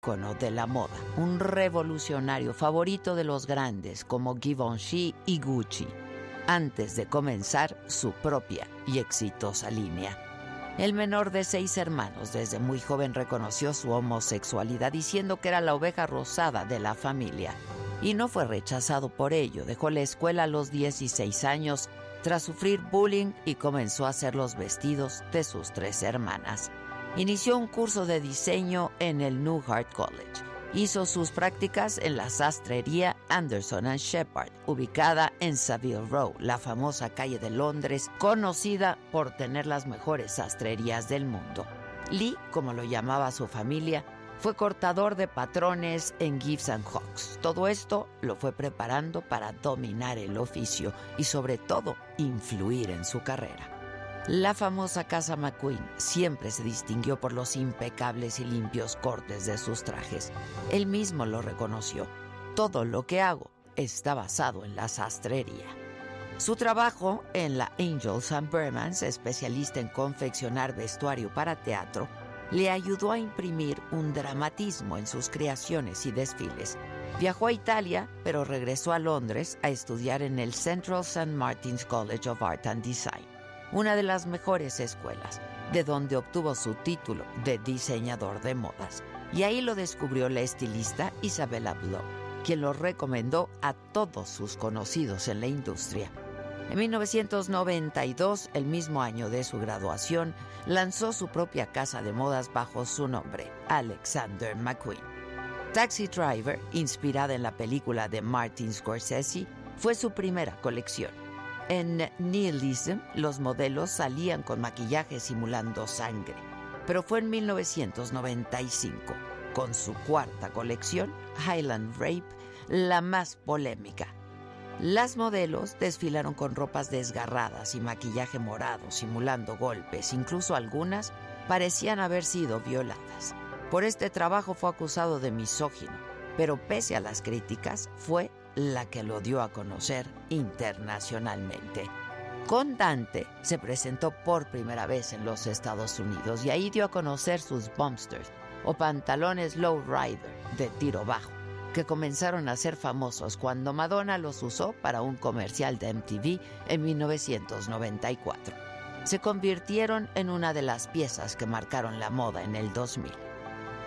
de la moda, un revolucionario favorito de los grandes como Givenchy y Gucci, antes de comenzar su propia y exitosa línea. El menor de seis hermanos desde muy joven reconoció su homosexualidad diciendo que era la oveja rosada de la familia y no fue rechazado por ello. Dejó la escuela a los 16 años tras sufrir bullying y comenzó a hacer los vestidos de sus tres hermanas. Inició un curso de diseño en el Newhart College. Hizo sus prácticas en la sastrería Anderson and Shepard, ubicada en Savile Row, la famosa calle de Londres, conocida por tener las mejores sastrerías del mundo. Lee, como lo llamaba su familia, fue cortador de patrones en Gibbs and Hawks. Todo esto lo fue preparando para dominar el oficio y sobre todo influir en su carrera. La famosa Casa McQueen siempre se distinguió por los impecables y limpios cortes de sus trajes. Él mismo lo reconoció. Todo lo que hago está basado en la sastrería. Su trabajo en la Angels and Bermans, especialista en confeccionar vestuario para teatro, le ayudó a imprimir un dramatismo en sus creaciones y desfiles. Viajó a Italia, pero regresó a Londres a estudiar en el Central St. Martin's College of Art and Design una de las mejores escuelas, de donde obtuvo su título de diseñador de modas. Y ahí lo descubrió la estilista Isabella Blow, quien lo recomendó a todos sus conocidos en la industria. En 1992, el mismo año de su graduación, lanzó su propia casa de modas bajo su nombre, Alexander McQueen. Taxi Driver, inspirada en la película de Martin Scorsese, fue su primera colección en Nihilism, los modelos salían con maquillaje simulando sangre, pero fue en 1995, con su cuarta colección, Highland Rape, la más polémica. Las modelos desfilaron con ropas desgarradas y maquillaje morado, simulando golpes, incluso algunas parecían haber sido violadas. Por este trabajo fue acusado de misógino, pero pese a las críticas, fue la que lo dio a conocer internacionalmente. Con Dante se presentó por primera vez en los Estados Unidos y ahí dio a conocer sus bumpsters o pantalones low rider de tiro bajo, que comenzaron a ser famosos cuando Madonna los usó para un comercial de MTV en 1994. Se convirtieron en una de las piezas que marcaron la moda en el 2000.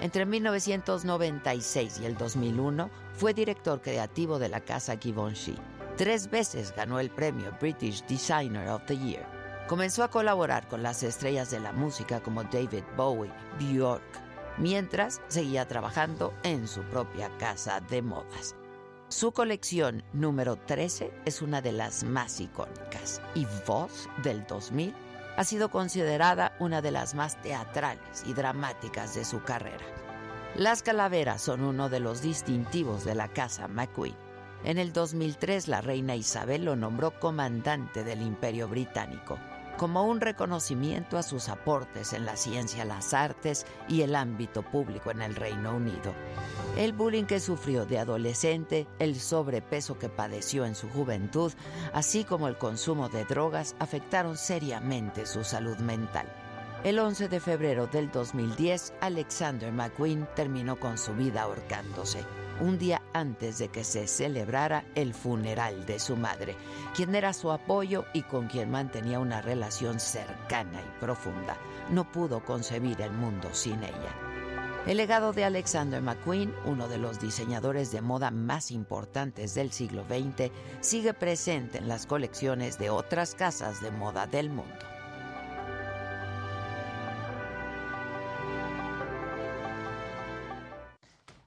Entre 1996 y el 2001 fue director creativo de la casa Givenchy. Tres veces ganó el premio British Designer of the Year. Comenzó a colaborar con las estrellas de la música como David Bowie, Bjork, mientras seguía trabajando en su propia casa de modas. Su colección número 13 es una de las más icónicas y Voz del 2000 ha sido considerada una de las más teatrales y dramáticas de su carrera. Las calaveras son uno de los distintivos de la casa McQueen. En el 2003 la reina Isabel lo nombró comandante del Imperio Británico como un reconocimiento a sus aportes en la ciencia, las artes y el ámbito público en el Reino Unido. El bullying que sufrió de adolescente, el sobrepeso que padeció en su juventud, así como el consumo de drogas afectaron seriamente su salud mental. El 11 de febrero del 2010, Alexander McQueen terminó con su vida ahorcándose un día antes de que se celebrara el funeral de su madre, quien era su apoyo y con quien mantenía una relación cercana y profunda. No pudo concebir el mundo sin ella. El legado de Alexander McQueen, uno de los diseñadores de moda más importantes del siglo XX, sigue presente en las colecciones de otras casas de moda del mundo.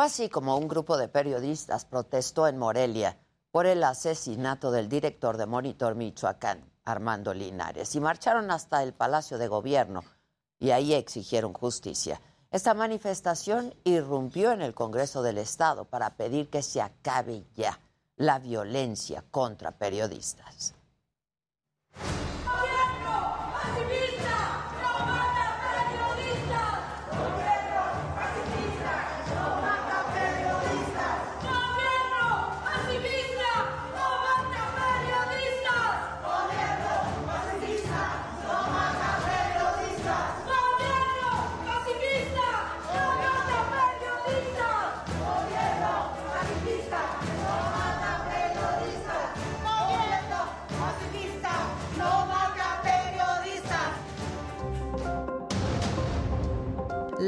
Así como un grupo de periodistas protestó en Morelia por el asesinato del director de Monitor Michoacán, Armando Linares, y marcharon hasta el Palacio de Gobierno y ahí exigieron justicia. Esta manifestación irrumpió en el Congreso del Estado para pedir que se acabe ya la violencia contra periodistas.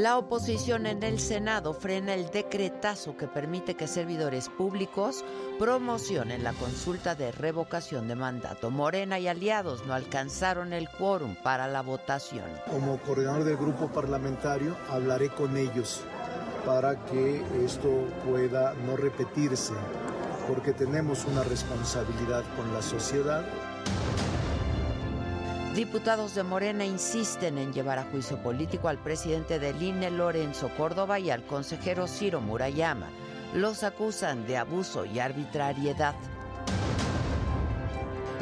La oposición en el Senado frena el decretazo que permite que servidores públicos promocionen la consulta de revocación de mandato. Morena y aliados no alcanzaron el quórum para la votación. Como coordinador del grupo parlamentario hablaré con ellos para que esto pueda no repetirse, porque tenemos una responsabilidad con la sociedad. Diputados de Morena insisten en llevar a juicio político al presidente del INE, Lorenzo Córdoba, y al consejero Ciro Murayama. Los acusan de abuso y arbitrariedad.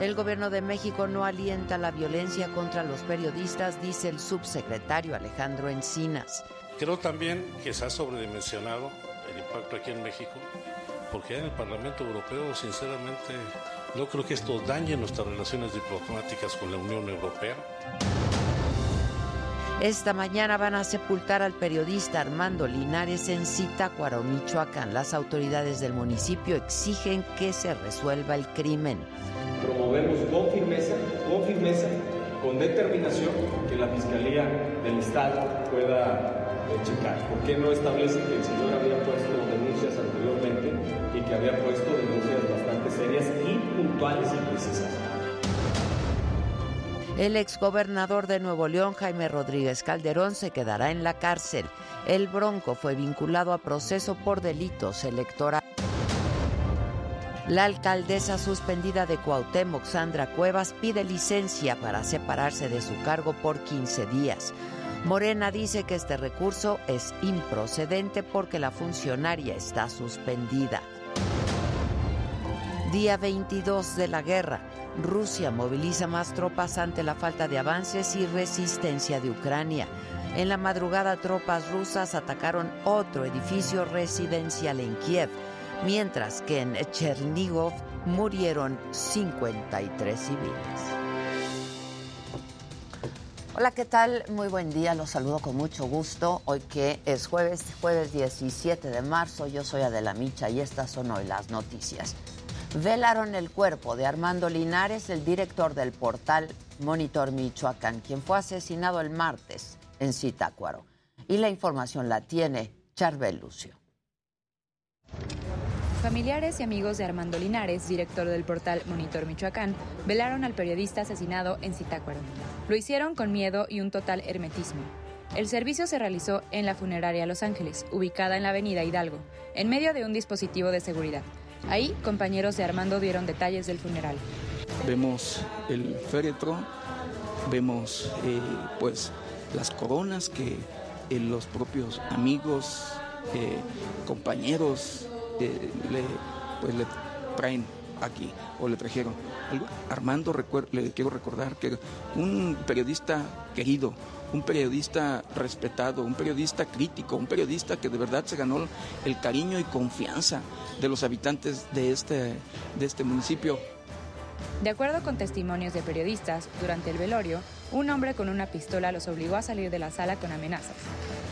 El gobierno de México no alienta la violencia contra los periodistas, dice el subsecretario Alejandro Encinas. Creo también que se ha sobredimensionado el impacto aquí en México, porque en el Parlamento Europeo, sinceramente, no creo que esto dañe nuestras relaciones diplomáticas con la Unión Europea. Esta mañana van a sepultar al periodista Armando Linares en Zitácuaro, Michoacán. Las autoridades del municipio exigen que se resuelva el crimen. Promovemos con firmeza, con firmeza, con determinación que la Fiscalía del Estado pueda eh, checar. ¿Por qué no establece que el señor había puesto denuncias anteriormente y que había puesto denuncias bastante serias y El exgobernador de Nuevo León, Jaime Rodríguez Calderón, se quedará en la cárcel. El Bronco fue vinculado a proceso por delitos electorales. La alcaldesa suspendida de Cuauhtémoc, Sandra Cuevas, pide licencia para separarse de su cargo por 15 días. Morena dice que este recurso es improcedente porque la funcionaria está suspendida. Día 22 de la guerra. Rusia moviliza más tropas ante la falta de avances y resistencia de Ucrania. En la madrugada tropas rusas atacaron otro edificio residencial en Kiev, mientras que en Chernigov murieron 53 civiles. Hola, ¿qué tal? Muy buen día, los saludo con mucho gusto. Hoy que es jueves, jueves 17 de marzo, yo soy Adela Micha y estas son hoy las noticias. Velaron el cuerpo de Armando Linares, el director del portal Monitor Michoacán, quien fue asesinado el martes en Zitácuaro. Y la información la tiene Charbel Lucio. Familiares y amigos de Armando Linares, director del portal Monitor Michoacán, velaron al periodista asesinado en Zitácuaro. Lo hicieron con miedo y un total hermetismo. El servicio se realizó en la funeraria Los Ángeles, ubicada en la avenida Hidalgo, en medio de un dispositivo de seguridad. Ahí, compañeros de Armando dieron detalles del funeral. Vemos el féretro, vemos eh, pues las coronas que eh, los propios amigos, eh, compañeros le, pues, le traen aquí o le trajeron. Armando, le quiero recordar que un periodista querido, un periodista respetado, un periodista crítico, un periodista que de verdad se ganó el cariño y confianza de los habitantes de este, de este municipio. De acuerdo con testimonios de periodistas, durante el velorio, un hombre con una pistola los obligó a salir de la sala con amenazas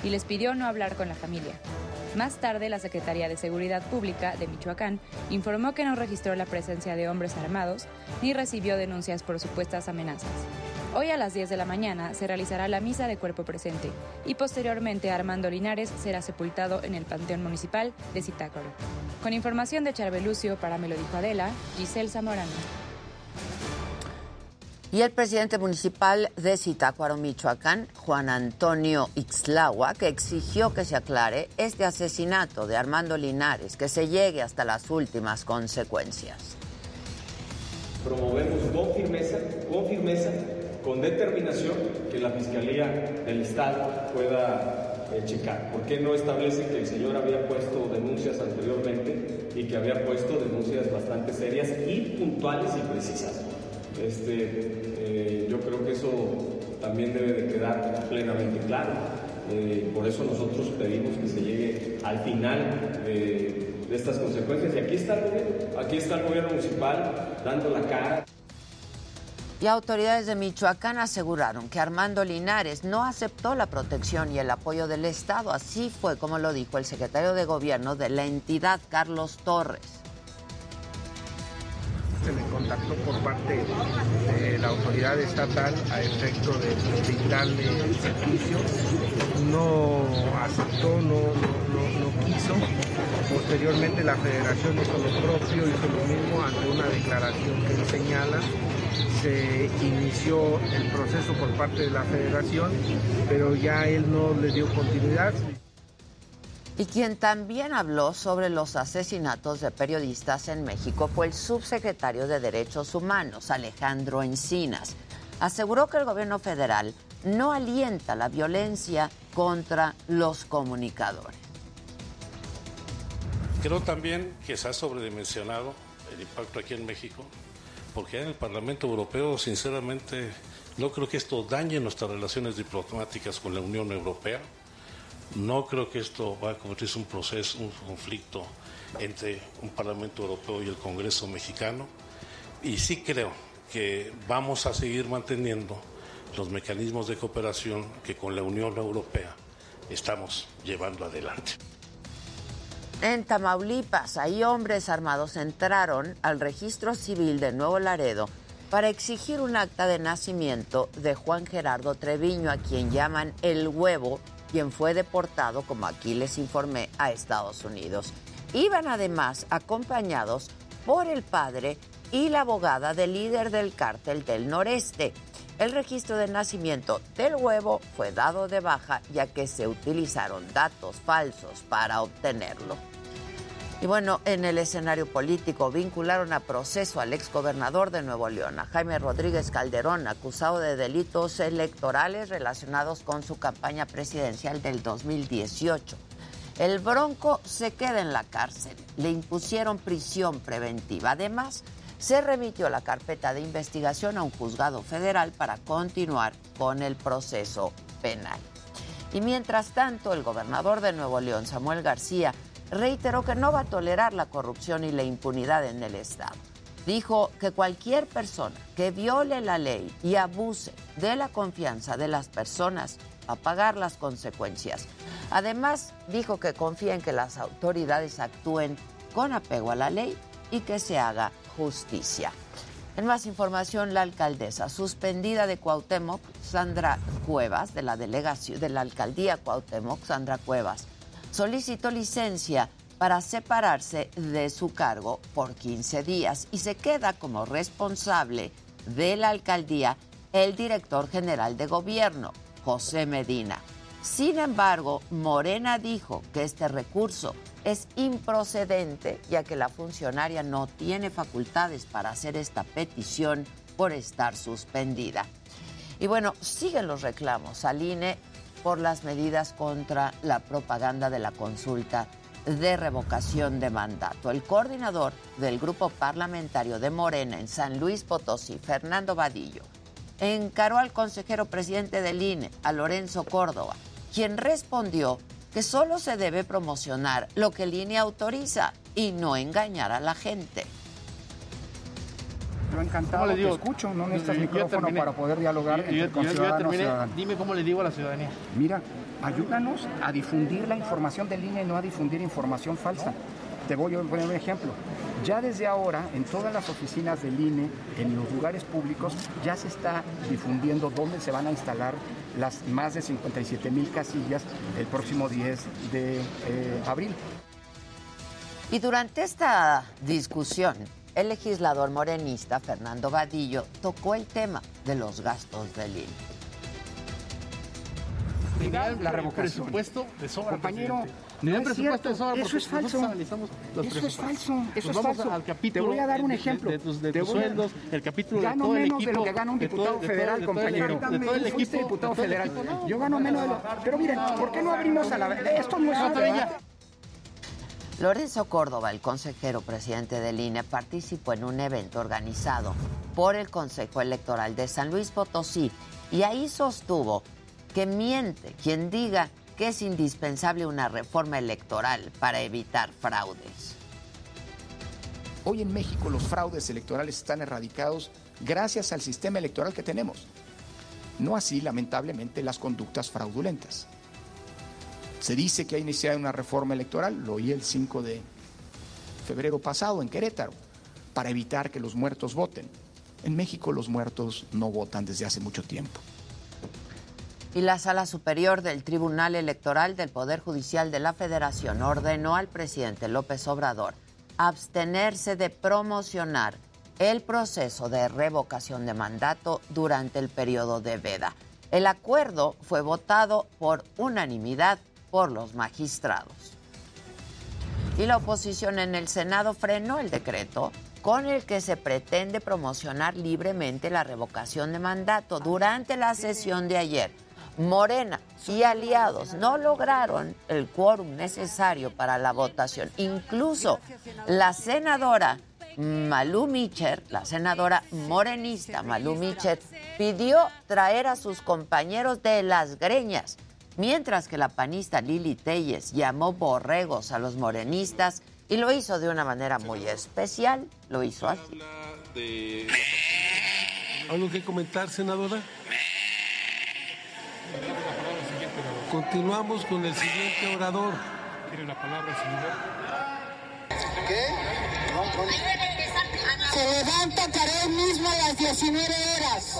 y les pidió no hablar con la familia. Más tarde, la Secretaría de Seguridad Pública de Michoacán informó que no registró la presencia de hombres armados ni recibió denuncias por supuestas amenazas. Hoy a las 10 de la mañana se realizará la misa de cuerpo presente y posteriormente Armando Linares será sepultado en el Panteón Municipal de Zitácuaro. Con información de Charbelucio para Me lo dijo Adela, Giselle Zamorano. Y el presidente municipal de Zitácuaro, Michoacán, Juan Antonio Ixlagua, que exigió que se aclare este asesinato de Armando Linares, que se llegue hasta las últimas consecuencias. Promovemos con firmeza, con firmeza, con determinación, que la Fiscalía del Estado pueda eh, checar. ¿Por qué no establece que el señor había puesto denuncias anteriormente y que había puesto denuncias bastante serias y puntuales y precisas? Este, eh, yo creo que eso también debe de quedar plenamente claro. Eh, por eso nosotros pedimos que se llegue al final de, de estas consecuencias. Y aquí está el gobierno, aquí está el gobierno municipal dando la cara. Y autoridades de Michoacán aseguraron que Armando Linares no aceptó la protección y el apoyo del Estado. Así fue como lo dijo el secretario de Gobierno de la entidad, Carlos Torres se le contactó por parte de la autoridad estatal a efecto de brindarle el servicio. No aceptó, no, no, quiso. Posteriormente la federación hizo lo propio, hizo lo mismo ante una declaración que señala se inició el proceso por parte de la federación, pero ya él no le dio continuidad y quien también habló sobre los asesinatos de periodistas en México fue el subsecretario de Derechos Humanos, Alejandro Encinas. Aseguró que el gobierno federal no alienta la violencia contra los comunicadores. Creo también que se ha sobredimensionado el impacto aquí en México, porque en el Parlamento Europeo, sinceramente, no creo que esto dañe nuestras relaciones diplomáticas con la Unión Europea no creo que esto va a convertirse en un proceso, un conflicto entre un Parlamento Europeo y el Congreso mexicano. Y sí creo que vamos a seguir manteniendo los mecanismos de cooperación que con la Unión Europea estamos llevando adelante. En Tamaulipas, ahí hombres armados entraron al registro civil de Nuevo Laredo para exigir un acta de nacimiento de Juan Gerardo Treviño, a quien llaman el huevo quien fue deportado, como aquí les informé, a Estados Unidos. Iban además acompañados por el padre y la abogada del líder del cártel del noreste. El registro de nacimiento del huevo fue dado de baja ya que se utilizaron datos falsos para obtenerlo. Y bueno, en el escenario político vincularon a proceso al exgobernador de Nuevo León, a Jaime Rodríguez Calderón, acusado de delitos electorales relacionados con su campaña presidencial del 2018. El Bronco se queda en la cárcel. Le impusieron prisión preventiva. Además, se remitió la carpeta de investigación a un juzgado federal para continuar con el proceso penal. Y mientras tanto, el gobernador de Nuevo León, Samuel García, reiteró que no va a tolerar la corrupción y la impunidad en el Estado. Dijo que cualquier persona que viole la ley y abuse de la confianza de las personas va a pagar las consecuencias. Además, dijo que confía en que las autoridades actúen con apego a la ley y que se haga justicia. En más información, la alcaldesa suspendida de Cuauhtémoc, Sandra Cuevas, de la delegación de la alcaldía Cuauhtémoc, Sandra Cuevas, solicitó licencia para separarse de su cargo por 15 días y se queda como responsable de la alcaldía el director general de gobierno, José Medina. Sin embargo, Morena dijo que este recurso es improcedente ya que la funcionaria no tiene facultades para hacer esta petición por estar suspendida. Y bueno, siguen los reclamos al INE por las medidas contra la propaganda de la consulta de revocación de mandato. El coordinador del grupo parlamentario de Morena en San Luis Potosí, Fernando Vadillo, encaró al consejero presidente del INE, a Lorenzo Córdoba, quien respondió que solo se debe promocionar lo que INE autoriza y no engañar a la gente. Yo encantado le digo? te escucho, no necesitas micrófono para poder dialogar entre ciudadanos Dime cómo le digo a la ciudadanía. Mira, ayúdanos a difundir la información del INE, no a difundir información falsa. Te voy a poner un ejemplo. Ya desde ahora, en todas las oficinas del INE, en los lugares públicos, ya se está difundiendo dónde se van a instalar las más de 57 mil casillas el próximo 10 de eh, abril. Y durante esta discusión, el legislador morenista Fernando Vadillo tocó el tema de los gastos del INE. La revocación. Presupuesto de sobra, Compañero, no es cierto. Eso es falso. Eso es falso. Eso es falso. Al capítulo Te voy a dar un ejemplo. De, tus, de tus sueldos, el capítulo gano de todo menos el equipo, de lo que gana un diputado federal, compañero. De todo el equipo. diputado federal. Yo gano menos de lo... Pero miren, ¿por qué no abrimos a la... Esto no es otra Lorenzo Córdoba, el consejero presidente del INE, participó en un evento organizado por el Consejo Electoral de San Luis Potosí y ahí sostuvo que miente quien diga que es indispensable una reforma electoral para evitar fraudes. Hoy en México los fraudes electorales están erradicados gracias al sistema electoral que tenemos. No así, lamentablemente, las conductas fraudulentas. Se dice que ha iniciado una reforma electoral, lo oí el 5 de febrero pasado en Querétaro, para evitar que los muertos voten. En México los muertos no votan desde hace mucho tiempo. Y la Sala Superior del Tribunal Electoral del Poder Judicial de la Federación ordenó al presidente López Obrador abstenerse de promocionar el proceso de revocación de mandato durante el periodo de veda. El acuerdo fue votado por unanimidad por los magistrados. Y la oposición en el Senado frenó el decreto con el que se pretende promocionar libremente la revocación de mandato durante la sesión de ayer. Morena y aliados no lograron el quórum necesario para la votación. Incluso la senadora Malú Micher, la senadora morenista Malú Micher, pidió traer a sus compañeros de las greñas mientras que la panista Lili Telles llamó borregos a los morenistas y lo hizo de una manera muy especial, lo hizo así. ¿Algo que comentar, senadora? Continuamos con el siguiente orador. ¿Quiere la palabra, senador? ¿Qué? Se levanta Karen mismo a las 19 horas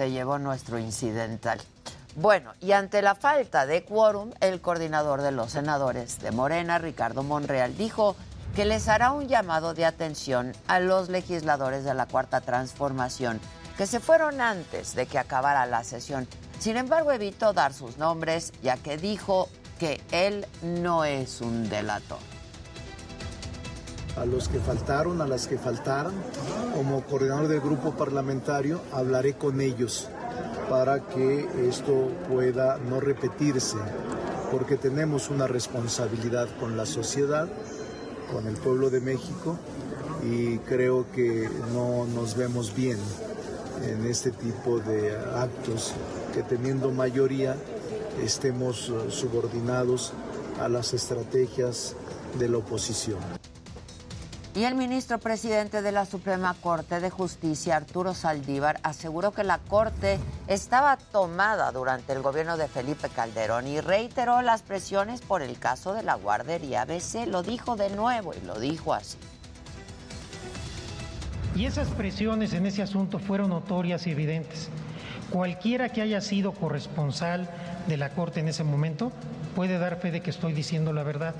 se llevó nuestro incidental. Bueno, y ante la falta de quórum, el coordinador de los senadores de Morena, Ricardo Monreal, dijo que les hará un llamado de atención a los legisladores de la Cuarta Transformación que se fueron antes de que acabara la sesión. Sin embargo, evitó dar sus nombres, ya que dijo que él no es un delator a los que faltaron, a las que faltaron. Como coordinador del grupo parlamentario hablaré con ellos para que esto pueda no repetirse, porque tenemos una responsabilidad con la sociedad, con el pueblo de México y creo que no nos vemos bien en este tipo de actos, que teniendo mayoría estemos subordinados a las estrategias de la oposición. Y el ministro presidente de la Suprema Corte de Justicia, Arturo Saldívar, aseguró que la Corte estaba tomada durante el gobierno de Felipe Calderón y reiteró las presiones por el caso de la guardería ABC. Lo dijo de nuevo y lo dijo así. Y esas presiones en ese asunto fueron notorias y evidentes. Cualquiera que haya sido corresponsal de la Corte en ese momento puede dar fe de que estoy diciendo la verdad.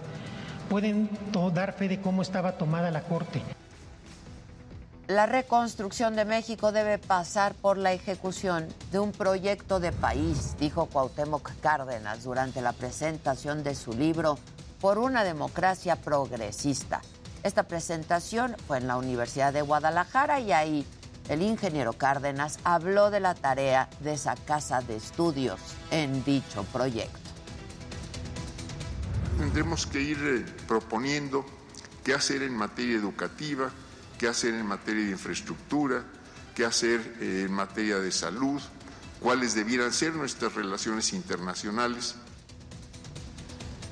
Pueden dar fe de cómo estaba tomada la corte. La reconstrucción de México debe pasar por la ejecución de un proyecto de país, dijo Cuauhtémoc Cárdenas durante la presentación de su libro Por una democracia progresista. Esta presentación fue en la Universidad de Guadalajara y ahí el ingeniero Cárdenas habló de la tarea de esa casa de estudios en dicho proyecto. Tendremos que ir eh, proponiendo qué hacer en materia educativa, qué hacer en materia de infraestructura, qué hacer eh, en materia de salud, cuáles debieran ser nuestras relaciones internacionales.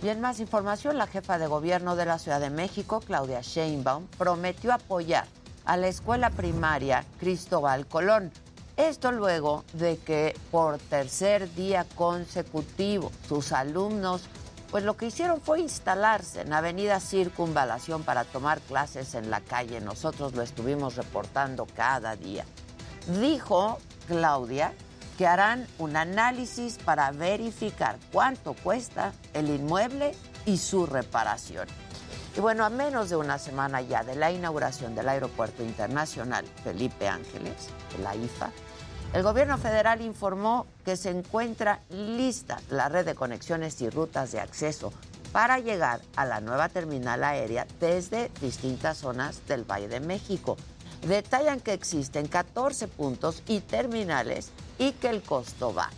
Y en más información, la jefa de gobierno de la Ciudad de México, Claudia Sheinbaum, prometió apoyar a la escuela primaria Cristóbal Colón. Esto luego de que por tercer día consecutivo sus alumnos, pues lo que hicieron fue instalarse en Avenida Circunvalación para tomar clases en la calle. Nosotros lo estuvimos reportando cada día. Dijo Claudia que harán un análisis para verificar cuánto cuesta el inmueble y su reparación. Y bueno, a menos de una semana ya de la inauguración del Aeropuerto Internacional Felipe Ángeles, la IFA, el gobierno federal informó que se encuentra lista la red de conexiones y rutas de acceso para llegar a la nueva terminal aérea desde distintas zonas del Valle de México. Detallan que existen 14 puntos y terminales y que el costo va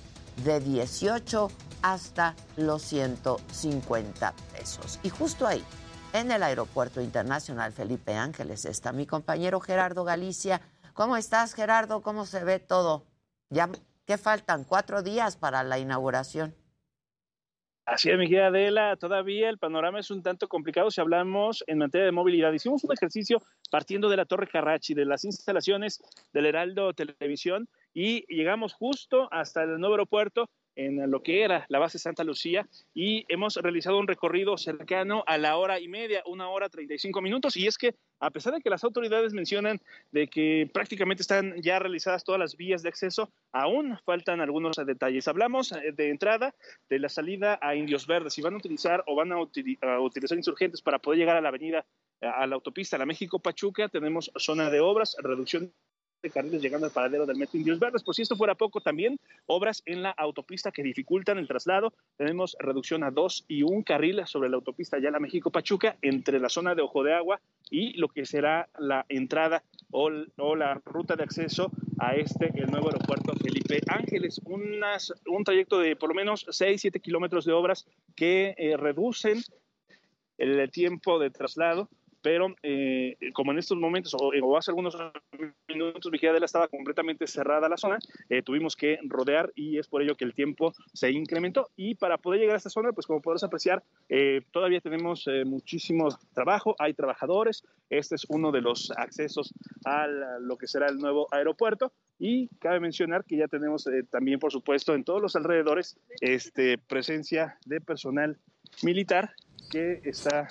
de 18 hasta los 150 pesos. Y justo ahí, en el Aeropuerto Internacional Felipe Ángeles, está mi compañero Gerardo Galicia. ¿Cómo estás, Gerardo? ¿Cómo se ve todo? Ya, ¿Qué faltan? Cuatro días para la inauguración. Así es, mi querida Adela, todavía el panorama es un tanto complicado si hablamos en materia de movilidad. Hicimos un ejercicio partiendo de la Torre Carrachi, de las instalaciones del Heraldo Televisión, y llegamos justo hasta el nuevo aeropuerto en lo que era la base Santa Lucía y hemos realizado un recorrido cercano a la hora y media, una hora 35 minutos y es que a pesar de que las autoridades mencionan de que prácticamente están ya realizadas todas las vías de acceso, aún faltan algunos detalles. Hablamos eh, de entrada de la salida a Indios Verdes, si van a utilizar o van a, a utilizar insurgentes para poder llegar a la avenida, a la autopista, a la México-Pachuca, tenemos zona de obras, reducción de carriles llegando al paradero del metro Indios Verdes. Por si esto fuera poco, también obras en la autopista que dificultan el traslado. Tenemos reducción a dos y un carril sobre la autopista Yala México Pachuca entre la zona de Ojo de Agua y lo que será la entrada o, o la ruta de acceso a este, el nuevo aeropuerto Felipe Ángeles. Unas, un trayecto de por lo menos 6, 7 kilómetros de obras que eh, reducen el tiempo de traslado pero eh, como en estos momentos o, o, hace algunos minutos Vigíadela estaba completamente cerrada la zona, eh, tuvimos que rodear y es por ello que el tiempo se incrementó. Y para poder llegar a esta zona, pues como podrás apreciar, eh, todavía tenemos muchísimo trabajo, hay trabajadores, este es uno de los accesos a lo que será el nuevo aeropuerto. Y cabe mencionar que ya tenemos también, por supuesto, en todos los alrededores este, presencia de personal militar que está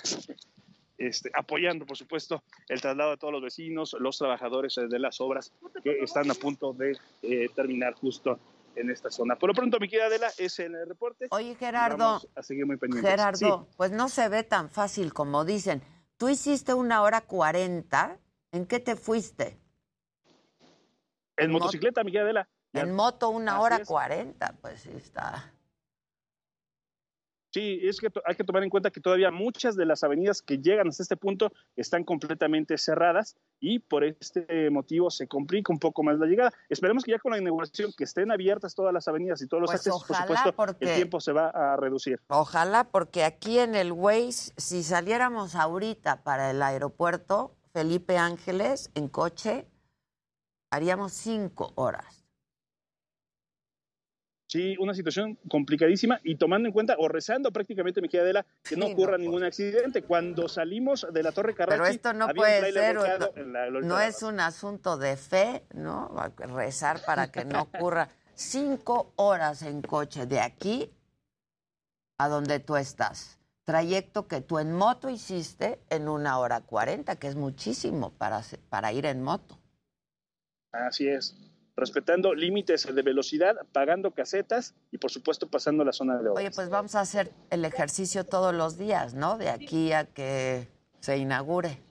este, apoyando, por supuesto, el traslado de todos los vecinos, los trabajadores de las obras que están a punto de eh, terminar justo en esta zona. Por lo pronto, mi querida Adela, es el reporte. Oye, Gerardo, Vamos a seguir muy pendientes. Gerardo, Sí. pues no se ve tan fácil como dicen. Tú hiciste una hora cuarenta, ¿en qué te fuiste? En motocicleta, mi querida Adela. En moto una Así hora cuarenta, pues sí está. Sí, es que to- hay que tomar en cuenta que todavía muchas de las avenidas que llegan hasta este punto están completamente cerradas y por este motivo se complica un poco más la llegada. Esperemos que ya con la inauguración que estén abiertas todas las avenidas y todos los Pues accesos, por supuesto, porque- el tiempo se va a reducir. Ojalá, porque aquí en el Waze, si saliéramos ahorita para el aeropuerto Felipe Ángeles en coche, haríamos cinco horas. Sí, una situación complicadísima y tomando en cuenta o rezando prácticamente, mi querida Adela, que no Sí, ocurra no, ningún accidente. Cuando salimos de la Torre Carrachi, Pero esto no puede ser, no, es un asunto de fe, ¿no? Rezar para que no ocurra. Cinco horas en coche de aquí a donde tú estás. Trayecto que tú en moto hiciste en una hora cuarenta, que es muchísimo para, para ir en moto. Así es. Respetando límites de velocidad, pagando casetas y por supuesto pasando la zona de obras. Oye, pues vamos a hacer el ejercicio todos los días, ¿no? De aquí a que se inaugure.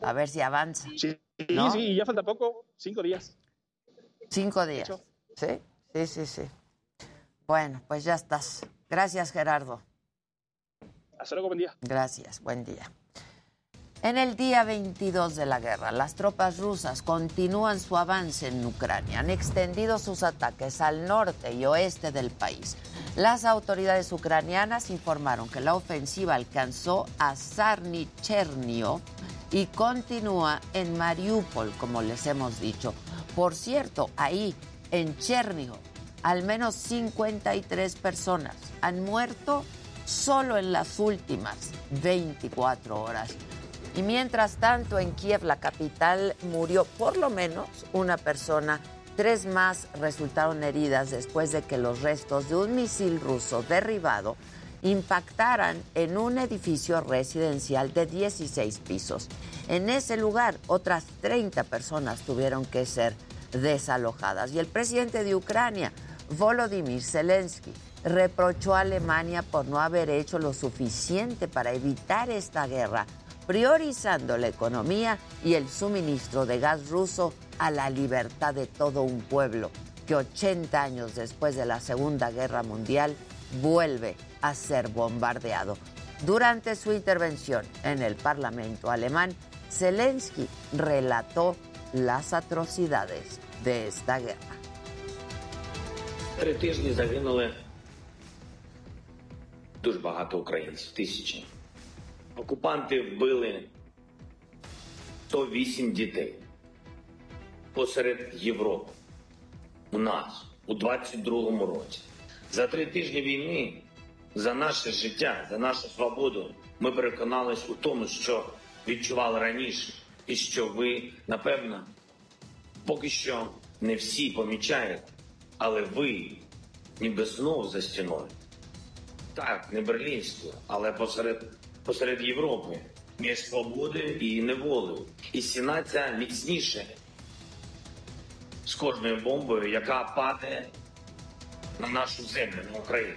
A ver si avanza. Sí, ¿no? sí, ya falta poco, cinco días. Cinco días. ¿Sí? Sí, sí, sí. Bueno, pues ya estás. Gracias, Gerardo. Hasta luego, buen día. Gracias, buen día. En el día 22 de la guerra, las tropas rusas continúan su avance en Ucrania. Han extendido sus ataques al norte y oeste del país. Las autoridades ucranianas informaron que la ofensiva alcanzó a Sarnichernio y continúa en Mariupol, como les hemos dicho. Por cierto, ahí, en Chernigov, al menos 53 personas han muerto solo en las últimas 24 horas. Y mientras tanto, en Kiev, la capital, murió por lo menos una persona. Tres más resultaron heridas después de que los restos de un misil ruso derribado impactaran en un edificio residencial de 16 pisos. En ese lugar, otras 30 personas tuvieron que ser desalojadas. Y el presidente de Ucrania, Volodymyr Zelensky, reprochó a Alemania por no haber hecho lo suficiente para evitar esta guerra, priorizando la economía y el suministro de gas ruso a la libertad de todo un pueblo que 80 años después de la Segunda Guerra Mundial vuelve a ser bombardeado. Durante su intervención en el Parlamento alemán, Zelensky relató las atrocidades de esta guerra. Окупанти вбили 108 дітей посеред Європи. У нас у 22-му році. За три тижні війни за наше життя, за нашу свободу ми переконались у тому, що відчували раніше, і що ви, напевно, поки що не всі помічаєте, але ви ніби знов за стіною. Так, не берлінською, але посеред, посеред Європи, між свободою і неволею. І стіна ця міцніше з кожною бомбою, яка падає на нашу землю, на Україну.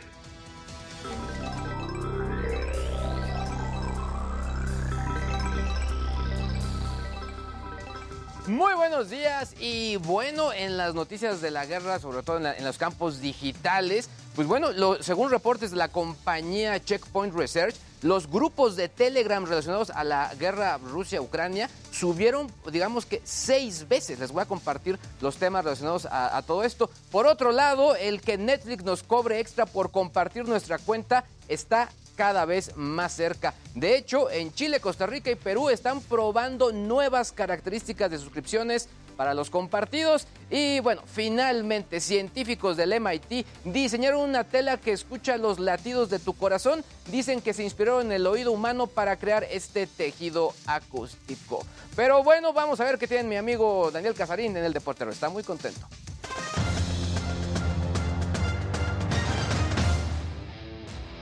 Muy buenos días y bueno, en las noticias de la guerra, sobre todo en, la- en los campos digitales, pues bueno, lo- según reportes de la compañía Checkpoint Research, los grupos de Telegram relacionados a la guerra Rusia-Ucrania subieron, digamos que seis veces. Les voy a compartir los temas relacionados a, a todo esto. Por otro lado, el que Netflix nos cobre extra por compartir nuestra cuenta está cada vez más cerca. De hecho, en Chile, Costa Rica y Perú están probando nuevas características de suscripciones para los compartidos. Y bueno, finalmente, científicos del MIT diseñaron una tela que escucha los latidos de tu corazón. Dicen que se inspiró en el oído humano para crear este tejido acústico. Pero bueno, vamos a ver qué tiene mi amigo Daniel Casarín en el Deportero. Está muy contento.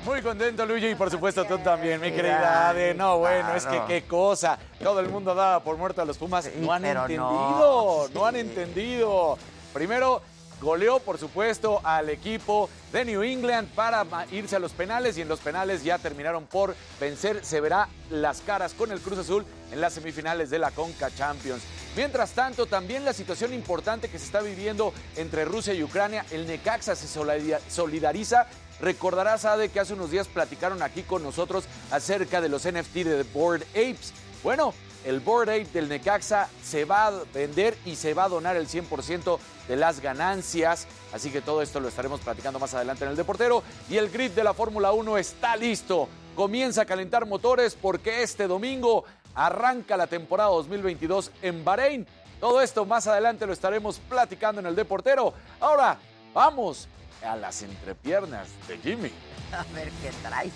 Muy contento, Luigi, y por supuesto tú también, mi querida Ade. No, bueno, es que qué cosa. Todo el mundo daba por muerto a los Pumas. no han pero no, entendido, no, han entendido. Primero, goleó, por supuesto, al equipo de New England para irse a los penales y en los penales ya terminaron por vencer. Se verá las caras con el Cruz Azul en las semifinales de la Conca Champions. Mientras tanto, también la situación importante que se está viviendo entre Rusia y Ucrania, el Necaxa se solidariza Recordarás, Ade, que hace unos días platicaron aquí con nosotros acerca de los NFT de Board Apes. Bueno, el Board Ape del Necaxa se va a vender y se va a donar el 100% de las ganancias. Así que todo esto lo estaremos platicando más adelante en el Deportero. Y el grid de la Fórmula 1 está listo. Comienza a calentar motores porque este domingo arranca la temporada 2022 en Bahrein. Todo esto más adelante lo estaremos platicando en el Deportero. Ahora, vamos a las entrepiernas de Jimmy. A ver qué trae.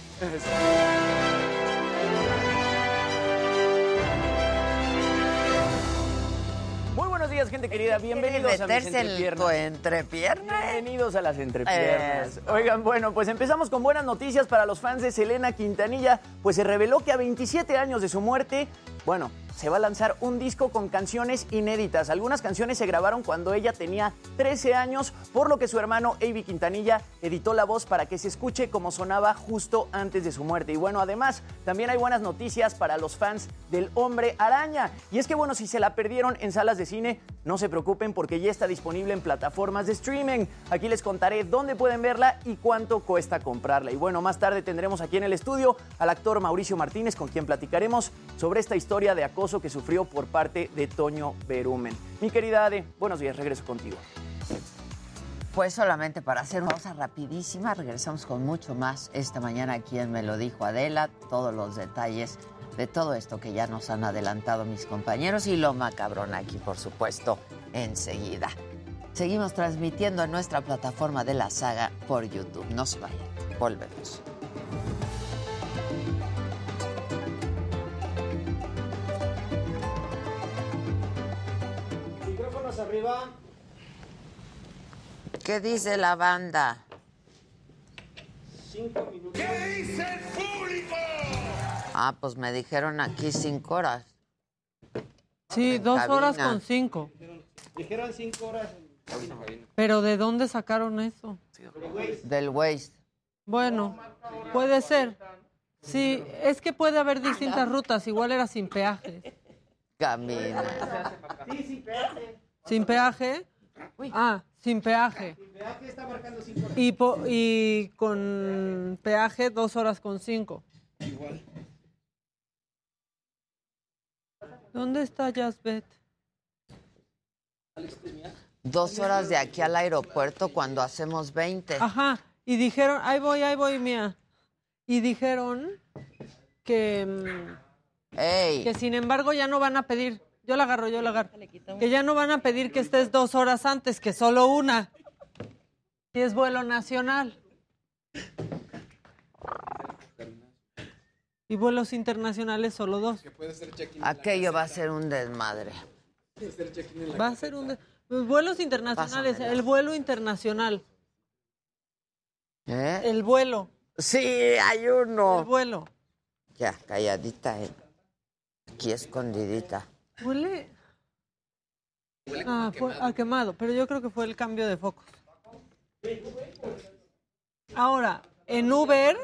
Muy buenos días, gente querida. Bienvenidos a en entrepiernas. Bienvenidos a las entrepiernas. Eso. Oigan, bueno, pues empezamos con buenas noticias para los fans de Selena Quintanilla, pues se reveló que a 27 años de su muerte, bueno, se va a lanzar un disco con canciones inéditas. Algunas canciones se grabaron cuando ella tenía 13 años, por lo que su hermano Avi Quintanilla editó la voz para que se escuche como sonaba justo antes de su muerte. Y bueno, además, también hay buenas noticias para los fans del Hombre Araña. Y es que bueno, si se la perdieron en salas de cine, no se preocupen porque ya está disponible en plataformas de streaming. Aquí les contaré dónde pueden verla y cuánto cuesta comprarla. Y bueno, más tarde tendremos aquí en el estudio al actor Mauricio Martínez, con quien platicaremos sobre esta historia de acoso que sufrió por parte de Toño Berumen. Mi querida Ade, buenos días, regreso contigo. Pues solamente para hacer una pausa rapidísima, regresamos con mucho más esta mañana aquí Me lo dijo Adela, todos los detalles de todo esto que ya nos han adelantado mis compañeros y lo macabrón aquí, por supuesto, enseguida. Seguimos transmitiendo en nuestra plataforma de la saga por YouTube. No se vayan, volvemos. Micrófonos arriba. ¿Qué dice la banda? Cinco minutos. ¿Qué dice el público? Ah, pues me dijeron aquí cinco horas. Sí, En dos cabina. horas con cinco. Dijeron cinco horas. Pero ¿de dónde sacaron eso? Del Waze. Bueno, puede ser. Sí, es que puede haber distintas rutas. Igual era sin peaje. Camina. Sí, sí, peaje. ¿Sin peaje? Ah, sin peaje. Peaje está marcando cinco horas. Y, po- y con peaje dos horas con cinco. Igual. ¿Dónde está Jasbet? Dos horas de aquí al aeropuerto cuando hacemos 20. Ajá, y dijeron, ahí voy, ahí voy, mía. Y dijeron que, mm, Ey, que sin embargo ya no van a pedir, yo la agarro, yo la agarro, que ya no van a pedir que estés dos horas antes, que solo una. Y es vuelo nacional. Y vuelos internacionales solo dos. aquello va a ser un desmadre. Va a ser un... de- Los vuelos internacionales, Pásamela. el vuelo internacional, ¿Eh? el vuelo, Sí, hay el uno. vuelo. Ya, calladita, eh. Aquí escondidita. Huele. Ah, fue a quemado, pero yo creo que fue el cambio de focos. Ahora, en Uber,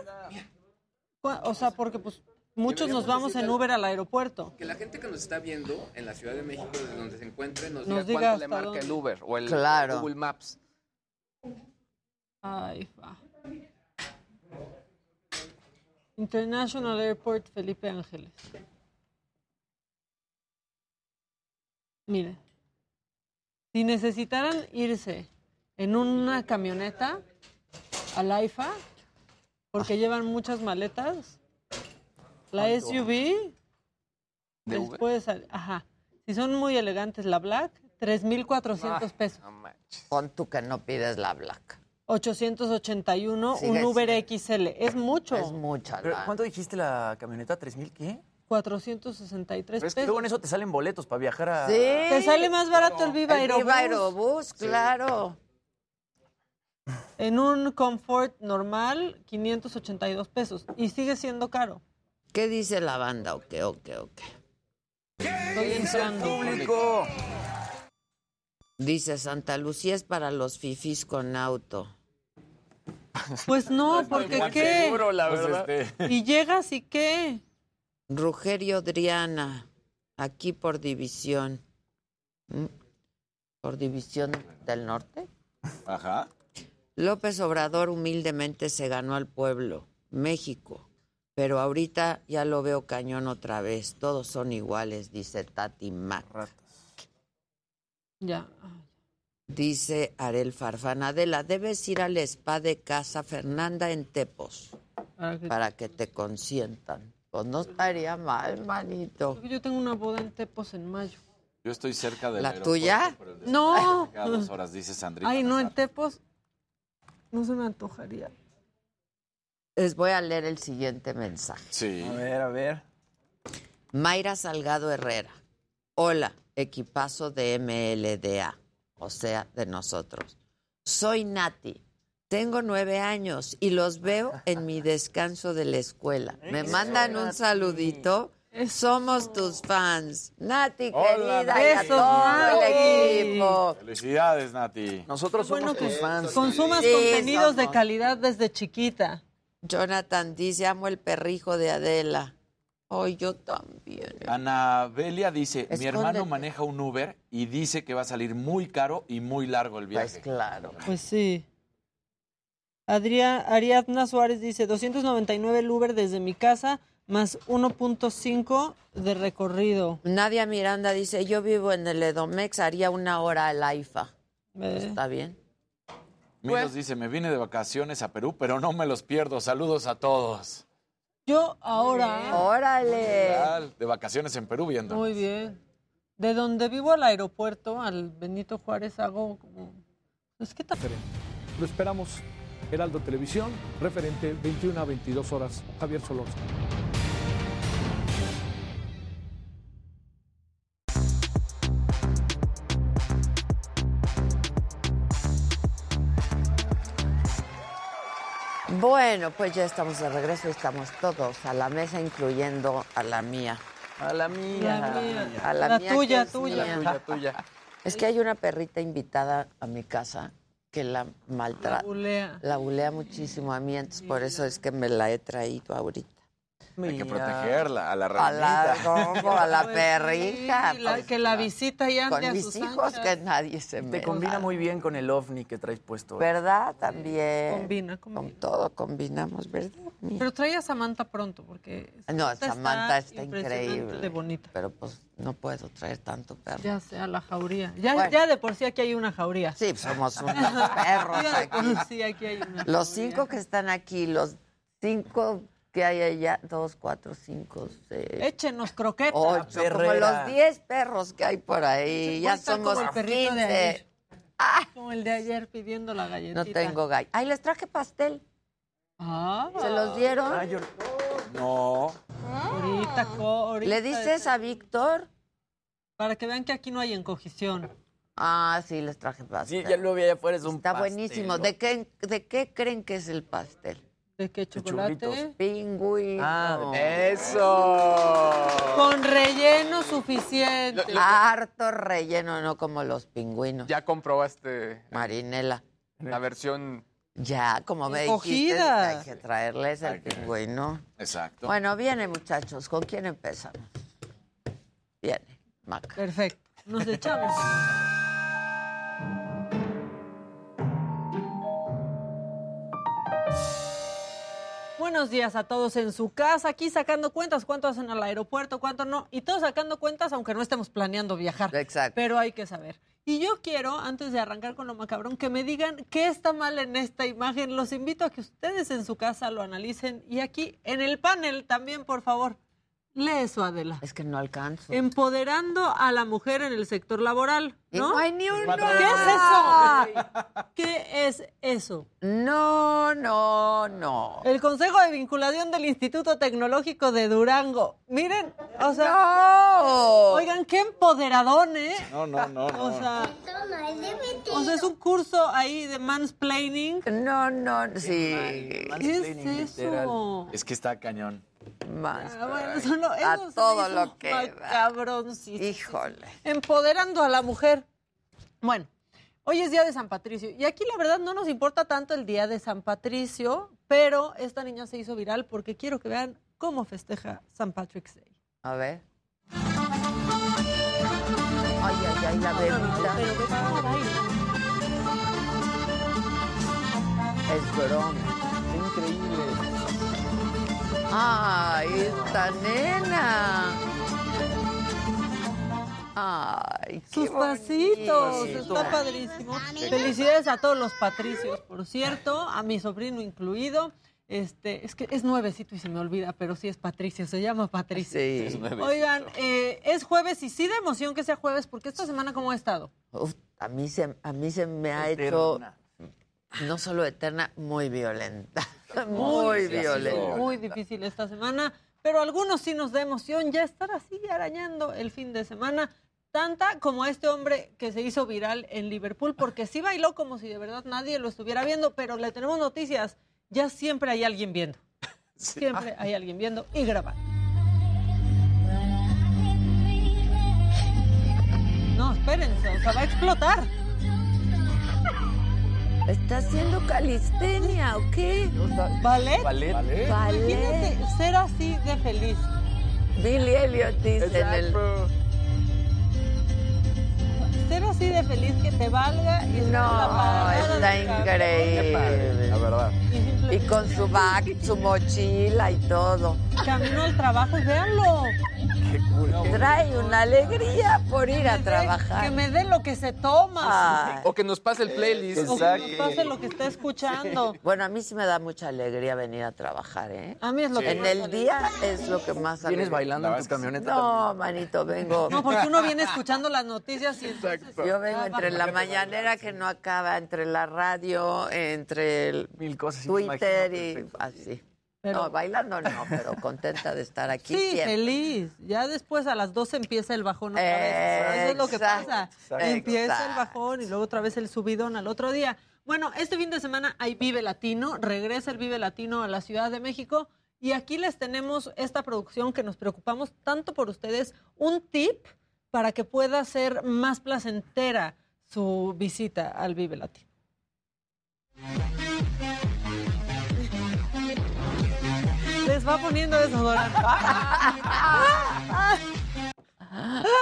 o sea, porque pues muchos nos vamos en Uber al aeropuerto. Que la gente que nos está viendo en la Ciudad de México, desde donde se encuentre, nos, Nos diga diga cuánto le marca dónde. el Uber o el Claro. Google Maps. Ay, fa. International Airport Felipe Ángeles. Mire, si necesitaran irse en una camioneta al AIFA, porque llevan muchas maletas, la SUV ¿De les Uber? puede salir, ajá. Si son muy elegantes, la Black, 3,400 pesos. No manches. Pon tú que no pides la black. 881, un Sigue Uber siendo- XL. Es mucho. Es mucha Pero, lana. ¿Cuánto dijiste la camioneta? ¿Tres mil qué? 463 Pero es que pesos. luego en eso te salen boletos para viajar a... Sí. Te sale más barato el Viva El Aerobús. Viva Aerobús, claro. En un Comfort normal, 582 pesos. Y sigue siendo caro. ¿Qué dice la banda? Ok, ok, ok. Estoy entrando. ¡Público! Dice Santa Lucía es para los fifís con auto. Pues no, porque ¿qué? Seguro, la Pues, verdad. este, Y llegas y qué. Rugerio Adriana, aquí por división. ¿Mm? ¿Por división del norte? Ajá. López Obrador humildemente se ganó al pueblo, México. Pero ahorita ya lo veo cañón otra vez. Todos son iguales, dice Tati Mac. Ya. Dice Arel Farfanadela, debes ir al spa de Casa Fernanda en Tepos Para que- para que te consientan. Pues no estaría mal, manito. Yo tengo una boda en Tepos en mayo. Yo estoy cerca del ¿La tuya? pero de- No. Cada dos horas, dice Sandrita. Ay, no, en. Tepos no se me antojaría. Les voy a leer el siguiente mensaje. Sí. A ver, a ver. Mayra Salgado Herrera. Hola, equipazo de MLDA, o sea, de nosotros. Soy Nati. Tengo nueve años y los veo en mi descanso de la escuela. Me mandan un saludito Somos tus fans. Nati, Hola, querida, y a Besos, todo Nati. el equipo. Felicidades, Nati. Nosotros Bueno, somos tus fans. consumas Sí, contenidos de calidad desde chiquita. Jonathan dice, amo el perrijo de Adela. Hoy yo también. Ana Belia dice, mi hermano maneja un Uber y dice que va a salir muy caro y muy largo el viaje. Pues claro. Pues sí. Adrián, Ariadna Suárez dice 299 el Uber desde mi casa más 1.5 de recorrido. Nadia Miranda dice, yo vivo en el Edomex, haría una hora al AIFA. Eh, Está bien. Milos dice, me vine de vacaciones a Perú, pero no me los pierdo. Saludos a todos. Yo ahora, Órale. De vacaciones en Perú viendo. muy bien. De donde vivo al aeropuerto, al Benito Juárez, hago como... Es que ta- Lo esperamos. Heraldo Televisión, referente 21 a 22 horas. Javier Solórzano. Bueno, pues ya estamos de regreso, estamos todos a la mesa, incluyendo a la mía. A la mía. La mía. A la, La mía tuya, tuya. mía. Tuya, tuya. Es que hay una perrita invitada a mi casa que la la maltrata. bulea. La bulea muchísimo a mí, entonces por eso es que me la he traído ahorita. Hay que protegerla, a la A la, a la Pues perrija. sí, la- pues, que la visita y ande con a mis sus hijos anchas. que nadie se Te me combina muy bien con el ovni que traes puesto. hoy. ¿Verdad? También. Combina, combina. Con todo combinamos, ¿verdad? Pero trae a Samantha pronto, porque No, Samantha Samantha está impresionante increíble. de bonita. Pero pues no puedo traer tanto perro. Ya sea la jauría. Ya, Bueno. ya de por sí aquí hay una jauría. Sí, somos unos perros Ya de aquí. por sí aquí hay una Los jauría. cinco que están aquí, los cinco que hay allá, dos, cuatro, cinco, seis, Échenos croquetas. ocho, como los diez perros que hay por ahí. Ya somos como el perrito de 15. ayer. Como el de ayer pidiendo la galletita. No tengo gallo. Ay, les traje pastel. Ah, ¿Se los dieron? Ah, yo- No. ahorita, ahorita. ¿Le dices a Víctor? Para que vean que aquí no hay encogición. Ah, sí, les traje pastel. Sí, ya lo vi allá afuera, es un Está pastel, buenísimo. ¿no? ¿De qué, ¿De qué creen que es el pastel? ¿De qué chocolate? Pingüino. Ah, ¡Eso! Con relleno suficiente. Harto relleno, no como los pingüinos. Ya comprobaste Marinela. la versión. Ya, como me dijiste, hay que traerles el pingüino. Exacto. Bueno, viene, muchachos. ¿Con quién empezamos? Viene, Maca. Perfecto. Nos echamos. Buenos días a todos en su casa, aquí sacando cuentas, cuánto hacen al aeropuerto, cuánto no, y todos sacando cuentas aunque no estemos planeando viajar. Exacto. Pero hay que saber. Y yo quiero, antes de arrancar con lo macabrón, que me digan qué está mal en esta imagen. Los invito a que ustedes en su casa lo analicen y aquí en el panel también, por favor. Lee eso, Adela. Es que no alcanzo. Empoderando a la mujer en el sector laboral, ¿no? hay ni uno. ¿Qué es eso? ¿Qué es eso? No, no, no. El Consejo de Vinculación del Instituto Tecnológico de Durango. Miren, o sea, No. oigan, qué empoderadón, ¿eh? No, no, no, no. O sea, o sea, es un curso ahí de mansplaining. No, no, sí. ¿Qué es eso? Es que está cañón. Más. Ah, bueno, eso no, a eso se me todo lo que macabroncísimo. Híjole. Empoderando a la mujer. Bueno, hoy es día de San Patricio y aquí la verdad no nos importa tanto el día de San Patricio, pero esta niña se hizo viral porque quiero que vean cómo festeja San Patrick's Day. A ver. Ay, ay, ay, la baila. Es broma. Increíble. Ay, esta nena. Ay, qué Sus pasitos, está padrísimo. Felicidades a todos los patricios, por cierto, a mi sobrino incluido. Este, es que es nuevecito y se me olvida, pero sí es Patricio, se llama Patricio. Sí. Oigan, eh, es jueves y sí de emoción que sea jueves, porque esta semana cómo ha estado. Uf, a mí se, a mí se me ha Eterna. hecho no solo eterna, muy violenta. Muy, difícil, violenta. Muy difícil esta semana, pero a algunos sí nos da emoción ya estar así arañando el fin de semana tanta como este hombre que se hizo viral en Liverpool, porque sí bailó como si de verdad nadie lo estuviera viendo, pero le tenemos noticias, ya siempre hay alguien viendo. Siempre hay alguien viendo y grabando. No, espérense, o sea, va a explotar. ¿Está haciendo calistenia o qué? ¿Ballet? ¿Ballet? Imagínate ser así de feliz. Billy Elliot dice el... Ser así de feliz que te valga y No, está increíble. La verdad. Y con su bag, su mochila y todo. Camino al trabajo y véanlo. Qué cool. Trae una alegría por ir a Que trabajar. me dé lo que se toma. Ay. O que nos pase el playlist. O que nos pase lo que está escuchando. Bueno, a mí sí me da mucha alegría venir a trabajar, ¿eh? A mí es lo que En más el día es lo que más ¿Vienes alegría. bailando en tu camioneta? No, manito, vengo. No, porque uno viene escuchando las noticias y entonces- Yo vengo entre la mañanera que no acaba, entre la radio, entre el Mil cosas. Twitter y así. Pero- No, bailando no, pero contenta de estar aquí Sí, siempre. feliz. Ya después a las 12 empieza el bajón otra vez. Eso es lo que pasa. exacto. Empieza el bajón y luego otra vez el subidón al otro día. Bueno, este fin de semana hay Vive Latino, regresa el Vive Latino a la Ciudad de México y aquí les tenemos esta producción que nos preocupamos tanto por ustedes, un tip para que pueda ser más placentera su visita al Vive Latino. Les va poniendo desodorante.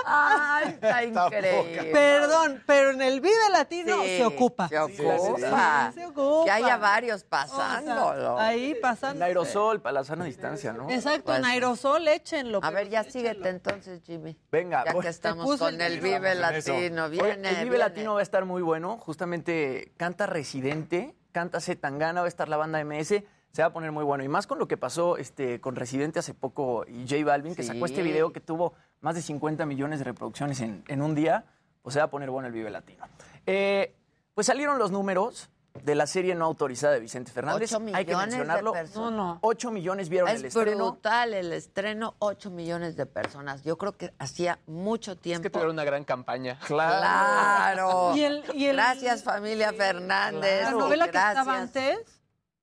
Ay, está increíble. Perdón, pero en el Vive Latino Sí, se ocupa. Se ocupa. Sí, se ocupa. Que haya varios O sea, pasándolo. ahí pasando. En aerosol para la sana distancia, ¿no? Exacto, en Pues- aerosol échenlo. A ver, ya échenlo. síguete entonces, Jimmy. Venga, Ya voy- que estamos con el. Vive en. Latino. Oye, Viene, el Vive viene. Latino va a estar muy bueno. Justamente canta Residente, canta Zetangana, va a estar la banda MS. Se va a poner muy bueno. Y más con lo que pasó este, con Residente hace poco y J Balvin, que sacó este video que tuvo más de 50 millones de reproducciones en, en un día. Pues se va a poner bueno el Vive Latino. Eh, pues salieron los números de la serie no autorizada de Vicente Fernández. Ocho Hay que millones de mencionarlo. personas. No, no. 8 millones vieron el Es estreno. brutal el estreno, 8 millones de personas. Yo creo que hacía mucho Es tiempo. que tuvieron una gran campaña. Claro. Y el- y el- Gracias, familia Fernández. La novela que estaba antes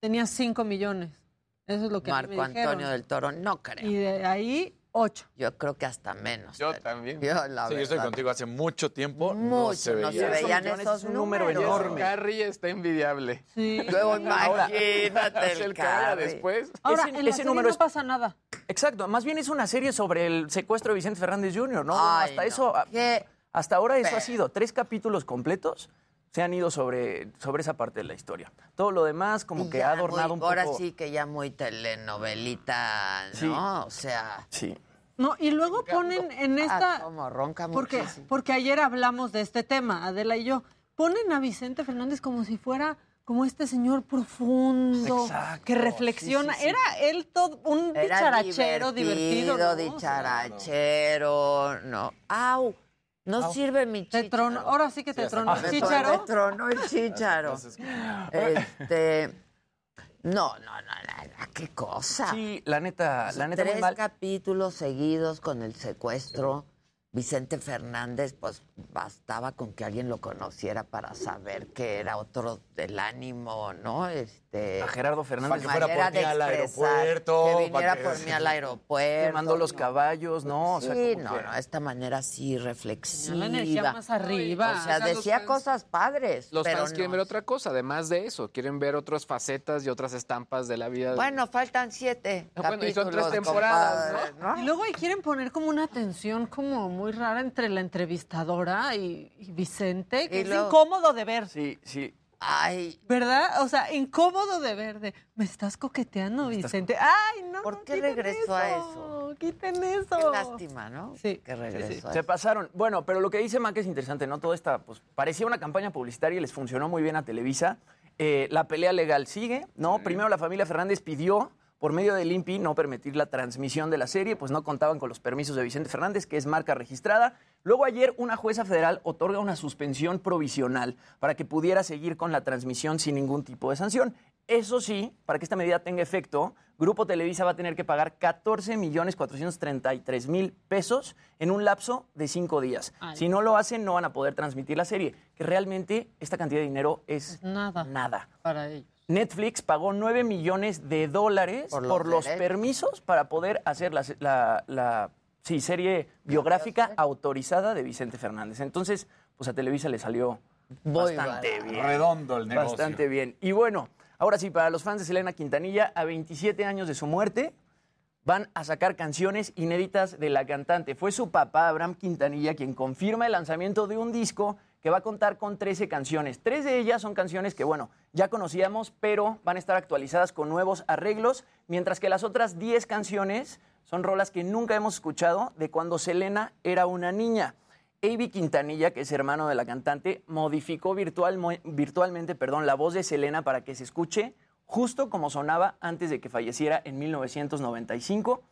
tenía 5 millones. Eso es lo que me Marco dijeron. Antonio del Toro. No creo. Y de ahí, 8. Yo creo que hasta menos. Yo también. Yo, la Sí, yo estoy contigo. Hace mucho tiempo no se no veía. se veían esos es un número números. enorme. Carrie está envidiable. Sí. Luego imagínate Es el el Carrie. después. Ahora, Ese- en la ese serie número no es- pasa nada. Exacto, más bien es una serie sobre el secuestro de Vicente Fernández Jr., ¿no? Ay, hasta no. eso, a- Qué hasta ahora eso pe- ha sido tres capítulos completos se han ido sobre, sobre esa parte de la historia. Todo lo demás como Y que ya ha adornado muy- un poco. Ahora sí que ya muy telenovelita, ¿no? Sí. O sea, Sí. No, y luego ponen en ah, esta... como ronca Porque, muchísimo. porque ayer hablamos de este tema, Adela y yo. Ponen a Vicente Fernández como si fuera como este señor profundo, Exacto, que reflexiona. sí, sí, sí. Era él todo un Era dicharachero divertido. ¿no? dicharachero, no. ¡Au! No sirve mi Te chícharo. tronó- ahora sí que te tronó Me el chícharo. Me tronó el chícharo. Este... No, no, no, no, no, qué cosa. Sí, la neta, la neta muy Tres mal. capítulos seguidos con el secuestro. Vicente Fernández, pues bastaba con que alguien lo conociera para saber que era otro del ánimo, ¿no? Este, A Gerardo Para Fernández que fuera por mí de al expresar, aeropuerto. que viniera para que- por mí al aeropuerto. que mandó los caballos, ¿no? O sea, sí, no, que- no, esta manera así reflexiva. La energía más arriba. O sea, O sea, los decía fans- cosas padres, Los pero fans quieren no. ver otra cosa, además de eso. Quieren ver otras facetas y otras estampas de la vida. Bueno, faltan siete Bueno, y son tres temporadas, compadre, ¿no? Y luego ahí quieren poner como una tensión como muy rara entre la entrevistadora y, y Vicente, que Y es luego- incómodo de ver. Sí, sí. Ay, ¿Verdad? O sea, incómodo de ver. De, me estás coqueteando, Vicente. Ay, no. ¿Por qué regresó a eso? Quiten eso. Qué lástima, ¿no? Sí. Que regresó. a Se eso. pasaron. Bueno, pero lo que dice Mac es interesante, ¿no? Todo esta, pues, parecía una campaña publicitaria y les funcionó muy bien a Televisa. Eh, la pelea legal sigue, ¿no? Primero la familia Fernández pidió, por medio del INPI, no permitir la transmisión de la serie, pues no contaban con los permisos de Vicente Fernández, que es marca registrada. Luego ayer una jueza federal otorga una suspensión provisional para que pudiera seguir con la transmisión sin ningún tipo de sanción. Eso sí, para que esta medida tenga efecto, Grupo Televisa va a tener que pagar 14 millones 433 mil pesos en un lapso de cinco días. Ay. Si no lo hacen, no van a poder transmitir la serie. Que realmente esta cantidad de dinero es Nada. nada. Para ellos. Netflix pagó 9 millones de dólares Por por los permisos para poder hacer la, la- la sí, serie biográfica autorizada de Vicente Fernández. Entonces, pues a Televisa le salió bastante barato. bien. Redondo el negocio. Bastante bien. Y bueno, ahora sí, para los fans de Selena Quintanilla, a 27 años de su muerte, van a sacar canciones inéditas de la cantante. Fue su papá, Abraham Quintanilla, quien confirma el lanzamiento de un disco que va a contar con 13 canciones. Tres de ellas son canciones que, bueno, ya conocíamos, pero van a estar actualizadas con nuevos arreglos, mientras que las otras 10 canciones son rolas que nunca hemos escuchado de cuando Selena era una niña. Avi Quintanilla, que es hermano de la cantante, modificó virtual, virtualmente perdón, la voz de Selena para que se escuche justo como sonaba antes de que falleciera en 1995.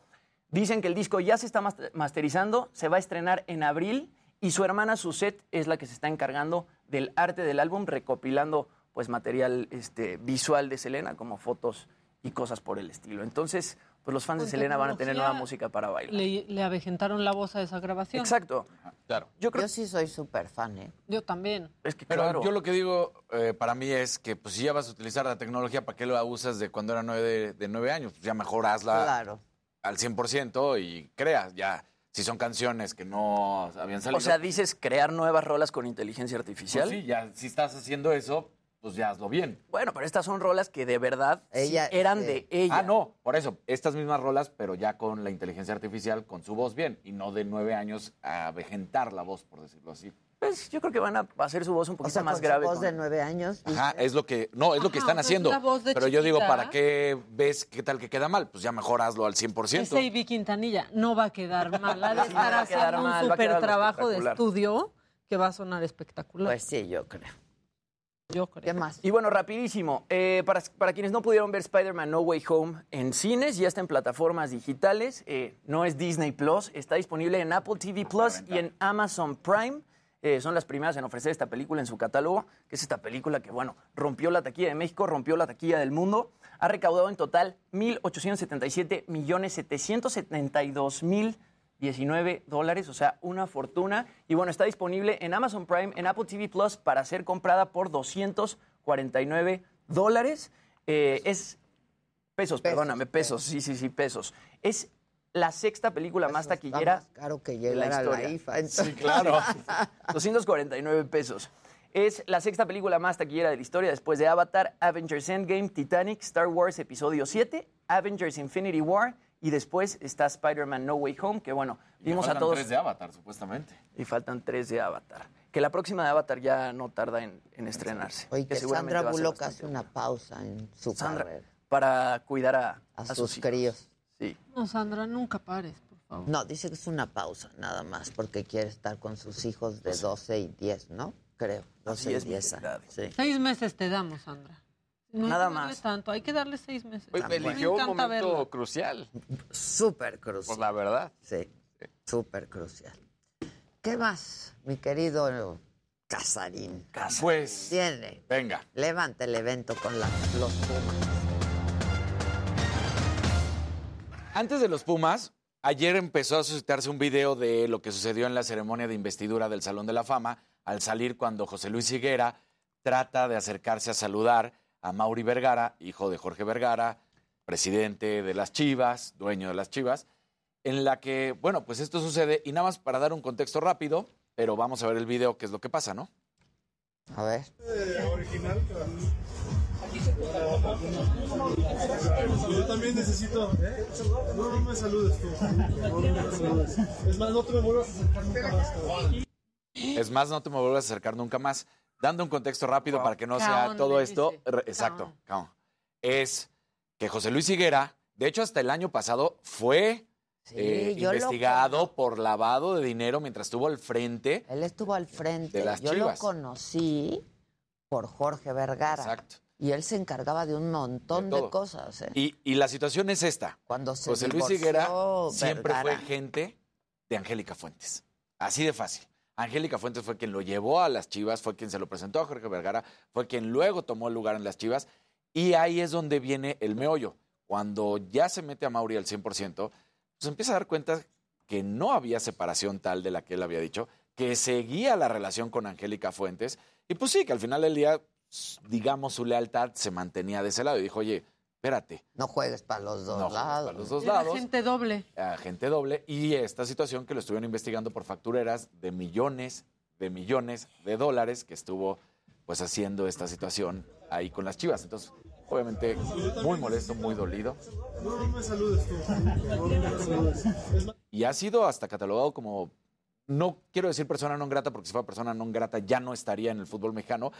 Dicen que el disco ya se está mas- masterizando, se va a estrenar en abril y su hermana Suzette es la que se está encargando del arte del álbum, recopilando pues material este, visual de Selena como fotos y cosas por el estilo. Entonces, pues los fans de Selena van a tener nueva música para bailar. Le, le avejentaron la voz a esa grabación. Exacto. Claro. Yo creo Yo sí soy súper fan, ¿eh? Yo también. Es que Pero claro. yo lo que digo eh, para mí es que pues, si ya vas a utilizar la tecnología, ¿para qué la usas de cuando era nueve, de, de nueve años? Pues ya mejor hazla Claro. al 100% y creas. Ya, si son canciones que no habían salido. O sea, dices crear nuevas rolas con inteligencia pues artificial. sí, ya, si estás haciendo eso, pues ya hazlo bien. Bueno, pero estas son rolas que de verdad sí eran sí. de ella. Ah, no, por eso, estas mismas rolas, pero ya con la inteligencia artificial, con su voz bien, y no de nueve años a vejentar la voz, por decirlo así. Pues yo creo que van a hacer su voz un O poquito sea, más con su grave. voz con- de nueve años. Ajá, es lo que, no, es lo que Ajá, están o es haciendo. la voz de Pero yo digo, chiquita. ¿para qué ves qué tal que queda mal? Pues ya mejor hazlo al 100%. Ese Ivy Quintanilla no va a quedar mal. Ha de no estar va a quedar haciendo mal, un va a quedar super trabajo de estudio que va a sonar espectacular. Pues sí, yo creo. Yo creo. ¿Qué más? Y bueno, rapidísimo. eh, para, para quienes no pudieron ver Spider-Man No Way Home en cines, ya está en plataformas digitales. eh, no es Disney Plus, está disponible en Apple TV Plus y en Amazon Prime. Eh, son las primeras en ofrecer esta película en su catálogo, que es esta película que, bueno, rompió la taquilla de México, rompió la taquilla del mundo. Ha recaudado en total 1.877 millones 772 mil 19 dólares, o sea, una fortuna. Y bueno, está disponible en Amazon Prime, en Apple TV Plus, para ser comprada por 249 dólares. Eh, es pesos, perdóname, pesos, sí, sí, sí, pesos. Es la sexta película más taquillera más caro que de la llegar a la historia. IFA. entonces- Sí, claro. 249 pesos. Es la sexta película más taquillera de la historia después de Avatar, Avengers Endgame, Titanic, Star Wars Episodio 7, Avengers Infinity War y después está Spider-Man No Way Home, que bueno, Y vimos a faltan todos. tres de Avatar, supuestamente. Y faltan tres de Avatar. Que la próxima de Avatar ya no tarda en, en estrenarse. Oye, que Sandra a Bullock hace una pausa en su Sandra, carrera. para cuidar a, A a sus hijos. críos. Sí. No, Sandra, nunca pares, por favor. No, dice que es una pausa, nada más, porque quiere estar con sus hijos de 12 y 10, ¿no? Creo. 12 y es, mi 10 querida años. Ade. Sí. Seis meses te damos, Sandra. No hay Nada que más. tanto, hay que darle seis meses. Mí me eligió un momento crucial. Súper crucial. Pues la verdad. Sí, súper crucial. ¿Qué más, mi querido Casarín? Pues, Tiene. venga. Levanta el evento con la- los Pumas. Antes de los Pumas, ayer empezó a suscitarse un video de lo que sucedió en la ceremonia de investidura del Salón de la Fama, al salir cuando José Luis Higuera trata de acercarse a saludar a Mauri Vergara, hijo de Jorge Vergara, presidente de las Chivas, dueño de las Chivas, en la que, bueno, pues esto sucede, y nada más para dar un contexto rápido, pero vamos a ver el video, qué es lo que pasa, ¿no? A ver. original. Yo también necesito. ¿eh? No, no me saludes tú. No, no me saludes. Es más, no te me vuelvas a acercar nunca más. cabrón. Es más, no te me vuelvas a acercar nunca más. Dando un contexto rápido para que no sea todo esto. re- Exacto, caón. Es que José Luis Higuera, de hecho, hasta el año pasado fue Sí, eh, lo investigado por lavado de dinero mientras estuvo al frente. Él estuvo al frente. De las Yo Chivas. lo conocí por Jorge Vergara. Exacto. Y él se encargaba de un montón De cosas. ¿eh? Y, y la situación es esta. Cuando se José Luis Higuera siempre fue gente de Angélica Fuentes. Así de fácil. Angélica Fuentes fue quien lo llevó a las Chivas, fue quien se lo presentó a Jorge Vergara, fue quien luego tomó el lugar en las Chivas. Y ahí es donde viene el meollo. Cuando ya se mete a Mauri al 100%, pues empieza a dar cuenta que no había separación tal de la que él había dicho, que seguía la relación con Angélica Fuentes. Y pues sí, que al final del día, digamos, su lealtad se mantenía de ese lado. Y dijo, oye, espérate. No juegues para los dos No lados. para los dos Era lados. gente doble. agente doble y esta situación que lo estuvieron investigando por factureras de millones de millones de dólares que estuvo pues haciendo esta situación ahí con las Chivas. Entonces, obviamente muy molesto, muy dolido No, no me saludes tú. No, no me saludes. Es más, y ha sido hasta catalogado como no quiero decir persona no grata porque si fuera persona no grata ya no estaría en el fútbol mexicano,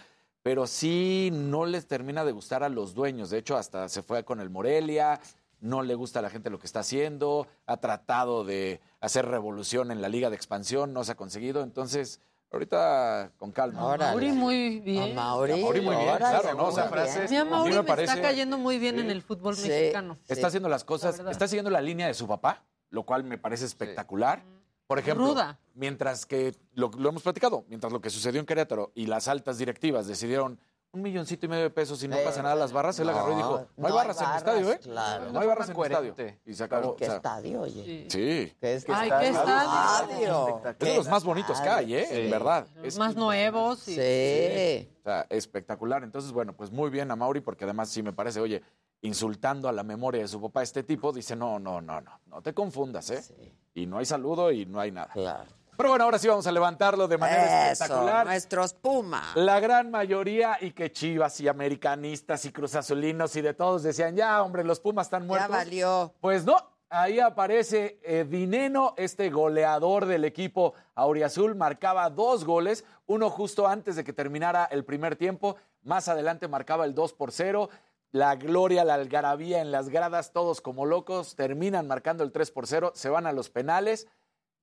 pero sí no les termina de gustar a los dueños. De hecho, hasta se fue con el Morelia, no le gusta a la gente lo que está haciendo, ha tratado de hacer revolución en la liga de expansión, no se ha conseguido. Entonces, ahorita con calma. Mauri muy bien. Mauri, Mauri muy bien, órale, claro, ¿no? O sea, frases- Mi Mauri me me, parece- está cayendo muy bien en el fútbol Sí. mexicano. Está haciendo las cosas, está siguiendo la línea de su papá, lo cual me parece espectacular. Por ejemplo, Ruda. mientras que lo, lo hemos platicado, mientras lo que sucedió en Querétaro y las altas directivas decidieron un milloncito y medio de pesos y no Eh, pasa nada a las barras, él no, agarró y dijo, no hay no hay barras en el estadio, ¿eh? claro. No hay barras en el estadio. Y se acabó. ¿Qué o sea, estadio, oye? Sí. ¿Qué es Ay, qué estadio. Es de los más bonitos que hay, ¿eh? En verdad. Los Es más nuevos. y- Sí. O sea, espectacular. Entonces, bueno, pues muy bien a Mauri, porque además sí me parece, oye, insultando a la memoria de su papá, este tipo dice, no, no, no, no, no te confundas, ¿eh? Y no hay saludo y no hay nada. Claro. Pero bueno, ahora sí vamos a levantarlo de manera Eso, espectacular. nuestros Pumas. La gran mayoría, y que chivas y americanistas y cruzazulinos y de todos decían, ya, hombre, los Pumas están Ya muertos. valió. Pues no, ahí aparece eh, Dineno, este goleador del equipo Auriazul, marcaba dos goles, uno justo antes de que terminara el primer tiempo, más adelante marcaba el 2 por 0. La gloria, la algarabía en las gradas, todos como locos, terminan marcando el 3 por 0, se van a los penales.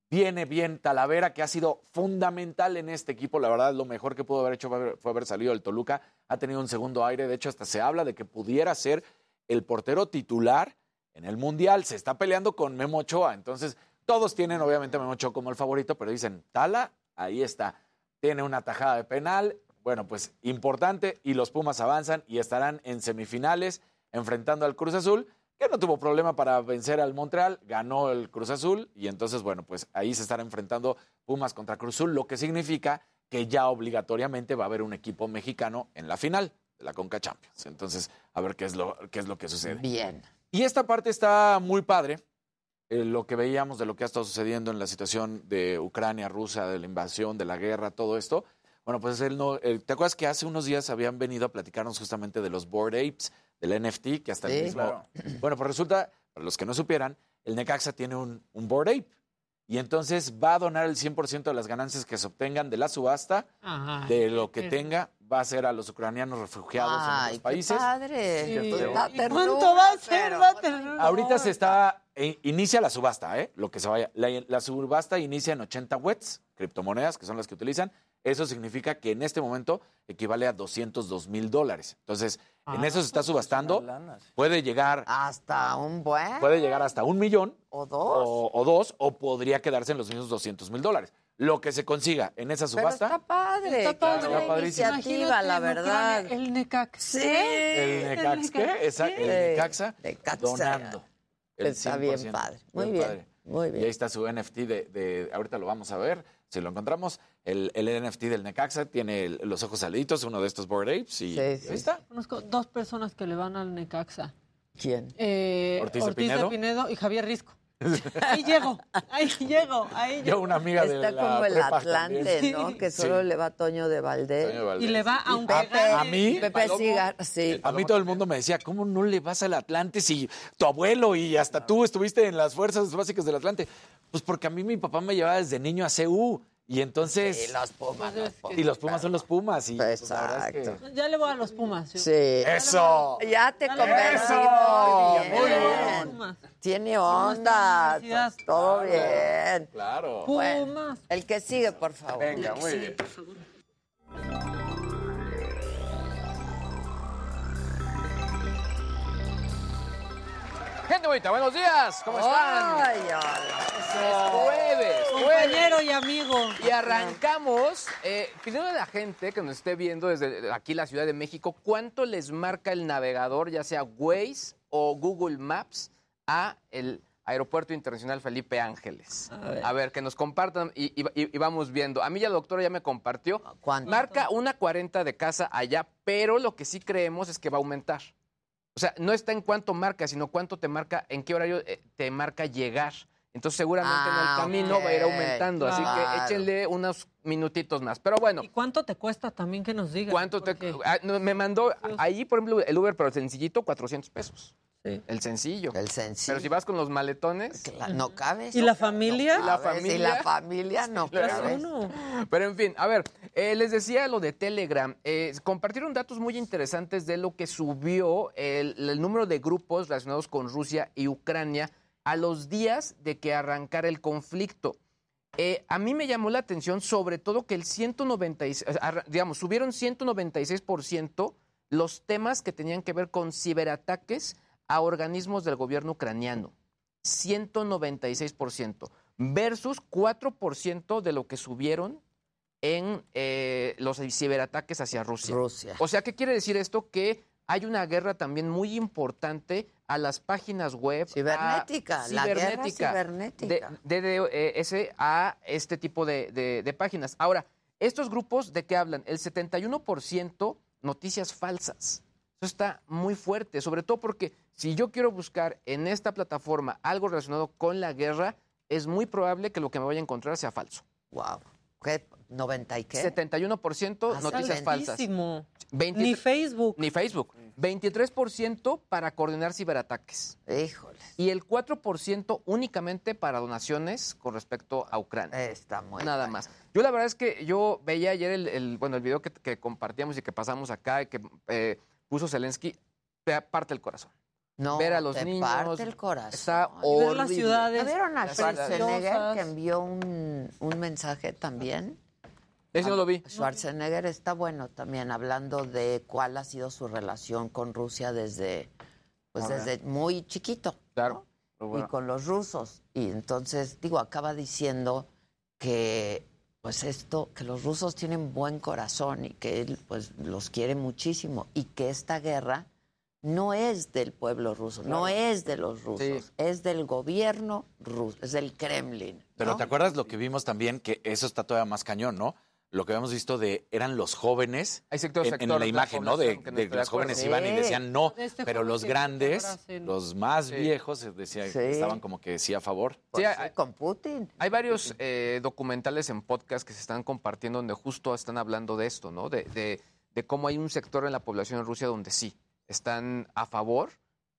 Viene bien Talavera, que ha sido fundamental en este equipo. La verdad, lo mejor que pudo haber hecho fue haber, salido del Toluca. Ha tenido un segundo aire. De hecho, hasta se habla de que pudiera ser el portero titular en el Mundial. Se está peleando con Memo Ochoa. Entonces, todos tienen obviamente Memo Ochoa como el favorito, pero dicen, Tala, ahí está. Tiene una tajada de penal. Bueno, pues importante. Y los Pumas avanzan y estarán en semifinales enfrentando al Cruz Azul que no tuvo problema para vencer al Montreal, ganó el Cruz Azul y entonces, bueno, pues ahí se estará enfrentando Pumas contra Cruz Azul, lo que significa que ya obligatoriamente va a haber un equipo mexicano en la final de la Conca Champions. Entonces, a ver qué es lo, qué es lo que sucede. Bien. Y esta parte está muy padre, eh, lo que veíamos de lo que ha estado sucediendo en la situación de Ucrania, Rusia, de la invasión, de la guerra, todo esto. Bueno, pues él no. eh, ¿Te acuerdas que hace unos días habían venido a platicarnos justamente de los Board Apes, del NFT, que hasta Sí. el mismo. Claro. Bueno, pues resulta, para los que no supieran, el Necaxa tiene un, un Board Ape. Y entonces va a donar el 100% de las ganancias que se obtengan de la subasta, Ajá. de lo que tenga, va a ser a los ucranianos refugiados en Ay, otros qué países. padre. Sí. Da ¿Y ternura, ¿Cuánto va a ser? pero- Da ternura. Ahorita se está, eh, inicia la subasta, ¿eh? Lo que se vaya. La, la subasta inicia en 80 wets, criptomonedas, que son las que utilizan. Eso significa que en este momento equivale a 202 mil dólares. Entonces, en Ah, eso se está subastando. Puede llegar, Hasta un buen. puede llegar hasta un millón O dos. o, o dos, o podría quedarse en los mismos 200 mil dólares. Lo que se consiga en esa Pero subasta. está padre. Está padre. buena Está padrísimo. iniciativa, Imagínate la verdad. El Necax. Sí. El Necax, ¿qué? Exacto, el. Necaxa Necaxa. donando. el Está bien 100%. padre. Muy Bien bien. padre. Muy Y ahí bien. está su NFT de, de- ahorita lo vamos a ver, si lo encontramos. El, el NFT del Necaxa tiene el- los ojos saliditos, uno de estos Board Apes, y Sí, ahí sí. está. Conozco dos personas que le van al Necaxa. ¿Quién? Eh, Ortiz Ortiz, de de, Pinedo. Pinedo. y Javier Risco. Ahí llego, ahí llego, ahí Yo, llego. una amiga de Está la como el Atlante, también. ¿no? Que Sí. solo le va a Toño de Valdés. Toño Valdés. Y le va aunque Pepe, gane. A mí, Pepe Palomo. Sigar, sí. A mí todo el mundo me decía, ¿cómo no le vas al Atlante si tu abuelo y hasta tú estuviste en las fuerzas básicas del Atlante? Pues porque a mí mi papá me llevaba desde niño a CU y entonces... Y los Pumas. los Pumas. y los Pumas son los Pumas. Y, pues, es que- Exacto. Ya le voy a los Pumas. yo. Sí. ¡Eso! Ya te convencí. ¡Eso! Muy bien. Tiene onda. Todo bien. Claro. Bueno, Pumas. el que sigue, por favor. Venga, muy bien. Gente bonita, buenos días. ¿Cómo están? Ay, ay, Es jueves, jueves. Compañero y amigo. Y arrancamos eh, pidiendo a la gente que nos esté viendo desde aquí la Ciudad de México cuánto les marca el navegador, ya sea Waze o Google Maps, a el Aeropuerto Internacional Felipe Ángeles. A ver. que nos compartan y, y- y vamos viendo. A mí ya la doctora ya me compartió. ¿Cuánto? Marca una 40 de casa allá, pero lo que sí creemos es que va a aumentar. O sea, no está en cuánto marca, sino cuánto te marca, en qué horario eh, te marca llegar. Entonces seguramente en Ah, el camino va a ir aumentando, así que échenle unos minutitos más. Pero bueno, ¿Y cuánto te cuesta también que nos digas? ¿cuánto te ah, no, me mandó ahí por ejemplo el Uber pero el sencillito 400 pesos? El sencillo. El sencillo. Pero si vas con los maletones, no cabes. ¿Y la familia? Y la familia. Si la familia no cabes. Pero en fin, a ver, eh, les decía lo de Telegram. Eh, compartieron datos muy interesantes de lo que subió el, el número de grupos relacionados con Rusia y Ucrania a los días de que arrancara el conflicto. Eh, a mí me llamó la atención sobre todo que el 196, eh, arra- digamos, subieron 196% los temas que tenían que ver con ciberataques a organismos del gobierno ucraniano. 196% versus 4% de lo que subieron en eh, los ciberataques hacia Rusia. Rusia. O sea, ¿qué quiere decir esto? Que hay una guerra también muy importante a las páginas web. a- Cibernética, la guerra cibernética. De, DDoS a este tipo de, de- de páginas. Ahora, estos grupos, ¿de qué hablan? El 71% noticias falsas. Eso está muy fuerte, sobre todo porque si yo quiero buscar en esta plataforma algo relacionado con la guerra, es muy probable que lo que me vaya a encontrar sea falso. Wow. ¿Qué? ¿90 y qué? 71% Ah, noticias falsas. Altísimo. 23 Ni Facebook. Ni Facebook. 23% para coordinar ciberataques. Híjole. Y el 4% únicamente para donaciones con respecto a Ucrania. Está muy Nada más. Yo la verdad es que yo veía ayer el, el- bueno, el video que, que compartíamos y que pasamos acá, que eh, puso Zelensky, te parte el corazón. No, Ver a los te niños. parte el corazón. Está Ver horrible. las ciudades. ¿No vieron a. Schwarzenegger que envió un, un mensaje también? Ese no lo vi. Schwarzenegger está bueno también, hablando de cuál ha sido su relación con Rusia desde, pues ver. desde muy chiquito. Claro. Y con los rusos. Y entonces, digo, acaba diciendo que pues esto, que los rusos tienen buen corazón y que él pues los quiere muchísimo y que esta guerra no es del pueblo ruso, no es de los rusos, es del gobierno ruso, es del Kremlin. Pero. ¿te acuerdas lo que vimos también? Que eso está todavía más cañón, ¿no? Lo que habíamos visto de eran los jóvenes Hay cierto en, en sector la imagen, ¿no? De, que no de los jóvenes iban y decían no, este pero los grandes, los más Sí. viejos, decía, Sí. estaban como que sí a favor. Sí, hay- con Putin. Hay varios eh, documentales en podcast que se están compartiendo donde justo están hablando de esto, ¿no? De, de- de cómo hay un sector en la población en Rusia donde sí están a favor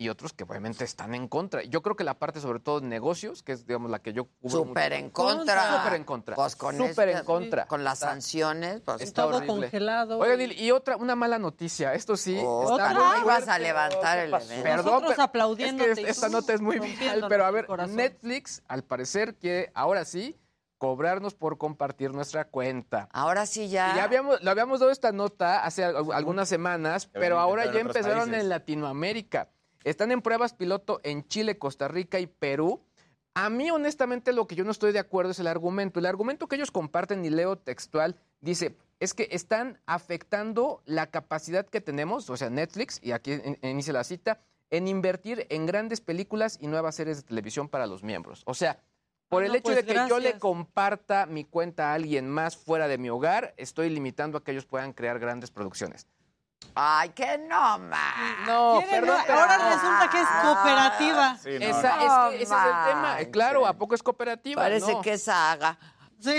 y otros que obviamente están en contra. Yo creo que la parte sobre todo de negocios, que es digamos la que yo cubro Súper mucho- en contra. Súper en contra. Pues con Súper este- en contra. Con las sanciones, pues está horrible. Oigan, y, y otra, una mala noticia. Esto sí. Otra. está fuerte. a levantar el evento. Perdón, Nosotros pero aplaudiéndote es que y esta nota es muy viral, pero a ver. Netflix al parecer quiere ahora sí cobrarnos por compartir nuestra cuenta. Ahora sí ya. Y ya habíamos, le habíamos dado esta nota hace al- algunas semanas, pero ahora ya empezaron países. en Latinoamérica. Están en pruebas piloto en Chile, Costa Rica y Perú. A mí, honestamente, lo que yo no estoy de acuerdo es el argumento. El argumento que ellos comparten, y leo textual, dice, es que están afectando la capacidad que tenemos, o sea, Netflix, y aquí in- inicia la cita, en invertir en grandes películas y nuevas series de televisión para los miembros. O sea, por Ah, el no, hecho pues de que yo le comparta mi cuenta a alguien más fuera de mi hogar, estoy limitando a que ellos puedan crear grandes producciones. Ay, que no, ma. No, pero- ahora resulta que es cooperativa. Esa- no. es que ese es el No tema. Eh, Claro, ¿a poco es cooperativa? Parece No. que es haga. Sí,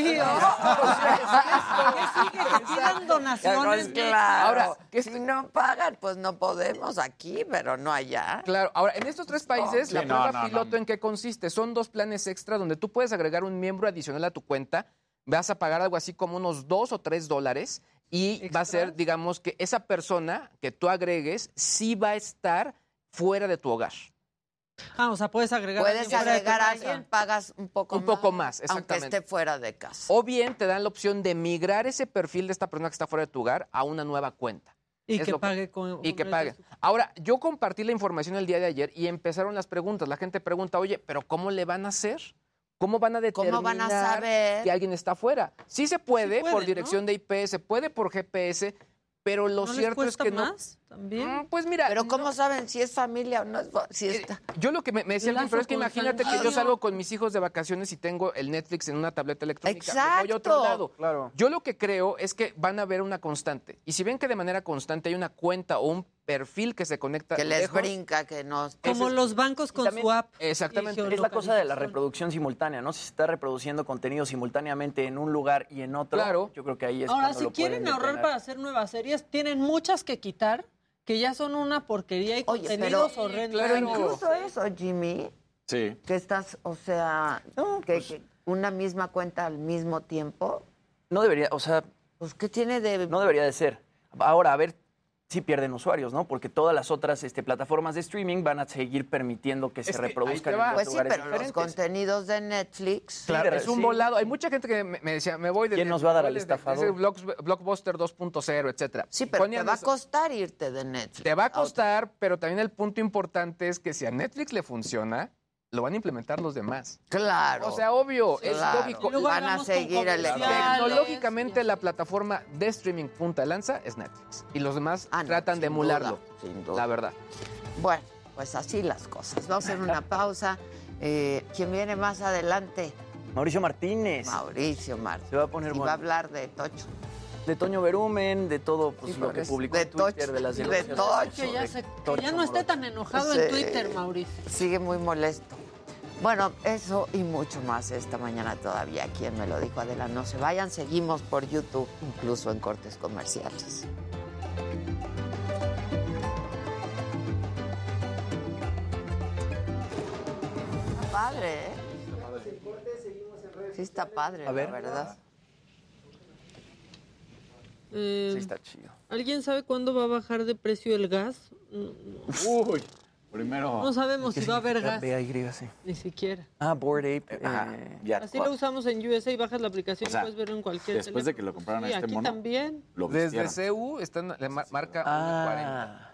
que pidan donaciones. Pues claro. Ahora, si no pagan, pues no podemos aquí, pero no allá. Claro, ahora, en estos tres países, Sí, la no, prueba no, no. piloto en qué consiste? Son dos planes extra donde tú puedes agregar un miembro adicional a tu cuenta, vas a pagar algo así como unos dos o tres dólares y va a ser, digamos, que esa persona que tú agregues sí va a estar fuera de tu hogar. Ah, o sea, puedes agregar Puedes alguien de tu agregar a alguien, pagas un poco Un poco más, aunque exactamente. esté fuera de casa. O bien te dan la opción de migrar ese perfil de esta persona que está fuera de tu hogar a una nueva cuenta. Y Es que pague con. y que pague. Ahora, yo compartí la información el día de ayer y empezaron las preguntas. La gente pregunta, oye, ¿pero cómo le van a hacer? ¿Cómo van a determinar ¿Cómo van a saber? que alguien está afuera? Sí se puede puede, por ¿no? dirección de IP, se puede por GPS, pero lo ¿No les cierto es que no. También? Mm, Pues mira, Pero ¿cómo saben si es familia o no es? Si Eh, está... yo lo que me, me decía El alguien, pero es que imagínate que yo salgo con mis hijos de vacaciones y tengo el Netflix en una tableta electrónica. me voy a otro Exacto. lado. Claro. Yo lo que creo es que van a haber una constante. Y si ven que de manera constante hay una cuenta o un perfil que se conecta Que les lejos. brinca, que no... Como los bancos con su app. Exactamente. Es la cosa de la reproducción simultánea, ¿no? Si se está reproduciendo contenido simultáneamente en un lugar y en otro, Claro. yo creo que ahí es Ahora, si lo quieren ahorrar detener. para hacer nuevas series, tienen muchas que quitar, que ya son una porquería y Oye, pero, contenidos horrendos. pero incluso eso, Jimmy, Sí. que estás, o sea, que, que una misma cuenta al mismo tiempo. No debería, o sea... Pues, ¿qué tiene de...? No debería de ser. Ahora, a ver si pierden usuarios, ¿no? Porque todas las otras este, plataformas de streaming van a seguir permitiendo que se que reproduzcan en Pues los sí, pero los contenidos de Netflix... Claro, es un sí. volado. Hay mucha gente que me, me decía, me voy de ¿Quién nos va a dar al Netflix, de- de estafador? ese Blockbuster 2.0, etcétera. Sí, pero te va a costar irte de Netflix. Te va a costar, pero también el punto importante es que si a Netflix le funciona, lo van a implementar los demás. Claro. O sea, obvio, es lógico. Luego Van a seguir el. Tecnológicamente, la plataforma de streaming punta de lanza es Netflix. Y los demás tratan de emularlo. duda, sin duda. La verdad. Bueno, pues así las cosas. Vamos a hacer una pausa. Eh, ¿Quién viene más adelante? Mauricio Martínez. Mauricio Martínez. Se va a poner Y va a hablar de Tocho. De Toño Berumen, de todo pues, Sí, lo que publicó de en Twitter, Tocho, de las de. Tocho. Que ya, se- que ya no esté tan enojado Sí. en Twitter, Mauricio. Sigue muy molesto. Bueno, eso y mucho más esta mañana todavía. ¿Quién me lo dijo? Adela, no se vayan. Seguimos por YouTube, incluso en cortes comerciales. Está padre, ¿eh? Sí está padre, A ver. la verdad. Eh, Sí, está chido. ¿Alguien sabe cuándo va a bajar de precio el gas? Uy, primero. no sabemos ¿Qué si va a haber gas. BAY, sí. Ni siquiera. Ah, Board Ape. Ajá, eh, ya. Así lo usamos en USA y bajas la aplicación O sea, y puedes verlo en cualquier después de teléfono. que lo compraron a Sí, este aquí mono, también. Lo Desde. CU está en la ma- marca Ah.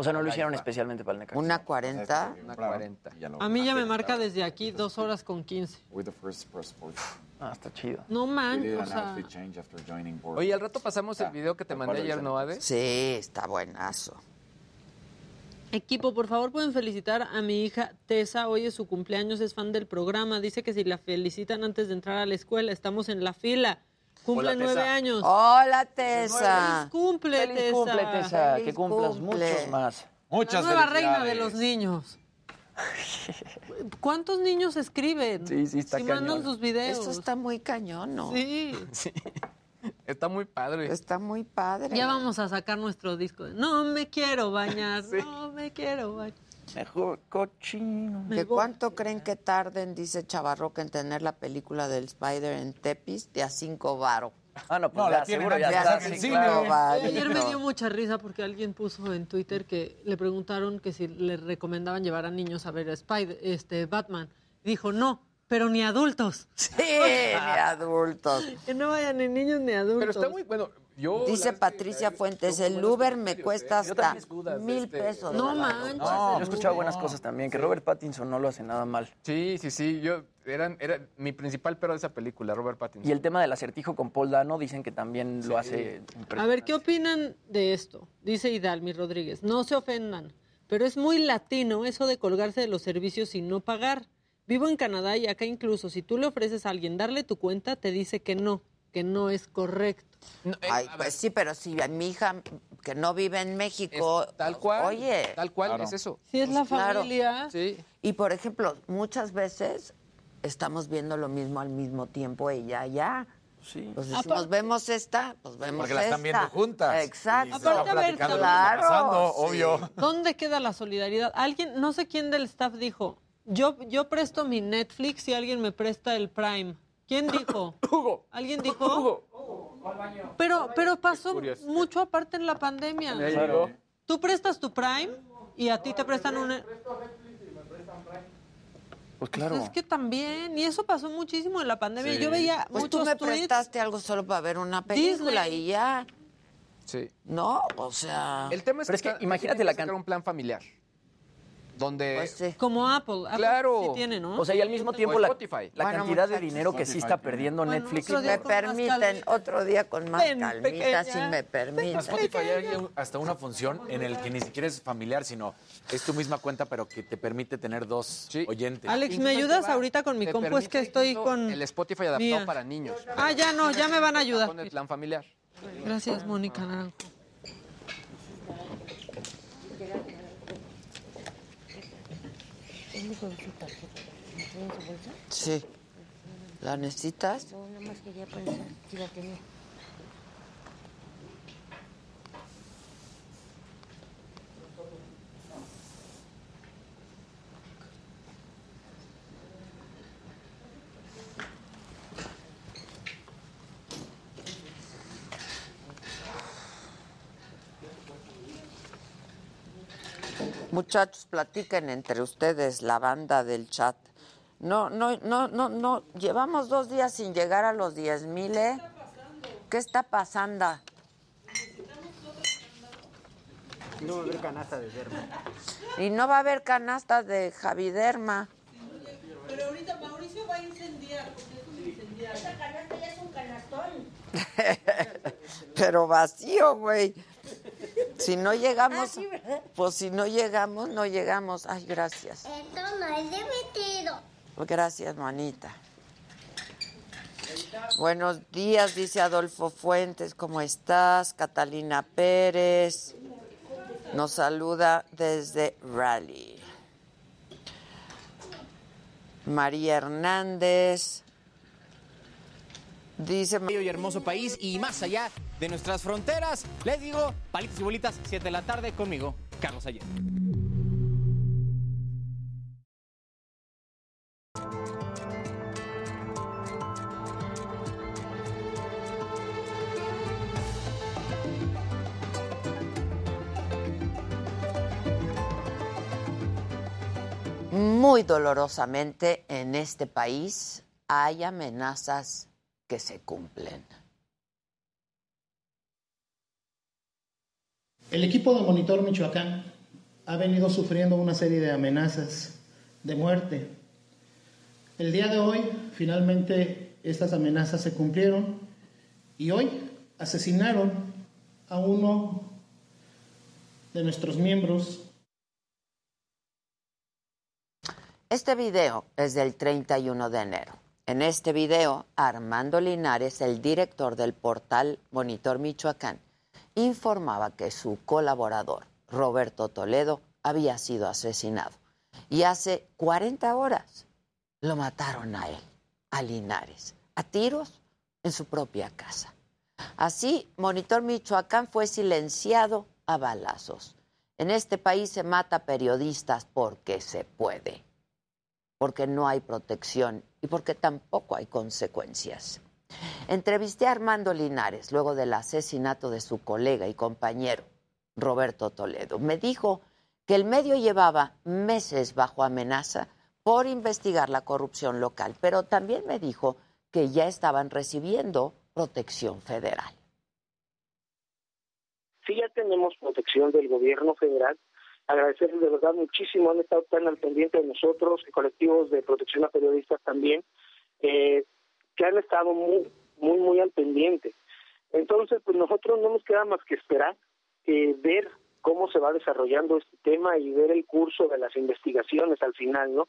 O sea, no lo hicieron especialmente para el Necaxa. Una 40. una 40. Ya lo- A mí ya me marca desde aquí dos horas con 15. With the first Pro Sports. Ah, está chido. No We man, did o an sea, outfit change after joining board. Oye, al rato pasamos el Ah, video que te mandé ayer. ¿no, Ade? Sí, está buenazo. Equipo, por favor pueden felicitar a mi hija Tessa. Hoy es su cumpleaños, es fan del programa. Dice que si la felicitan antes de entrar a la escuela, estamos en la fila. Cumple Hola, nueve Tessa. años. Hola, Tessa. ¡Feliz cumple, Feliz Tessa! cumple, Tessa. Feliz Que cumplas cumple. muchos más. La Muchas nueva reina de los niños. ¿Cuántos niños escriben? Sí, sí, está Si cañón. mandan sus videos. Eso está muy cañón, ¿no? Sí. Sí. Está muy padre. Está muy padre. Ya vamos a sacar nuestro disco. de, No me quiero bañar, no me quiero bañar. Mejor cochino. Me ¿Que voy. cuánto creen que tarden, dice Chavarroca, en tener la película del Spider en Tepis? De a cinco varo. Ah, no, pues No, la seguro ya está. de cine. Ayer me dio mucha risa porque alguien puso en Twitter que le preguntaron que si le recomendaban llevar a niños a ver a Spider, este Batman. Dijo, no, pero ni adultos. Sí, ni adultos. Que no vayan ni niños ni adultos. Pero está muy bueno. Yo, Dice que Patricia Fuentes, el Uber me cuesta ¿eh? hasta dudas mil este- pesos. No manches. No, yo he escuchado no. buenas cosas también, que Robert Pattinson no lo hace nada mal. Sí, sí, sí. Yo, eran, era mi principal pero de esa película, Robert Pattinson. Y el tema del acertijo con Paul Dano dicen que también lo hace A ver, ¿qué opinan de esto? Dice Hidalmi Rodríguez. No se ofendan, pero es muy latino eso de colgarse de los servicios sin no pagar. Vivo en Canadá y acá incluso si tú le ofreces a alguien darle tu cuenta, te dice que no, que no es correcto. No, eh, Ay, pues sí, pero si a mi hija que no vive en México, es tal cual. oye, Tal cual, Claro. es eso. Si es la claro. familia, Sí. y por ejemplo, muchas veces estamos viendo lo mismo al mismo tiempo ella ya. Sí. Pues decimos, Aparte- vemos esta, pues vemos Porque la están esta. viendo juntas. Exacto. Aparte, a ver, claro, pasando, sí. obvio. ¿dónde queda la solidaridad? Alguien, no sé quién del staff dijo, yo, yo presto mi Netflix y alguien me presta el Prime. ¿Quién dijo? Hugo. ¿Alguien dijo? Pero, pero pasó curioso. mucho aparte en la pandemia. Claro. Tú prestas tu Prime y a ti te prestan un... Pues claro. Es que también, y eso pasó muchísimo en la pandemia. Sí. Yo veía Pues tú muchos me tweets. prestaste algo solo para ver una película Disney. y ya. Sí. No, o sea. El tema es Pero es que imagínate la que sacar can- un plan familiar. Donde Pues sí. Como Apple. Apple Claro. Sí tiene, ¿no? O sea, y al mismo tiempo la, Spotify. la Bueno, cantidad de dinero que sí está perdiendo Bueno, Netflix. Si me permiten, calmita. otro día con más Ven, calmita, pequeña. si me En permiten. Spotify hay hasta una función en el que ni siquiera es familiar, sino es tu misma cuenta, pero que te permite tener dos Sí. oyentes. Alex, ¿me ayudas ahorita con mi compu? Es que estoy con... El Spotify adaptado Mía. para niños. Ah, ya no, ya me van a ayudar. Con el plan familiar. Gracias, Mónica Naranjo. Con su tarjeta. ¿Me su bolsa? Sí. ¿La necesitas? No, nada más quería pensar si la tenía. Muchachos, platiquen entre ustedes la banda del chat. No, no, no, no, no. Llevamos dos días sin llegar a los 10 mil, ¿eh? ¿Qué está pasando? No va a haber canasta de derma. Y no va a haber canastas de Javiderma. Pero ahorita Mauricio va a incendiar, porque es un incendiario. Esa canasta ya es un canastón. Pero vacío, güey. Si no llegamos, Ah, pues si no llegamos, no llegamos. Ay, gracias. Esto no es divertido. Gracias, manita. Buenos días, dice Adolfo Fuentes, ¿cómo estás? Catalina Pérez nos saluda desde Raleigh. María Hernández dice... bello y hermoso país y más allá de nuestras fronteras. Les digo, palitos y bolitas, 7 de la tarde conmigo, Carlos Ayer. Muy dolorosamente en este país hay amenazas que se cumplen. El equipo de Monitor Michoacán ha venido sufriendo una serie de amenazas de muerte. El día de hoy, finalmente, estas amenazas se cumplieron y hoy asesinaron a uno de nuestros miembros Este video es del 31 de enero. En este video, Armando Linares, el director del portal Monitor Michoacán, informaba que su colaborador, Roberto Toledo, había sido asesinado. Y hace 40 horas lo mataron a él, a Linares, a tiros en su propia casa. Así, Monitor Michoacán fue silenciado a balazos. En este país se mata periodistas porque se puede porque no hay protección y porque tampoco hay consecuencias. Entrevisté a Armando Linares luego del asesinato de su colega y compañero, Roberto Toledo. Me dijo que el medio llevaba meses bajo amenaza por investigar la corrupción local, pero también me dijo que ya estaban recibiendo protección federal. Sí, ya tenemos protección del gobierno federal. Agradecerles de verdad muchísimo, han estado tan al pendiente de nosotros, y colectivos de protección a periodistas también, eh, que han estado muy, muy, muy al pendiente. Entonces, pues nosotros no nos queda más que esperar, eh, ver cómo se va desarrollando este tema y ver el curso de las investigaciones al final, ¿no?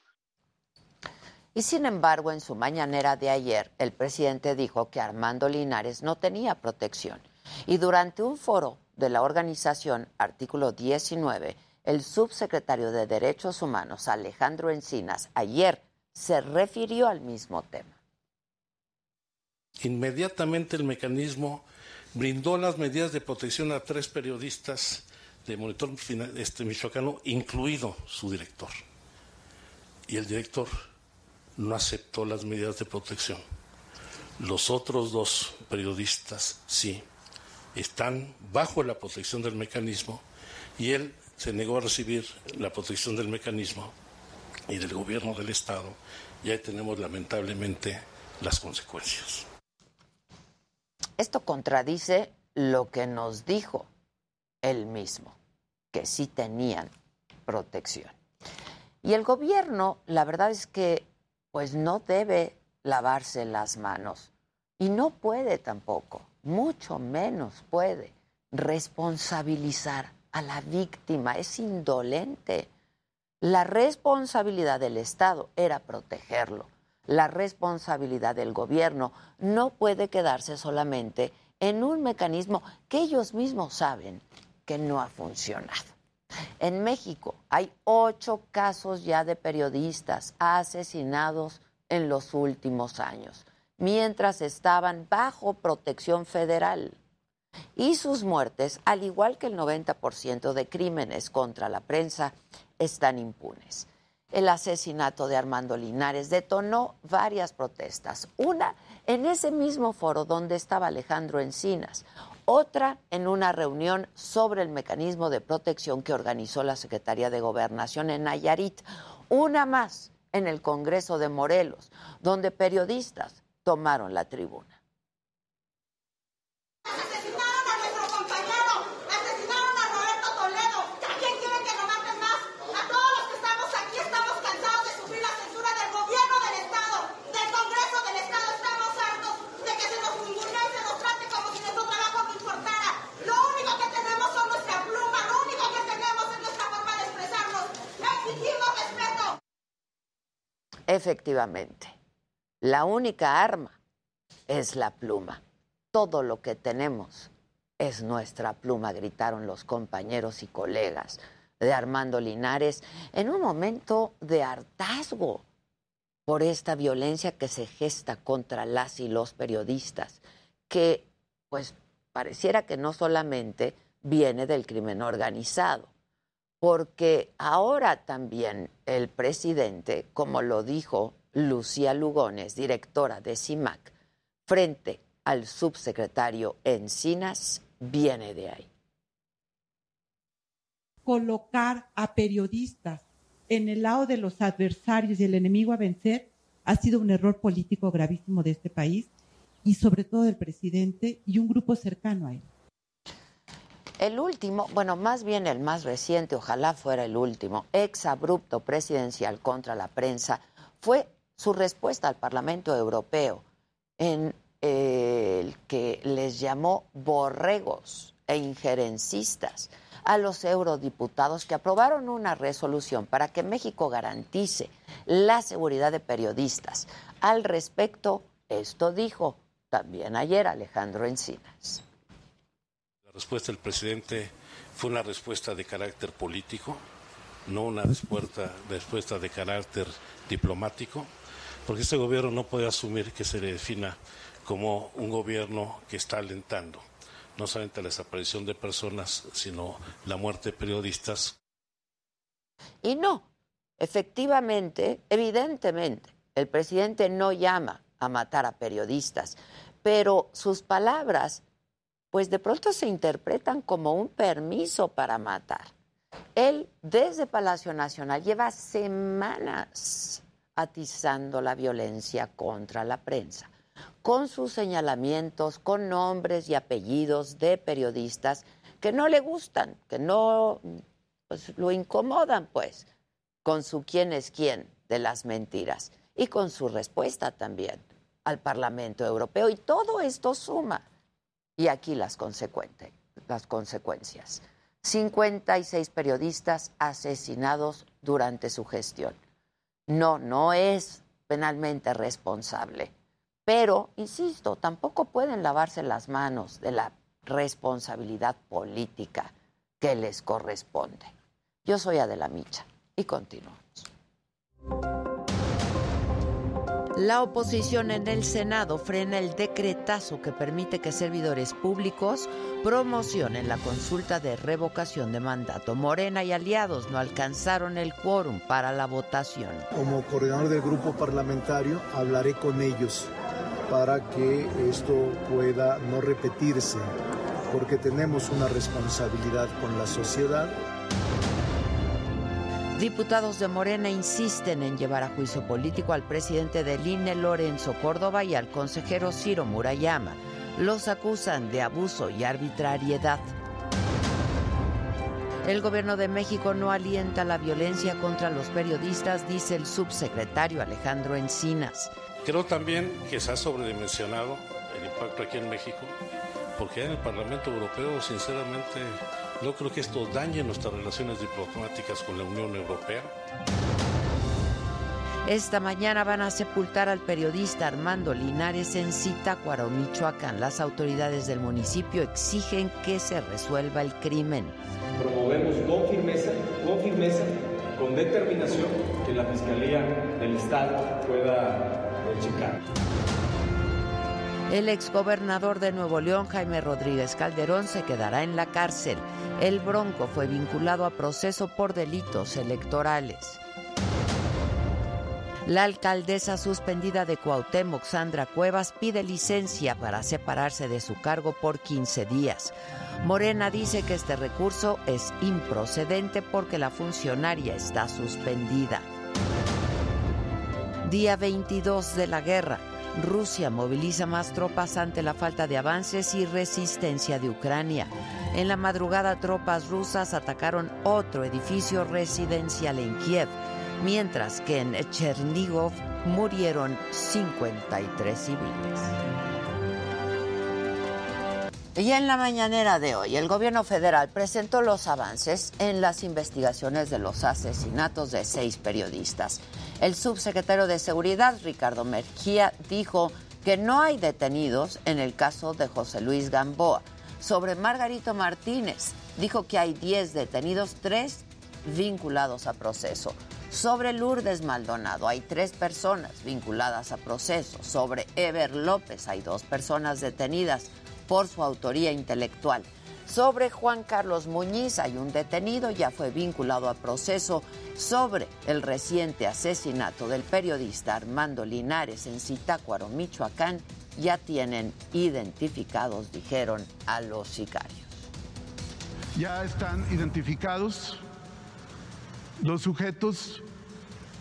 Y sin embargo, en su mañanera de ayer, el presidente dijo que Armando Linares no tenía protección. Y durante un foro de la organización Artículo 19, el subsecretario de Derechos Humanos, Alejandro Encinas, ayer se refirió al mismo tema. Inmediatamente el mecanismo brindó las medidas de protección a tres periodistas de Monitor este, Michoacano, incluido su director. Y el director no aceptó las medidas de protección. Los otros dos periodistas sí están bajo la protección del mecanismo y él se negó a recibir la protección del mecanismo y del gobierno del Estado. Y ahí tenemos lamentablemente las consecuencias. Esto contradice lo que nos dijo él mismo, que sí tenían protección. Y el gobierno, la verdad es que pues no debe lavarse las manos y no puede tampoco, mucho menos puede responsabilizar a la víctima, es indolente. La responsabilidad del Estado era protegerlo. La responsabilidad del gobierno no puede quedarse solamente en un mecanismo que ellos mismos saben que no ha funcionado. En México hay ocho casos ya de periodistas asesinados en los últimos años, mientras estaban bajo protección federal. Y sus muertes, al igual que el 90% de crímenes contra la prensa, están impunes. El asesinato de Armando Linares detonó varias protestas. Una en ese mismo foro donde estaba Alejandro Encinas, otra en una reunión sobre el mecanismo de protección que organizó la Secretaría de Gobernación en Nayarit, una más en el Congreso de Morelos, donde periodistas tomaron la tribuna. Asesinaron a nuestro compañero, asesinaron a Roberto Toledo. ¿Quién quiere que lo maten más? A todos los que estamos aquí estamos cansados de sufrir la censura del gobierno del Estado, del Congreso del Estado. Estamos hartos de que se nos ningunee y se nos trate como si nuestro trabajo no importara. Lo único que tenemos son nuestra pluma, lo único que tenemos es nuestra forma de expresarnos. Exigimos respeto. Efectivamente, la única arma es la pluma. Todo lo que tenemos es nuestra pluma, gritaron los compañeros y colegas de Armando Linares en un momento de hartazgo por esta violencia que se gesta contra las y los periodistas, que pues pareciera que no solamente viene del crimen organizado, porque ahora también el presidente, como lo dijo Lucía Lugones, directora de CIMAC, frente al subsecretario Encinas, viene de ahí. colocar a periodistas en el lado de los adversarios y el enemigo a vencer ha sido un error político gravísimo de este país y sobre todo del presidente y un grupo cercano a él. El último, bueno, más bien el más reciente, ojalá fuera el último, ex abrupto presidencial contra la prensa, fue su respuesta al Parlamento Europeo en eh, el que les llamó borregos e injerencistas a los eurodiputados que aprobaron una resolución para que México garantice la seguridad de periodistas. Al respecto, esto dijo también ayer Alejandro Encinas. La respuesta del presidente fue una respuesta de carácter político, no una respuesta, de carácter diplomático, porque este gobierno no puede asumir que se le defina como un gobierno que está alentando no solamente la desaparición de personas, sino la muerte de periodistas. Y no, efectivamente, evidentemente, el presidente no llama a matar a periodistas, pero sus palabras, pues de pronto se interpretan como un permiso para matar. Él, desde Palacio Nacional, lleva semanas atizando la violencia contra la prensa con sus señalamientos, con nombres y apellidos de periodistas que no le gustan, que no pues, lo incomodan, pues, con su quién es quién de las mentiras y con su respuesta también al Parlamento Europeo. Y todo esto suma. Y aquí las, las consecuencias. 56 periodistas asesinados durante su gestión. No, no es penalmente responsable pero, insisto, tampoco pueden lavarse las manos de la responsabilidad política que les corresponde. Yo soy Adela Micha y continuamos. La oposición en el Senado frena el decretazo que permite que servidores públicos promocionen la consulta de revocación de mandato. Morena y aliados no alcanzaron el quórum para la votación. Como coordinador del grupo parlamentario hablaré con ellos para que esto pueda no repetirse, porque tenemos una responsabilidad con la sociedad. Diputados de Morena insisten en llevar a juicio político al presidente del INE, Lorenzo Córdoba, y al consejero Ciro Murayama. Los acusan de abuso y arbitrariedad. El gobierno de México no alienta la violencia contra los periodistas, dice el subsecretario Alejandro Encinas. Creo también que se ha sobredimensionado el impacto aquí en México, porque en el Parlamento Europeo, sinceramente, no creo que esto dañe nuestras relaciones diplomáticas con la Unión Europea. Esta mañana van a sepultar al periodista Armando Linares en Zitácuaro, Michoacán. Las autoridades del municipio exigen que se resuelva el crimen. Promover vemos con firmeza, con firmeza, con determinación que la Fiscalía del Estado pueda checar. El exgobernador de Nuevo León, Jaime Rodríguez Calderón, se quedará en la cárcel. El Bronco fue vinculado a proceso por delitos electorales. La alcaldesa suspendida de Cuauhtémoc, Sandra Cuevas, pide licencia para separarse de su cargo por 15 días. Morena dice que este recurso es improcedente porque la funcionaria está suspendida. Día 22 de la guerra. Rusia moviliza más tropas ante la falta de avances y resistencia de Ucrania. En la madrugada tropas rusas atacaron otro edificio residencial en Kiev, mientras que en Chernigov murieron 53 civiles. Y en la mañanera de hoy, el gobierno federal presentó los avances en las investigaciones de los asesinatos de seis periodistas. El subsecretario de Seguridad, Ricardo Mejía, dijo que no hay detenidos en el caso de José Luis Gamboa. Sobre Margarito Martínez, dijo que hay 10 detenidos, tres vinculados a proceso. Sobre Lourdes Maldonado hay tres personas vinculadas a proceso. Sobre Ever López hay dos personas detenidas por su autoría intelectual. Sobre Juan Carlos Muñiz hay un detenido, ya fue vinculado a proceso. Sobre el reciente asesinato del periodista Armando Linares en Zitácuaro, Michoacán, ya tienen identificados, dijeron, a los sicarios. Ya están identificados los sujetos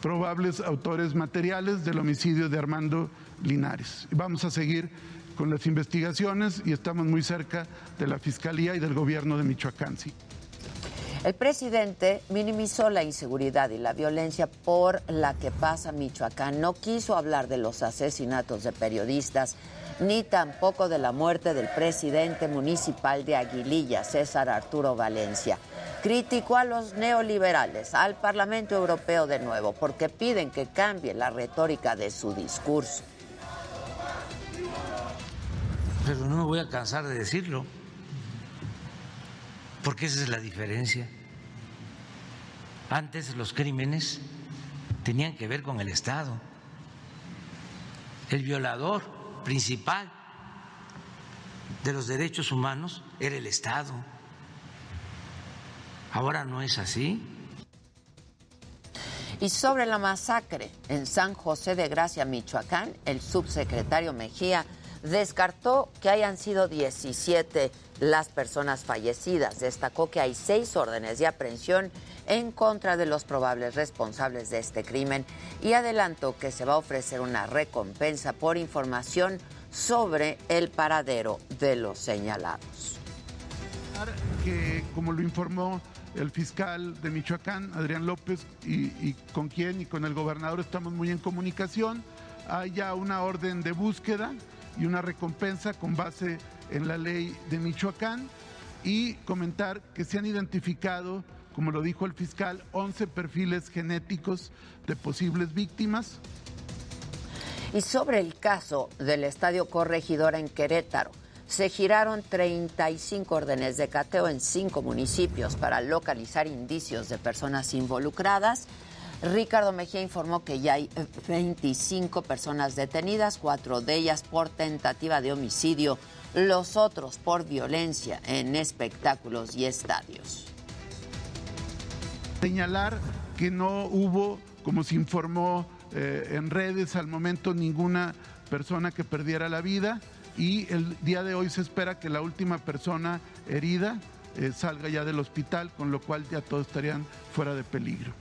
probables autores materiales del homicidio de Armando Linares. Vamos a seguir con las investigaciones y estamos muy cerca de la Fiscalía y del gobierno de Michoacán. Sí. El presidente minimizó la inseguridad y la violencia por la que pasa Michoacán. No quiso hablar de los asesinatos de periodistas ni tampoco de la muerte del presidente municipal de Aguililla, César Arturo Valencia. Criticó a los neoliberales, al Parlamento Europeo de nuevo, porque piden que cambie la retórica de su discurso. Pero no me voy a cansar de decirlo, porque esa es la diferencia. Antes los crímenes tenían que ver con el Estado. El violador principal de los derechos humanos era el Estado. Ahora no es así. Y sobre la masacre en San José de Gracia, Michoacán, el subsecretario Mejía descartó que hayan sido 17 las personas fallecidas. Destacó que hay seis órdenes de aprehensión en contra de los probables responsables de este crimen y adelantó que se va a ofrecer una recompensa por información sobre el paradero de los señalados. Que, como lo informó el fiscal de Michoacán, Adrián López, y, con quien y con el gobernador estamos muy en comunicación, haya una orden de búsqueda y una recompensa con base en la ley de Michoacán y comentar que se han identificado, como lo dijo el fiscal, 11 perfiles genéticos de posibles víctimas. Y sobre el caso del Estadio Corregidora en Querétaro, se giraron 35 órdenes de cateo en cinco municipios para localizar indicios de personas involucradas. Ricardo Mejía informó que ya hay 25 personas detenidas, cuatro de ellas por tentativa de homicidio, los otros por violencia en espectáculos y estadios. Señalar que no hubo, como se informó eh, en redes al momento, ninguna persona que perdiera la vida y el día de hoy se espera que la última persona herida eh, salga ya del hospital, con lo cual ya todos estarían fuera de peligro.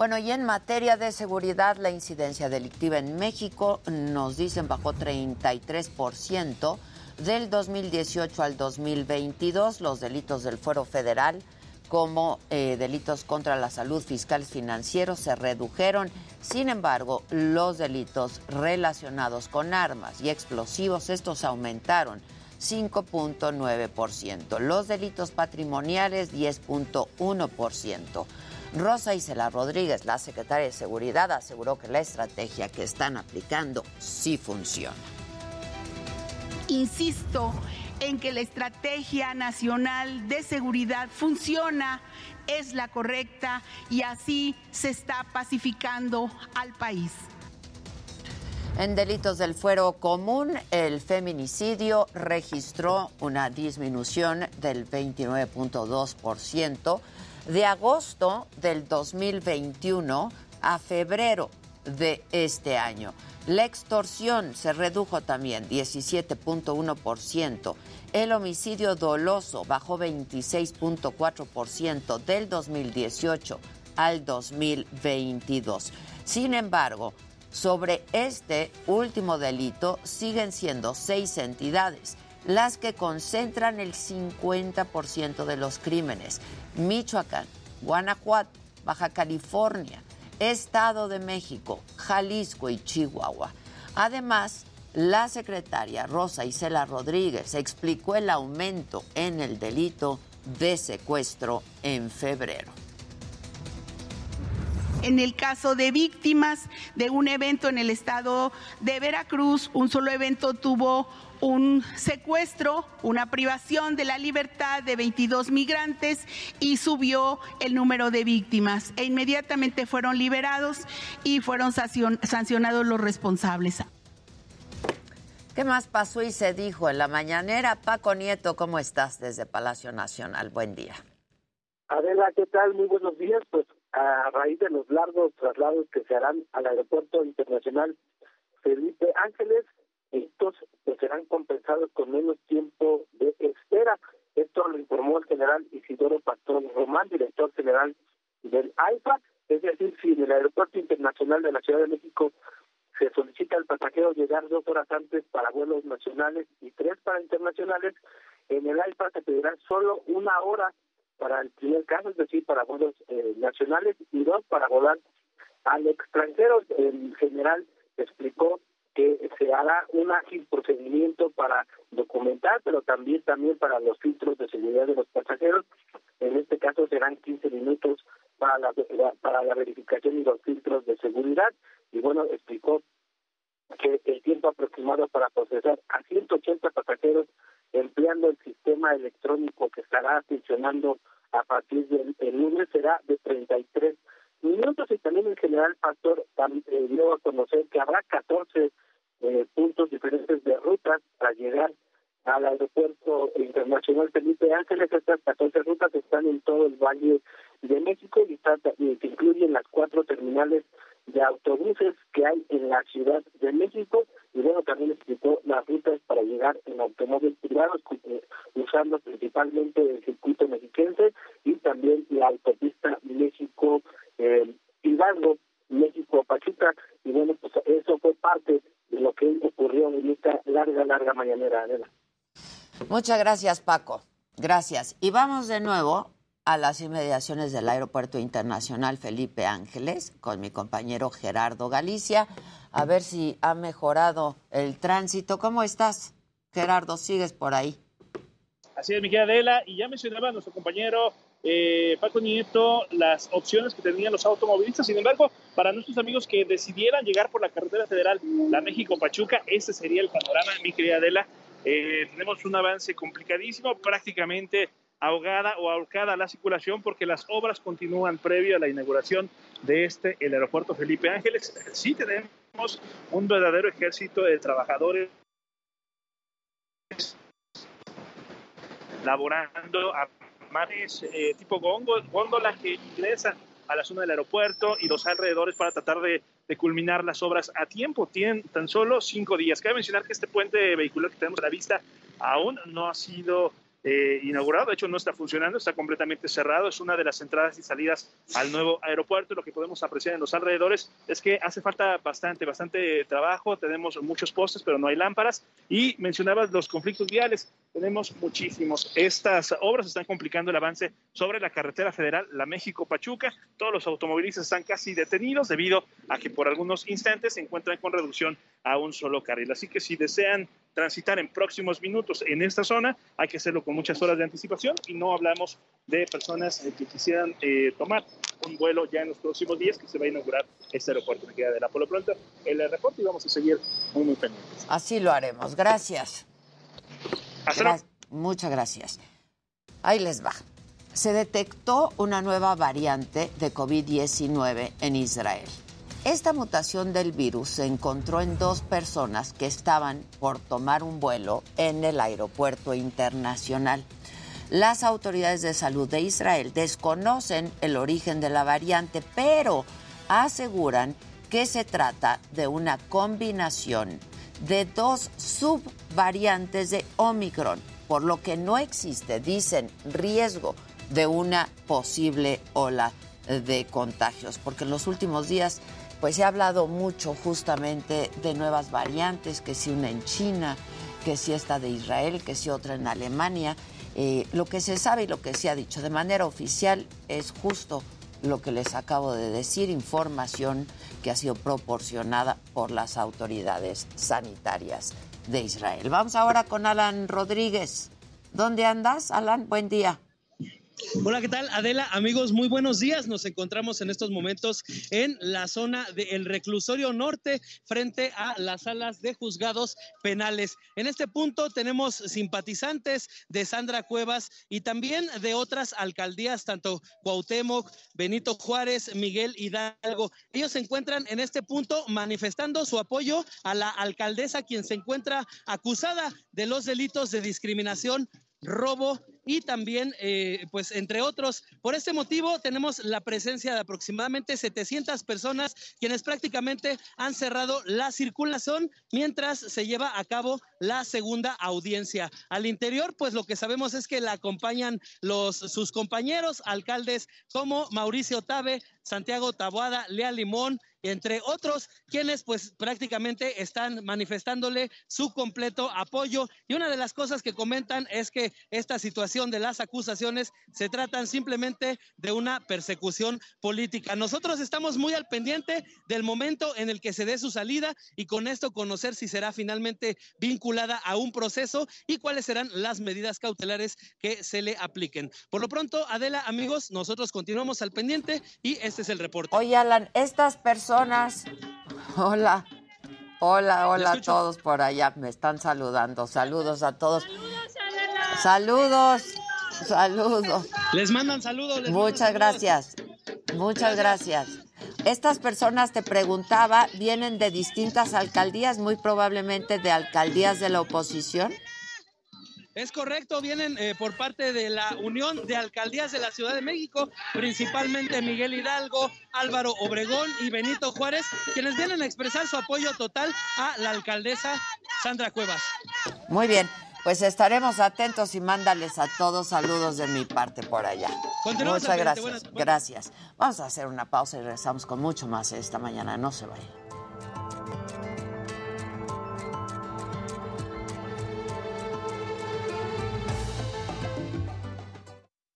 Bueno, y en materia de seguridad, la incidencia delictiva en México nos dicen bajó 33% del 2018 al 2022. Los delitos del fuero federal, como eh, delitos contra la salud fiscal financiero, se redujeron. Sin embargo, los delitos relacionados con armas y explosivos, estos aumentaron 5.9%. Los delitos patrimoniales, 10.1%. Rosa Isela Rodríguez, la secretaria de Seguridad, aseguró que la estrategia que están aplicando sí funciona. Insisto en que la estrategia nacional de seguridad funciona, es la correcta y así se está pacificando al país. En delitos del fuero común, el feminicidio registró una disminución del 29.2% de agosto del 2021 a febrero de este año. La extorsión se redujo también 17.1%. El homicidio doloso bajó 26.4% del 2018 al 2022. Sin embargo, sobre este último delito siguen siendo seis entidades las que concentran el 50% de los crímenes. Michoacán, Guanajuato, Baja California, Estado de México, Jalisco y Chihuahua. Además, la secretaria Rosa Isela Rodríguez explicó el aumento en el delito de secuestro en febrero. En el caso de víctimas de un evento en el estado de Veracruz, un solo evento tuvo un secuestro, una privación de la libertad de 22 migrantes y subió el número de víctimas. E inmediatamente fueron liberados y fueron sancionados los responsables. ¿Qué más pasó y se dijo en la mañanera? Paco Nieto, ¿cómo estás desde Palacio Nacional? Buen día. Adela, ¿qué tal? Muy buenos días. Pues a raíz de los largos traslados que se harán al Aeropuerto Internacional Felipe Ángeles, estos pues, serán compensados con menos tiempo de espera. Esto lo informó el general Isidoro Pastor Román, director general del AIFA. Es decir, si en el Aeropuerto Internacional de la Ciudad de México se solicita al pasajero llegar dos horas antes para vuelos nacionales y tres para internacionales, en el AIFA se pedirá solo una hora para el primer caso, es decir, para vuelos eh, nacionales y dos para volar al extranjero. El general explicó que se hará un ágil procedimiento para documentar, pero también también para los filtros de seguridad de los pasajeros. En este caso serán 15 minutos para la, para la verificación y los filtros de seguridad. Y bueno, explicó que el tiempo aproximado para procesar a 180 pasajeros empleando el sistema electrónico que estará funcionando a partir del lunes será de 33 minutos y también el general Pastor eh, dio a conocer que habrá 14 eh, puntos diferentes de rutas para llegar al aeropuerto internacional Felipe Ángeles. Estas 14 rutas están en todo el Valle de México y, y que incluyen las cuatro terminales de autobuses que hay en la Ciudad de México y bueno, también explicó las rutas para llegar en automóviles privados eh, usando principalmente el circuito mexiquense y también la autopista México eh, Hidalgo, México Pachuca y bueno, pues eso fue parte de lo que ocurrió en esta larga, larga mañanera. Muchas gracias, Paco. Gracias. Y vamos de nuevo a las inmediaciones del Aeropuerto Internacional Felipe Ángeles con mi compañero Gerardo Galicia, a ver si ha mejorado el tránsito. ¿Cómo estás, Gerardo? ¿Sigues por ahí? Así es, mi querida Adela, y ya mencionaba nuestro compañero eh, Paco Nieto las opciones que tenían los automovilistas. Sin embargo, para nuestros amigos que decidieran llegar por la carretera federal, la México-Pachuca, ese sería el panorama, mi querida Adela. Eh, tenemos un avance complicadísimo, prácticamente ahogada o ahorcada la circulación porque las obras continúan previo a la inauguración de este, el aeropuerto Felipe Ángeles. Sí tenemos un verdadero ejército de trabajadores laborando a mares eh, tipo góndola que ingresan a la zona del aeropuerto y los alrededores para tratar de, de, culminar las obras a tiempo. Tienen tan solo cinco días. Cabe mencionar que este puente vehicular que tenemos a la vista aún no ha sido eh, inaugurado, de hecho no está funcionando, está completamente cerrado, es una de las entradas y salidas al nuevo aeropuerto. Lo que podemos apreciar en los alrededores es que hace falta bastante, bastante trabajo, tenemos muchos postes, pero no hay lámparas. Y mencionabas los conflictos viales, tenemos muchísimos. Estas obras están complicando el avance sobre la carretera federal, la México-Pachuca. Todos los automovilistas están casi detenidos debido a que por algunos instantes se encuentran con reducción a un solo carril. Así que si desean transitar en próximos minutos en esta zona, hay que hacerlo con muchas horas de anticipación y no hablamos de personas eh, que quisieran eh, tomar un vuelo ya en los próximos días que se va a inaugurar este aeropuerto. Me queda de la Polo Pronto el aeropuerto y vamos a seguir muy, muy pendientes. Así lo haremos. Gracias. Hasta muchas gracias. Ahí les va. Se detectó una nueva variante de COVID-19 en Israel. Esta mutación del virus se encontró en dos personas que estaban por tomar un vuelo en el aeropuerto internacional. Las autoridades de salud de Israel desconocen el origen de la variante, pero aseguran que se trata de una combinación de dos subvariantes de Omicron, por lo que no existe, dicen, riesgo de una posible ola de contagios, porque en los últimos días pues se ha hablado mucho justamente de nuevas variantes, que si una en China, que si esta de Israel, que si otra en Alemania. Eh, lo que se sabe y lo que se ha dicho de manera oficial es justo lo que les acabo de decir, información que ha sido proporcionada por las autoridades sanitarias de Israel. Vamos ahora con Alan Rodríguez. ¿Dónde andas, Alan? Buen día. Hola, ¿qué tal? Adela, amigos, muy buenos días. Nos encontramos en estos momentos en la zona del reclusorio norte frente a las salas de juzgados penales. En este punto tenemos simpatizantes de Sandra Cuevas y también de otras alcaldías, tanto Cuauhtémoc, Benito Juárez, Miguel Hidalgo. Ellos se encuentran en este punto manifestando su apoyo a la alcaldesa, quien se encuentra acusada de los delitos de discriminación robo y también, eh, pues, entre otros. Por este motivo, tenemos la presencia de aproximadamente 700 personas quienes prácticamente han cerrado la circulación mientras se lleva a cabo la segunda audiencia. Al interior, pues, lo que sabemos es que la acompañan los, sus compañeros alcaldes como Mauricio Tabe, Santiago Taboada, Lea Limón, entre otros, quienes pues prácticamente están manifestándole su completo apoyo. Y una de las cosas que comentan es que esta situación de las acusaciones se tratan simplemente de una persecución política. Nosotros estamos muy al pendiente del momento en el que se dé su salida y con esto conocer si será finalmente vinculada a un proceso y cuáles serán las medidas cautelares que se le apliquen. Por lo pronto, Adela, amigos, nosotros continuamos al pendiente y este es el reporte. Oye, Alan, estas personas. Hola. Hola, hola a todos por allá. Me están saludando. Saludos a todos. Saludos. Saludos. Les mandan saludos. les Muchas mandan gracias. Muchas gracias. Estas personas, te preguntaba, vienen de distintas alcaldías, muy probablemente de alcaldías de la oposición. Es correcto, vienen eh, por parte de la Unión de Alcaldías de la Ciudad de México, principalmente Miguel Hidalgo, Álvaro Obregón y Benito Juárez, quienes vienen a expresar su apoyo total a la alcaldesa Sandra Cuevas. Muy bien, pues estaremos atentos y mándales a todos saludos de mi parte por allá. Continuamos Muchas gracias. Buenas- Gracias. Vamos a hacer una pausa y regresamos con mucho más esta mañana. No se vayan.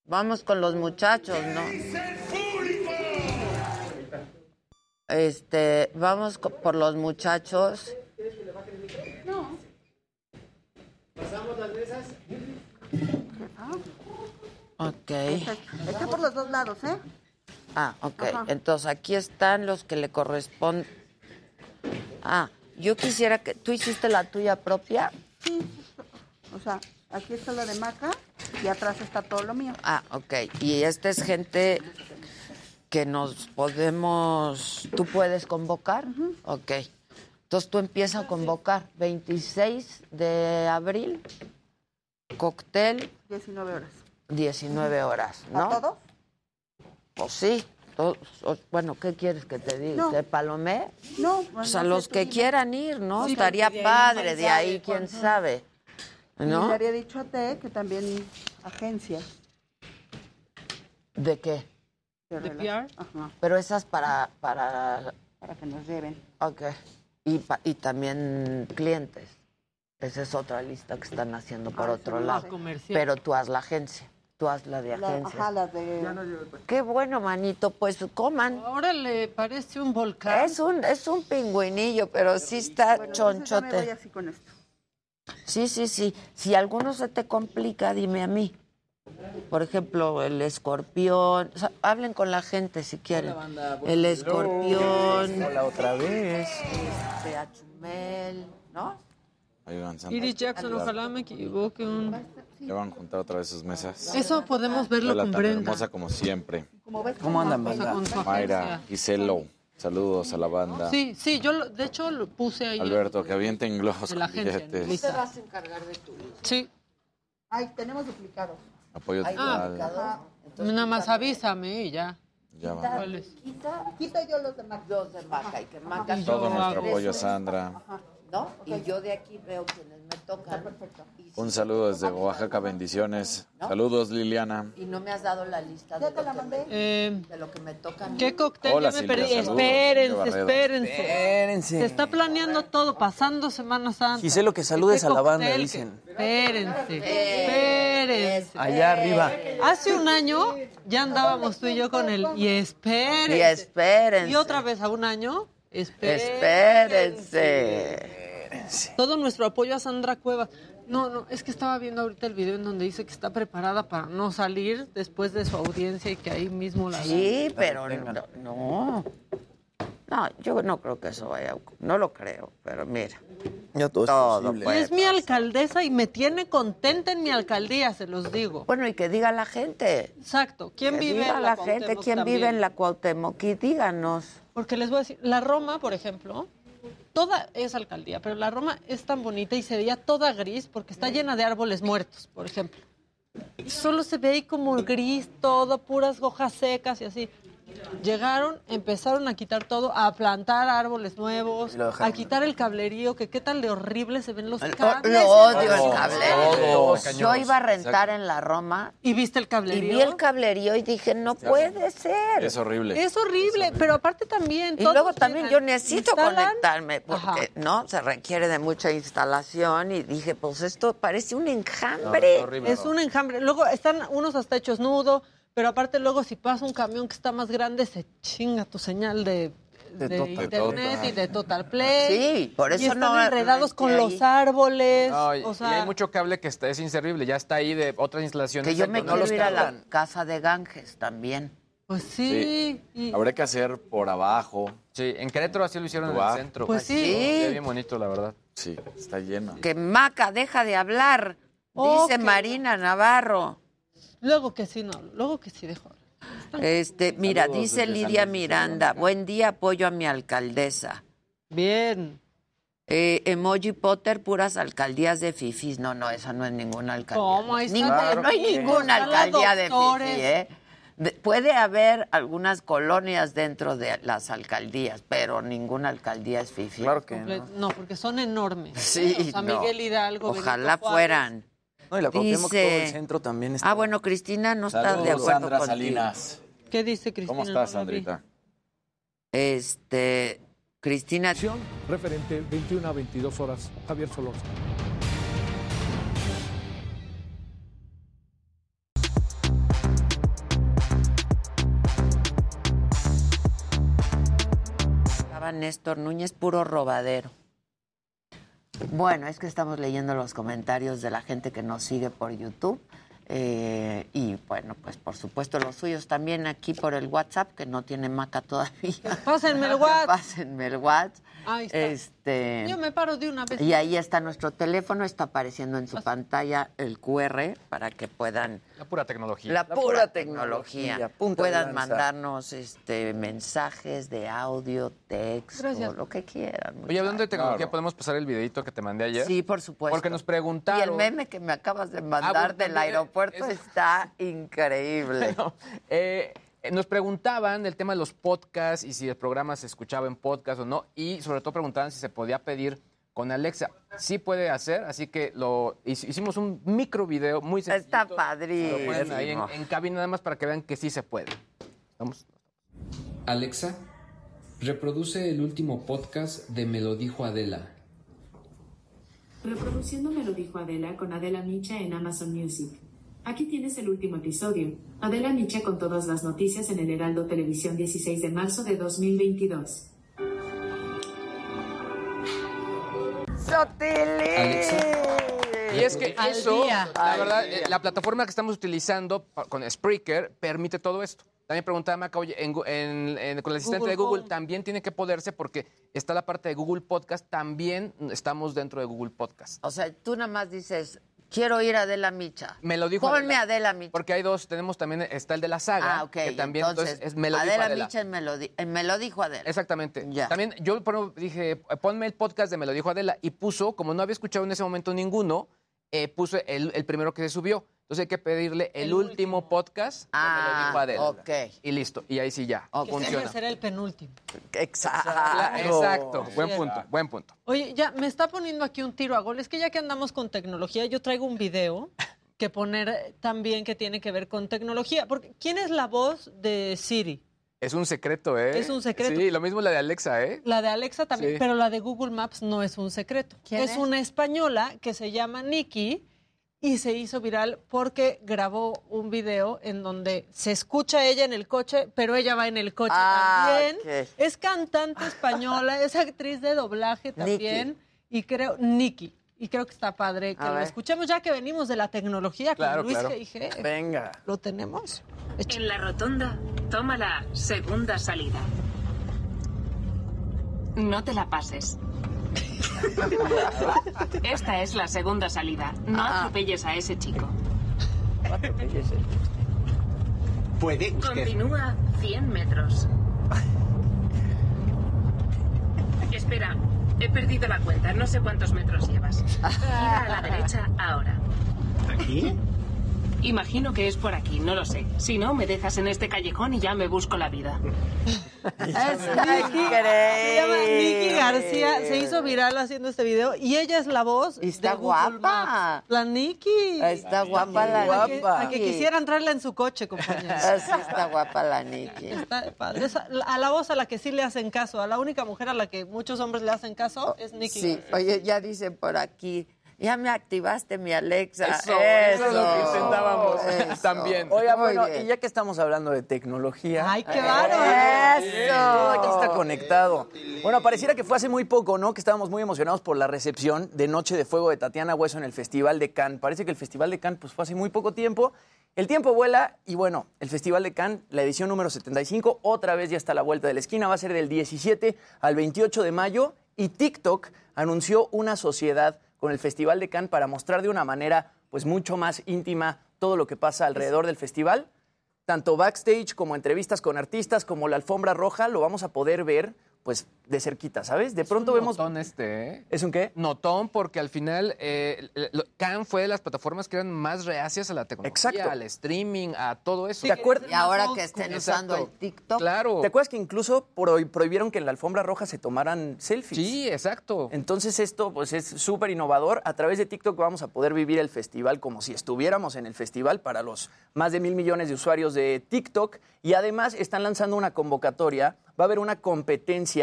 Vamos con los muchachos, ¿no? Este, vamos por los muchachos. No. ¿Pasamos las mesas? Ok. Está por los dos lados, ¿eh? Ah, ok. Ajá. Entonces aquí están los que le corresponden. Ah, yo quisiera que tú hiciste la tuya propia. Sí. O sea, aquí está la de Maca y atrás está todo lo mío. Ah, ok. Y esta es gente que nos podemos. ¿Tú puedes convocar? Ok. Entonces tú empiezas a convocar. 26 de abril, cóctel, 19 horas. 19 horas, ¿no? ¿A todos? Pues sí. todos. Bueno, ¿qué quieres que te diga? No. ¿Te palomé? No, Pues a los que quieran ir, ¿no? Sí, Estaría de padre, de ahí quién ajá. sabe. Y ¿No? le había dicho a T que también agencia. ¿De qué? De, PR. Ajá. Pero esas para... Para, para que nos lleven. Ok. Y, pa- y también clientes. Esa es otra lista que están haciendo por Ah, otro lado. Comercial. Pero tú haz la agencia. Tú haz la de La- agencia. ajá, las de... Qué bueno, manito. Pues coman. Ahora le parece un volcán. Es un, es un pingüinillo, pero sí está Bueno, ya me voy chonchote. así con esto. Sí, sí, sí. Si alguno se te complica, dime a mí. Por ejemplo, el escorpión. O sea, hablen con la gente si quieren. El escorpión. Hola otra vez. Este, Achumel, ¿no? Ahí van, Sandra. Iris Jackson, ojalá me equivoque. Un... Ya van a juntar otra vez sus mesas. Eso podemos verlo Hola, con tan Brenda. hermosa como siempre. ¿Cómo andan, Pasa banda? con su Mayra. Giselo, saludos a la banda. Sí, sí, yo lo- de hecho lo puse ahí. Alberto, que avienten globos De la billetes. lista. Te vas a encargar de tu lista. Sí. Ay, tenemos duplicados. Apoyo total. duplicados. Nada más avísame y ya. Ya va. Quita, quita, yo los de Maca. Los de Maca y que Maca. Todo nuestro apoyo, Sandra. Ajá, ¿No? Y yo de aquí veo quienes me tocan. perfecto. Un saludo desde Oaxaca, bendiciones. Saludos, Liliana. Y no me has dado la lista de, lo, que me, Eh, de lo que me toca a mí. ¿Qué cóctel? Hola, ya me Silvia, perdí. saludos. Espérense, espérense. Espérense. Se está planeando todo, pasando Semana Santa. Giselo, que ¿Y saludes a la banda, dicen. Espérense, espérense. Allá arriba. Hace un año ya andábamos tú y yo con el y espérense. Y espérense. Y otra vez a un año, Espérense. Todo nuestro apoyo a Sandra Cuevas. No, no, es que estaba viendo ahorita el video en donde dice que está preparada para no salir después de su audiencia y que ahí mismo la Sí, pero no, no. No, yo no creo que eso vaya a ocurrir. No lo creo, pero mira. Ya todo, Todo es es mi alcaldesa y me tiene contenta en mi alcaldía, se los digo. Bueno, y que diga la gente. Exacto. ¿Quién que vive diga en la, la gente, Cuauhtémoc quién también? vive en la Cuauhtémoc y díganos. Porque les voy a decir, la Roma, por ejemplo, toda es alcaldía, pero la Roma es tan bonita y se veía toda gris porque está llena de árboles muertos, por ejemplo. Solo se ve ahí como gris todo, puras hojas secas y así. Llegaron, empezaron a quitar todo, a plantar árboles nuevos, Y a quitar el cablerío, que qué tan de horrible se ven los Lo, cables. lo odio el cablerío. Yo iba a rentar en la Roma ¿Y viste el y cablerío? vi el cablerío y dije, no puede ser. Es horrible. Es horrible, pero aparte también... Y luego también yo necesito instalan, conectarme porque Ajá. no se requiere de mucha instalación y dije, pues esto parece un enjambre. Es un enjambre. Luego están unos hasta hechos nudo, pero aparte luego si pasa un camión que está más grande, se chinga tu señal de, De de Total. internet Total. y de Total Play. Sí, por y eso están no enredados con los árboles. No, y, o y hay mucho cable que está, es inservible, ya está ahí de otras instalaciones. Que yo me quiero ir a la casa de Ganges también. pues sí. y- Habrá que hacer por abajo. Sí, en Querétaro así lo hicieron en el centro. Pues sí. Ve bien bonito, la verdad. Sí, está lleno. Que Maca deja de hablar, dice Marina Navarro. Luego que sí, no. Luego que sí dejo. Este, mira, Saludos dice Lidia Miranda, buen día, apoyo a mi alcaldesa. Bien. Eh, emoji Potter, puras alcaldías de fifis. No, no, esa no es ninguna alcaldía. ¿Cómo? Ahí no hay ninguna alcaldía de fifi, ¿eh? De- puede haber algunas colonias dentro de las alcaldías, pero ninguna alcaldía es fifi. Claro que no. No, porque son enormes. Sí, O sea, no. Miguel Hidalgo. Ojalá Benito Juárez. fueran. No, y la Cuauhtémoc, todo Dice- el centro también está. Ah, bueno, Cristina no está de Saludos, acuerdo Sandra contigo. Salinas. ¿Qué dice Cristina? ¿Cómo estás. Sandrita? Este, Cristina, Referente 21 a 22 horas. Javier Solórzano. estaba Néstor Núñez, puro robadero. Bueno, es que estamos leyendo los comentarios de la gente que nos sigue por YouTube. eh, y bueno, pues por supuesto los suyos también aquí por el WhatsApp, que no tiene maca todavía. Pásenme el WhatsApp. Pásenme el WhatsApp. Ahí está. Este, Yo me paro de una vez. y ahí está nuestro teléfono, está apareciendo en su pantalla el QR para que puedan La pura tecnología. la pura tecnología. tecnología, Puedan mandarnos este mensajes de audio, texto, Gracias. lo que quieran. Oye, hablando de tecnología, Claro. ¿podemos pasar el videito que te mandé ayer? Sí, por supuesto. Porque nos Y preguntaron... el meme que me acabas de mandar bueno, del aeropuerto está increíble. No, eh, nos preguntaban del tema de los podcasts y si el programa se escuchaba en podcast o no, y sobre todo preguntaban si se podía pedir con Alexa. Sí puede hacer, así que lo hic- hicimos un micro video muy sencillo. Está Lo padrísimo. ahí en, en cabina nada más para que vean que sí se puede. Vamos. Alexa, reproduce el último podcast de Me lo dijo Adela. Reproduciendo Me lo dijo Adela con Adela Micha en Amazon Music. Aquí tienes el último episodio. Adela Micha con todas las noticias en el Heraldo Televisión 16 de marzo de 2022. Y es que Al eso, día. la verdad, eh, la plataforma que estamos utilizando con Spreaker permite todo esto. También preguntaba Maca, oye, en gu- en- en- con el asistente Google de Google Home. también tiene que poderse porque está la parte de Google Podcast, también estamos dentro de Google Podcast. O sea, tú nada más dices, quiero ir a Adela Micha. Me lo dijo Ponme Adela. Adela Micha. Porque hay dos, tenemos también, está el de la saga, Ah, ok. que también entonces, entonces, es me lo dijo Adela, Adela. Micha me lo, di- eh, me lo dijo Adela. Exactamente. Ya. También yo dije, ponme el podcast de Me lo dijo Adela y puso, como no había escuchado en ese momento ninguno, eh, puso el, el primero que se subió. Entonces hay que pedirle el, último podcast de Me lo dijo Ah, Adela. ok. Y listo. Y ahí sí ya, Que siempre funciona. será el penúltimo. Exacto. Exacto. Buen punto, buen punto. Oye, ya me está poniendo aquí un tiro a gol. Es que ya que andamos con tecnología, yo traigo un video que poner también que tiene que ver con tecnología. Porque ¿quién es la voz de Siri? Es un secreto, ¿eh? Es un secreto. Sí, lo mismo la de Alexa, ¿eh? La de Alexa también, Sí. pero la de Google Maps no es un secreto. ¿Quién es, es? una española que se llama Nikki y se hizo viral porque grabó un video en donde se escucha ella en el coche, pero ella va en el coche Ah, también. Es cantante española, es actriz de doblaje también y creo Nikki. Y creo que está padre que A lo ver. escuchemos ya que venimos de la tecnología Claro, con Luis claro. G.I.G. Venga. ¿Lo tenemos? En la rotonda, toma la segunda salida. No te la pases. Esta es la segunda salida. No atropelles a ese chico. ¿Puede usted? Continúa 100 metros. Espera, he perdido la cuenta. No sé cuántos metros llevas. Gira a la derecha ahora. ¿Aquí? Imagino que es por aquí, no lo sé. Si no, me dejas en este callejón y ya me busco la vida. Está Se llama Nikki. García, se hizo viral haciendo este video y ella es la voz Y está de guapa. Maps. La Nikki. Está guapa la A que, guapa. a que quisiera entrarla en su coche, compañeros. Así está guapa la Nikki. Está padre. A la voz a la que sí le hacen caso, a la única mujer a la que muchos hombres le hacen caso es Nikki. Oh, Sí, García. oye, ya dicen por aquí, ya me activaste mi Alexa. Eso, eso es lo que intentábamos Eso. también. Oiga, Muy bueno, bien. y ya que estamos hablando de tecnología. ¡Ay, qué bárbaro! Todo aquí está conectado. Bueno, pareciera que fue hace muy poco, ¿no? Que estábamos muy emocionados por la recepción de Noche de Fuego de Tatiana Hueso en el Festival de Cannes. Parece que el Festival de Cannes pues, fue hace muy poco tiempo. El tiempo vuela y bueno, el Festival de Cannes, la edición número 75, otra vez ya está a la vuelta de la esquina. Va a ser del 17 al 28 de mayo y TikTok anunció una sociedad con el Festival de Cannes para mostrar de una manera pues mucho más íntima todo lo que pasa alrededor del festival. Tanto backstage como entrevistas con artistas, como la alfombra roja, lo vamos a poder ver pues de cerquita, ¿sabes? De pronto un vemos... notón este, ¿eh? ¿Es un qué? Notón, porque al final eh, Cannes fue de las plataformas que eran más reacias a la tecnología, Exacto. al streaming, a todo eso. ¿Te acuerdas? Y ahora que estén Exacto. usando el TikTok. Claro. ¿Te acuerdas que incluso prohi- prohibieron que en la alfombra roja se tomaran selfies? Sí, exacto. Entonces esto pues es súper innovador. A través de TikTok vamos a poder vivir el festival como si estuviéramos en el festival para los más de mil millones de usuarios de TikTok. Y además están lanzando una convocatoria. Va a haber una competencia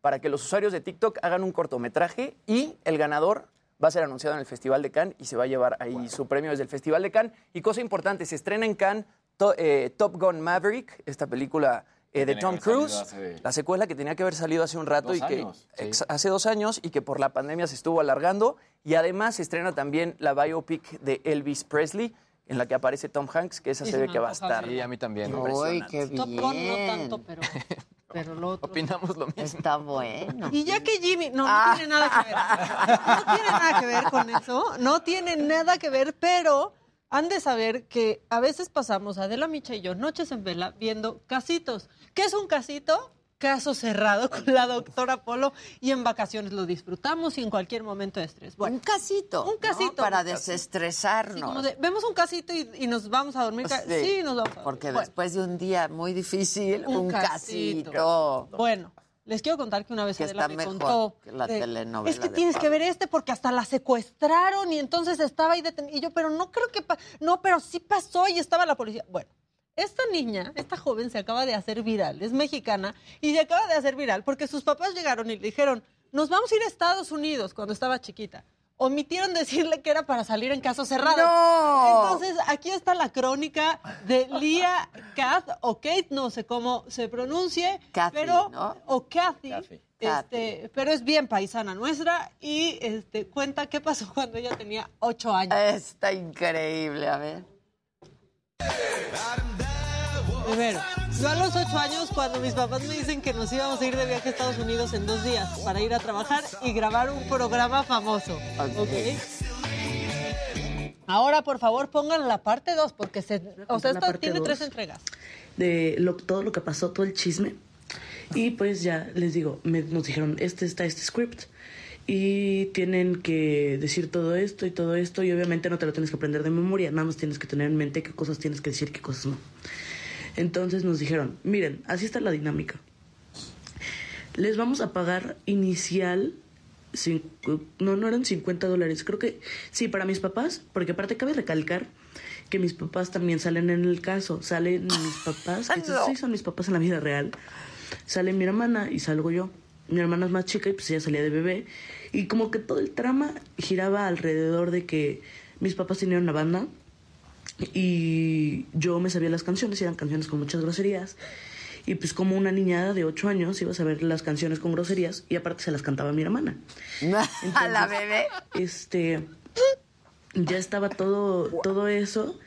para que los usuarios de TikTok hagan un cortometraje y el ganador va a ser anunciado en el Festival de Cannes y se va a llevar ahí su premio desde el Festival de Cannes. Y cosa importante, se estrena en Cannes To- eh, Top Gun Maverick, esta película eh, de Tom Cruise, hace- la secuela que tenía que haber salido hace un rato Dos y que años, sí. ex- hace dos años y que por la pandemia se estuvo alargando. Y además se estrena también la biopic de Elvis Presley, en la que aparece Tom Hanks, que esa Sí, se se ve que va a estar. Sí, a mí también. Uy, qué bien. Top Gun no tanto, pero, pero lo otro. Opinamos lo mismo. Está bueno. Y ya que Jimmy, no, no Ah. tiene nada que ver. No tiene nada que ver con eso. No tiene nada que ver, pero han de saber que a veces pasamos, Adela Micha y yo, noches en vela, viendo casitos. ¿Qué es un casito? Caso cerrado con la doctora Polo y en vacaciones lo disfrutamos y en cualquier momento de estrés. Bueno, un casito. un ¿no? casito. Para Un desestresarnos. Sí, como de, vemos un casito y, y nos vamos a dormir. ca- Sí, nos vamos a dormir. Porque Bueno. después de un día muy difícil, un, Un casito. casito. Bueno, les quiero contar que una vez Que Adela me mejor contó. que la de, telenovela Es que tienes que Pablo". ver este porque hasta la secuestraron y entonces estaba ahí detenido. Y yo, pero no creo que. No, pero sí pasó y estaba la policía. Bueno. Esta niña, esta joven se acaba de hacer viral, es mexicana, y se acaba de hacer viral porque sus papás llegaron y le dijeron, nos vamos a ir a Estados Unidos cuando estaba chiquita. Omitieron decirle que era para salir en caso cerrado. ¡No! Entonces, aquí está la crónica de Lia Kath, o Kate, no sé cómo se pronuncie, Kathy, pero, ¿no? o Kathy, Kathy. Este, pero es bien paisana nuestra y este, cuenta qué pasó cuando ella tenía ocho años. Está increíble, a ver. Primero, yo a los ocho años, cuando mis papás me dicen que nos íbamos a ir de viaje a Estados Unidos en dos días para ir a trabajar y grabar un programa famoso. ¿ok? Ahora, por favor, pongan la parte 2, porque se, o sea, esto tiene dos. tres entregas. de lo- todo lo que pasó, todo el chisme. Y pues ya les digo, me- nos dijeron, este está este script. Y tienen que decir todo esto y todo esto. Y obviamente no te lo tienes que aprender de memoria, nada más tienes que tener en mente qué cosas tienes que decir, qué cosas no. Entonces nos dijeron, miren, así está la dinámica. Les vamos a pagar inicial, cinco- no, no eran 50 dólares, creo que sí, para mis papás, porque aparte cabe recalcar que mis papás también salen en el caso, salen mis papás, que No. sí son mis papás en la vida real, sale mi hermana y salgo yo. Mi hermana es más chica y pues ella salía de bebé. Y como que todo el trama giraba alrededor de que mis papás tenían una banda y yo me sabía las canciones, y eran canciones con muchas groserías. Y pues como una niñada de 8 años iba a saber las canciones con groserías y aparte se las cantaba mi hermana. A la bebé. Este, ya estaba todo, todo eso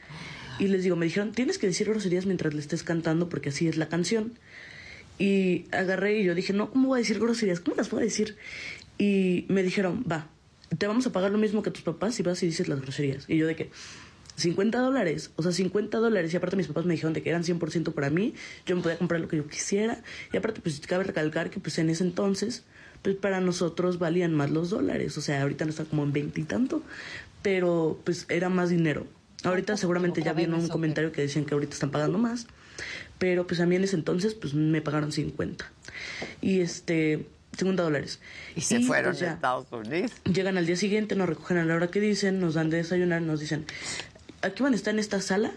y les digo, me dijeron, tienes que decir groserías mientras le estés cantando porque así es la canción. Y agarré y yo dije, no, ¿cómo voy a decir groserías? ¿Cómo las voy a decir? Y me dijeron, va, te vamos a pagar lo mismo que tus papás si vas y dices las groserías. Y yo de que, 50 dólares, o sea, 50 dólares. Y aparte mis papás me dijeron de que eran 100% para mí, yo me podía comprar lo que yo quisiera. Y aparte, pues cabe recalcar que pues en ese entonces, pues para nosotros valían más los dólares. O sea, ahorita no está como en 20 y tanto, pero pues era más dinero. Ahorita seguramente ya vino un comentario que decían que ahorita están pagando más, pero pues a mí en ese entonces pues me pagaron 50. Y este, 50 dólares. Y se fueron pues, a ya. Estados Unidos. Llegan al día siguiente, nos recogen a la hora que dicen, nos dan de desayunar, nos dicen, aquí van a estar en esta sala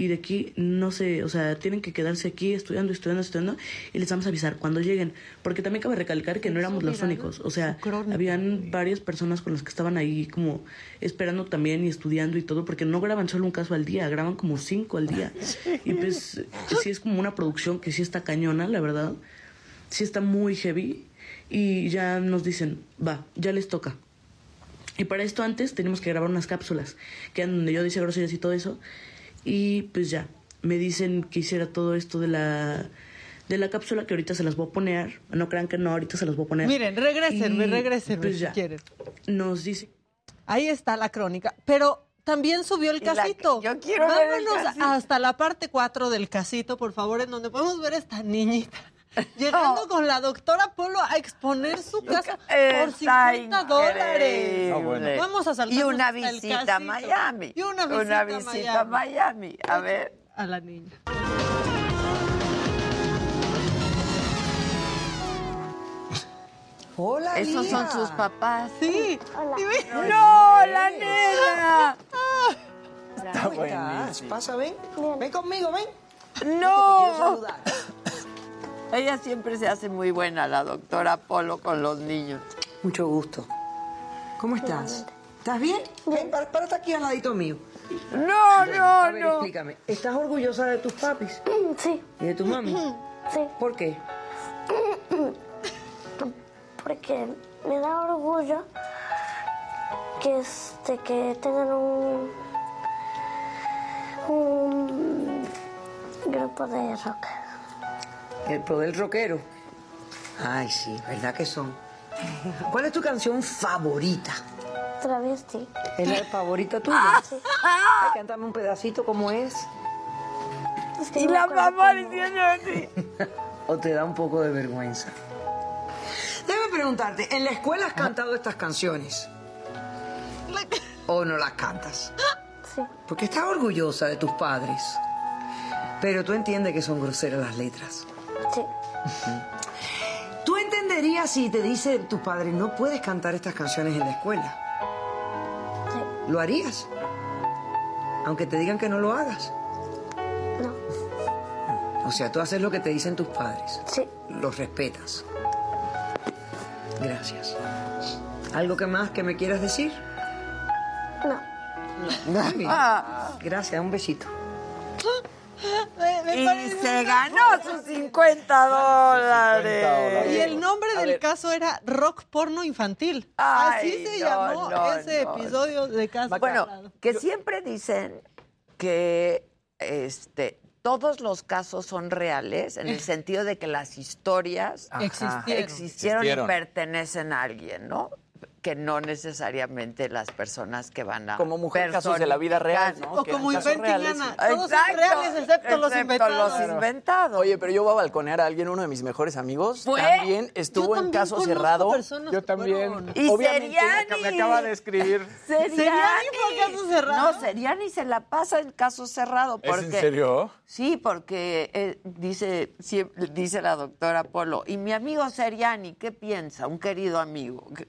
y de aquí no sé, o sea, tienen que quedarse aquí estudiando, estudiando, estudiando y les vamos a avisar cuando lleguen, porque también cabe recalcar que no éramos los únicos, o sea, habían varias personas con las que estaban ahí como esperando también y estudiando y todo, porque no graban solo un caso al día, graban como cinco al día. Y pues sí es como una producción que sí está cañona, la verdad, sí está muy heavy y ya nos dicen, va, ya les toca. Y para esto antes tenemos que grabar unas cápsulas, que eran donde yo decía groserías y todo eso. Y pues ya, me dicen que hiciera todo esto de la, de la cápsula, que ahorita se las voy a poner. No crean que no, ahorita se las voy a poner. Miren, regrésenme, Y, regrésenme pues si ya, quieren. Nos dice... Ahí está la crónica. Pero también subió el Y la- casito. yo quiero ver el Vámonos casito. hasta la parte 4 del casito, por favor, en donde podemos ver a esta niñita. Llegando con la doctora Polo a exponer su casa por Está 50 dólares. increíble. Ah, bueno. Vamos a saltar Y una visita a. Miami. Y una visita, Una visita a Miami. A ver. A la niña. Hola, Esos Lía. son sus papás. Sí. ¡No, la nena! Está ¿Cómo estás? Pasa, ven. Ven conmigo, ven. Te quiero ¡No! saludar. Ella siempre se hace muy buena, la doctora Polo, con los niños. Mucho gusto. ¿Cómo estás? ¿Estás bien? Ven, para, párate aquí al ladito mío. No, Bueno, no, a ver, no. explícame. ¿Estás orgullosa de tus papis? Sí. ¿Y de tu mami? Sí. ¿Por qué? Porque me da orgullo que, este, que tengan un, un grupo de rock. El pro del rockero. Ay, sí, ¿verdad que son? ¿Cuál es tu canción favorita? Travesti. ¿Es la favorita tuya? Sí. Ay, cántame un pedacito, ¿cómo es? Es que Y no la mamá diciendo así. ¿O te da un poco de vergüenza? Déjame preguntarte, ¿en la escuela has cantado estas canciones? ¿O no las cantas? Sí. Porque estás orgullosa de tus padres. Pero tú entiendes que son groseras las letras. Sí. ¿Tú entenderías si te dice tu padre no puedes cantar estas canciones en la escuela? Sí. ¿Lo harías? Aunque te digan que no lo hagas. No. O sea, tú haces lo que te dicen tus padres. Sí. Los respetas. Gracias. ¿Algo que más que me quieras decir? No. Muy bien. Gracias, un besito. Me- me Y se ganó sus 50 dólares. Y el nombre A del ver. caso era Rock Porno Infantil. Ay, Así se no, llamó no, ese no. episodio de Caso Bueno, que siempre dicen que este todos los casos son reales en el sentido de que las historias Ajá. Existieron. existieron y Existieron. pertenecen a alguien, ¿no? Que no necesariamente las personas que van a Como mujer, casos de la vida real. ¿no? O como reales. Ana. Todos son Exacto, reales excepto los excepto inventados. los inventados. Oye, pero yo voy a balconear a alguien, uno de mis mejores amigos. ¿Fue? También estuvo Yo en también caso cerrado. Yo también. Y Obviamente, Seriani. me acaba de escribir. Seriani. Seriani fue caso cerrado. No, Seriani se la pasa en caso cerrado. ¿Es Porque, en serio? Sí, porque eh, dice, siempre- dice la doctora Polo, y mi amigo Seriani, ¿qué piensa? Un querido amigo. que-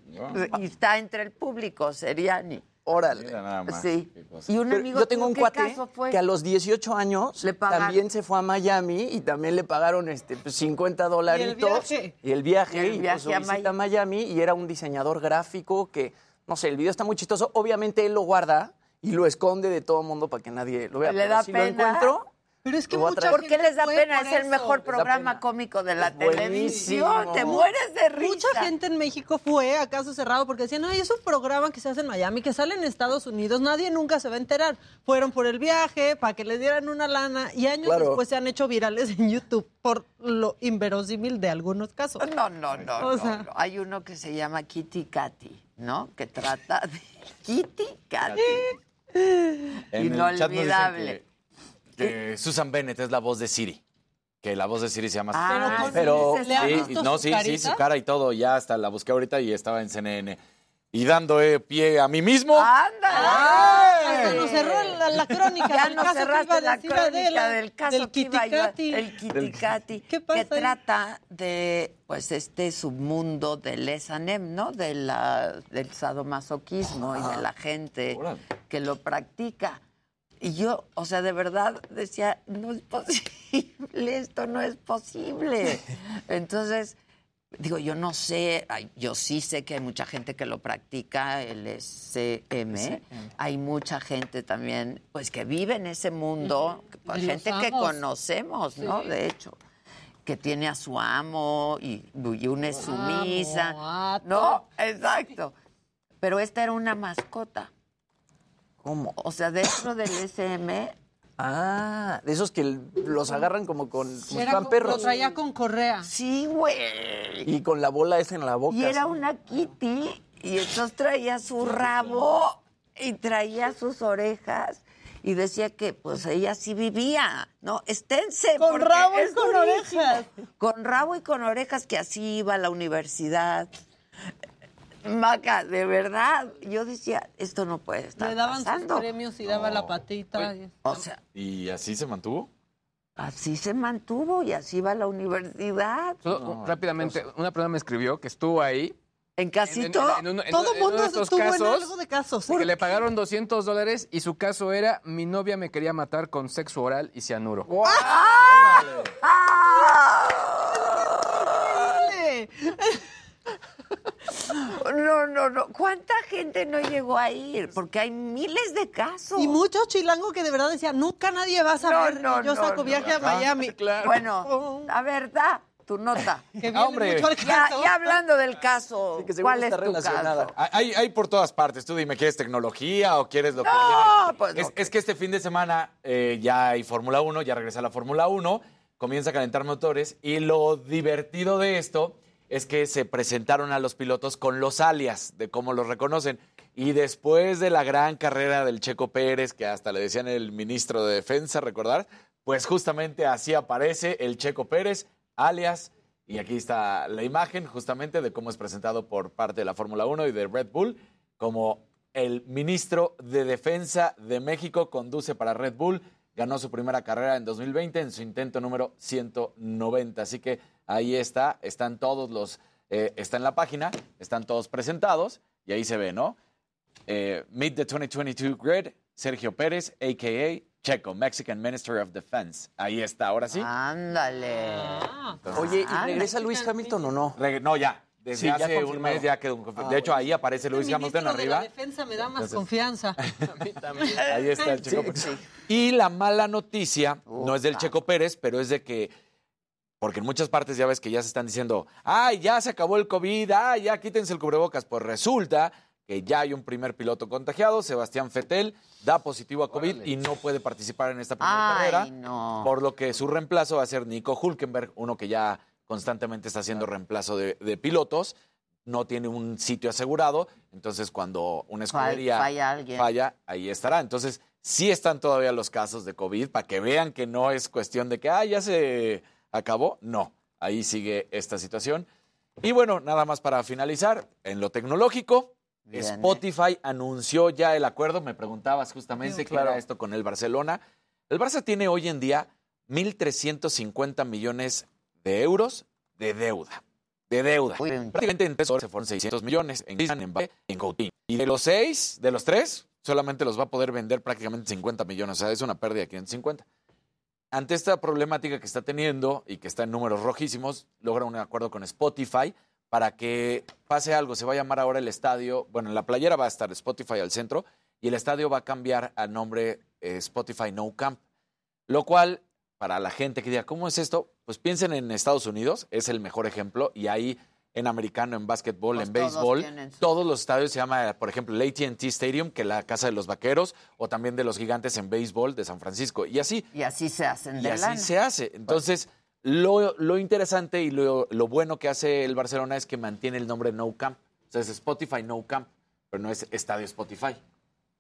Y está entre el público, Seriani. Órale. Mira nada más. Sí. Y un Pero amigo yo tengo un ¿qué cuate caso fue? que a los 18 años Le también se fue a Miami y también le pagaron este pues, 50 dolaritos. viaje? Y el viaje, Y el y, pues, viaje su a visita a Miami y era un diseñador gráfico que, no sé, el video está muy chistoso. Obviamente él lo guarda y lo esconde de todo el mundo para que nadie lo vea. ¿Le pero da si pena? lo encuentro, Pero es que mucha. ¿Por qué les da pena? Es el mejor programa cómico de la Es televisión. Te mueres de risa. Mucha gente en México fue a caso cerrado porque decían, ay, es un programa que se hace en Miami, que sale en Estados Unidos, nadie nunca se va a enterar. Fueron por el viaje, para que les dieran una lana, y años Claro. después se han hecho virales en YouTube por lo inverosímil de algunos casos. No, no, no, O no, sea- no. Hay uno que se llama Kitty Katy, ¿no? Que trata de Kitty Katy. En el chat nos dicen Inolvidable. Que Susan Bennett es la voz de Siri. Que la voz de Siri se llama Ah, Susan Bennett. pero- ¿Le has Sí, visto no, su sí, sí, su cara y todo. Ya hasta la busqué ahorita y estaba en CNN. Y dando eh, pie a mí mismo. ¡Ándale! Hasta nos cerró la, la crónica Ya del nos caso que iba la decir crónica Adela, del caso del que iba yo a- Kitty el Kitty Katy, ¿Qué pasa que ahí? trata de pues este submundo del S&M, ¿no? De la, del sadomasoquismo y de la gente Órale. que lo practica. Y yo, o sea, de verdad decía, no es posible, esto no es posible. Entonces, digo, yo no sé, yo sí sé que hay mucha gente que lo practica, el SM, hay mucha gente también, pues que vive en ese mundo, pues, gente que conocemos, ¿no? Sí. De hecho, que tiene a su amo y, y una es sumisa, Amo, ¿no? Exacto. Pero esta era una mascota. ¿Cómo? O sea, dentro del SM, Ah, de esos que los agarran como con como Era perros. Lo traía con correa. sí, güey. Y con la bola esa en la boca. Y era así. una Kitty y entonces traía su rabo y traía sus orejas y decía que pues ella sí vivía, ¿no? Esténse. Con rabo y con durísimo. orejas. Con rabo y con orejas que así iba a la universidad. Maca, de verdad, yo decía, esto no puede estar Le daban pasando. sus premios y daba la patita. y- O sea, ¿Y así se mantuvo? así se mantuvo y así iba a la universidad. Rápidamente, una persona me escribió que estuvo ahí. En casito. en un- en Todo uno mundo estuvo en casos, algo de casos. Que le pagaron 200 dólares y su caso era mi novia me quería matar con sexo oral y cianuro. Dale. No, no, no. ¿Cuánta gente no llegó a ir? Porque hay miles de casos. Y muchos chilangos que de verdad decían, nunca nadie va a saber. No, no, yo no, saco no. viaje a Miami. Bueno, la verdad, tu nota. Que viene hombre. mucho al Ya, caso. ya hablando del caso, Sí, que ¿cuál es tu caso? Hay, hay por todas partes. Tú dime, ¿quieres tecnología o quieres lo que pues es, es que este fin de semana eh, ya hay Fórmula 1, ya regresa la Fórmula 1, comienza a calentar motores y lo divertido de esto es que se presentaron a los pilotos con los alias de cómo los reconocen. Y después de la gran carrera del Checo Pérez, que hasta le decían el ministro de Defensa, recordar, pues justamente así aparece el Checo Pérez, alias y aquí está la imagen justamente de cómo es presentado por parte de la Fórmula 1 y de Red Bull, como el ministro de Defensa de México conduce para Red Bull, ganó su primera carrera en 2020 en su intento número 190. Así que ahí está, están todos los, eh, está en la página, están todos presentados y ahí se ve, ¿no? Eh, Meet the 2022 Grid, Sergio Pérez, a.k.a. Checo, Mexican Minister of Defense. Ahí está, ahora sí. Ándale. Entonces- Oye, ¿y Ah, regresa Luis Hamilton o no? Reg- no, ya. Desde Sí, ya hace un mes ya quedó. un Ah, de hecho, ahí aparece Luis El Hamilton de la arriba. defensa me da más Entonces- confianza. Ahí está el Checo Sí, Pérez. Y la mala noticia no es del Checo Pérez, pero es de que, porque en muchas partes ya ves que ya se están diciendo, ay, ya se acabó el COVID, ay, ya quítense el cubrebocas. Pues resulta que ya hay un primer piloto contagiado, Sebastián Fettel, da positivo a COVID y no puede participar en esta primera Ay, carrera. no. Por lo que su reemplazo va a ser Nico Hulkenberg, uno que ya constantemente está haciendo reemplazo de, de pilotos. No tiene un sitio asegurado, entonces cuando una escudería falla, ahí estará. Entonces, sí están todavía los casos de COVID para que vean que no es cuestión de que, ah, ya se acabó. No, ahí sigue esta situación. Y bueno, nada más para finalizar, en lo tecnológico, Bien, Spotify anunció ya el acuerdo. Me preguntabas justamente qué era esto con el Barcelona. El Barça tiene hoy en día 1.350 millones de euros de deuda. De deuda. Prácticamente en tres horas se fueron 600 millones en Griezmann, en en Coutinho. Y de los seis, de los tres, solamente los va a poder vender prácticamente 50 millones. O sea, es una pérdida de 550. Ante esta problemática que está teniendo y que está en números rojísimos, logra un acuerdo con Spotify para que pase algo. Se va a llamar ahora el estadio, bueno, en la playera va a estar Spotify al centro y el estadio va a cambiar al nombre eh, Spotify No Camp. Lo cual, para la gente que diga, ¿cómo es esto? Pues piensen en Estados Unidos, es el mejor ejemplo, y ahí en americano, en básquetbol, Pues en todos béisbol, su- todos los estadios se llama, por ejemplo, el AT&T Stadium, que es la casa de los vaqueros, o también de los gigantes en béisbol de San Francisco, y así. Y así se hacen Y de así se hace. Entonces, lo, lo interesante y lo, lo bueno que hace el Barcelona es que mantiene el nombre No Camp. O sea, es Spotify No Camp, pero no es Estadio Spotify.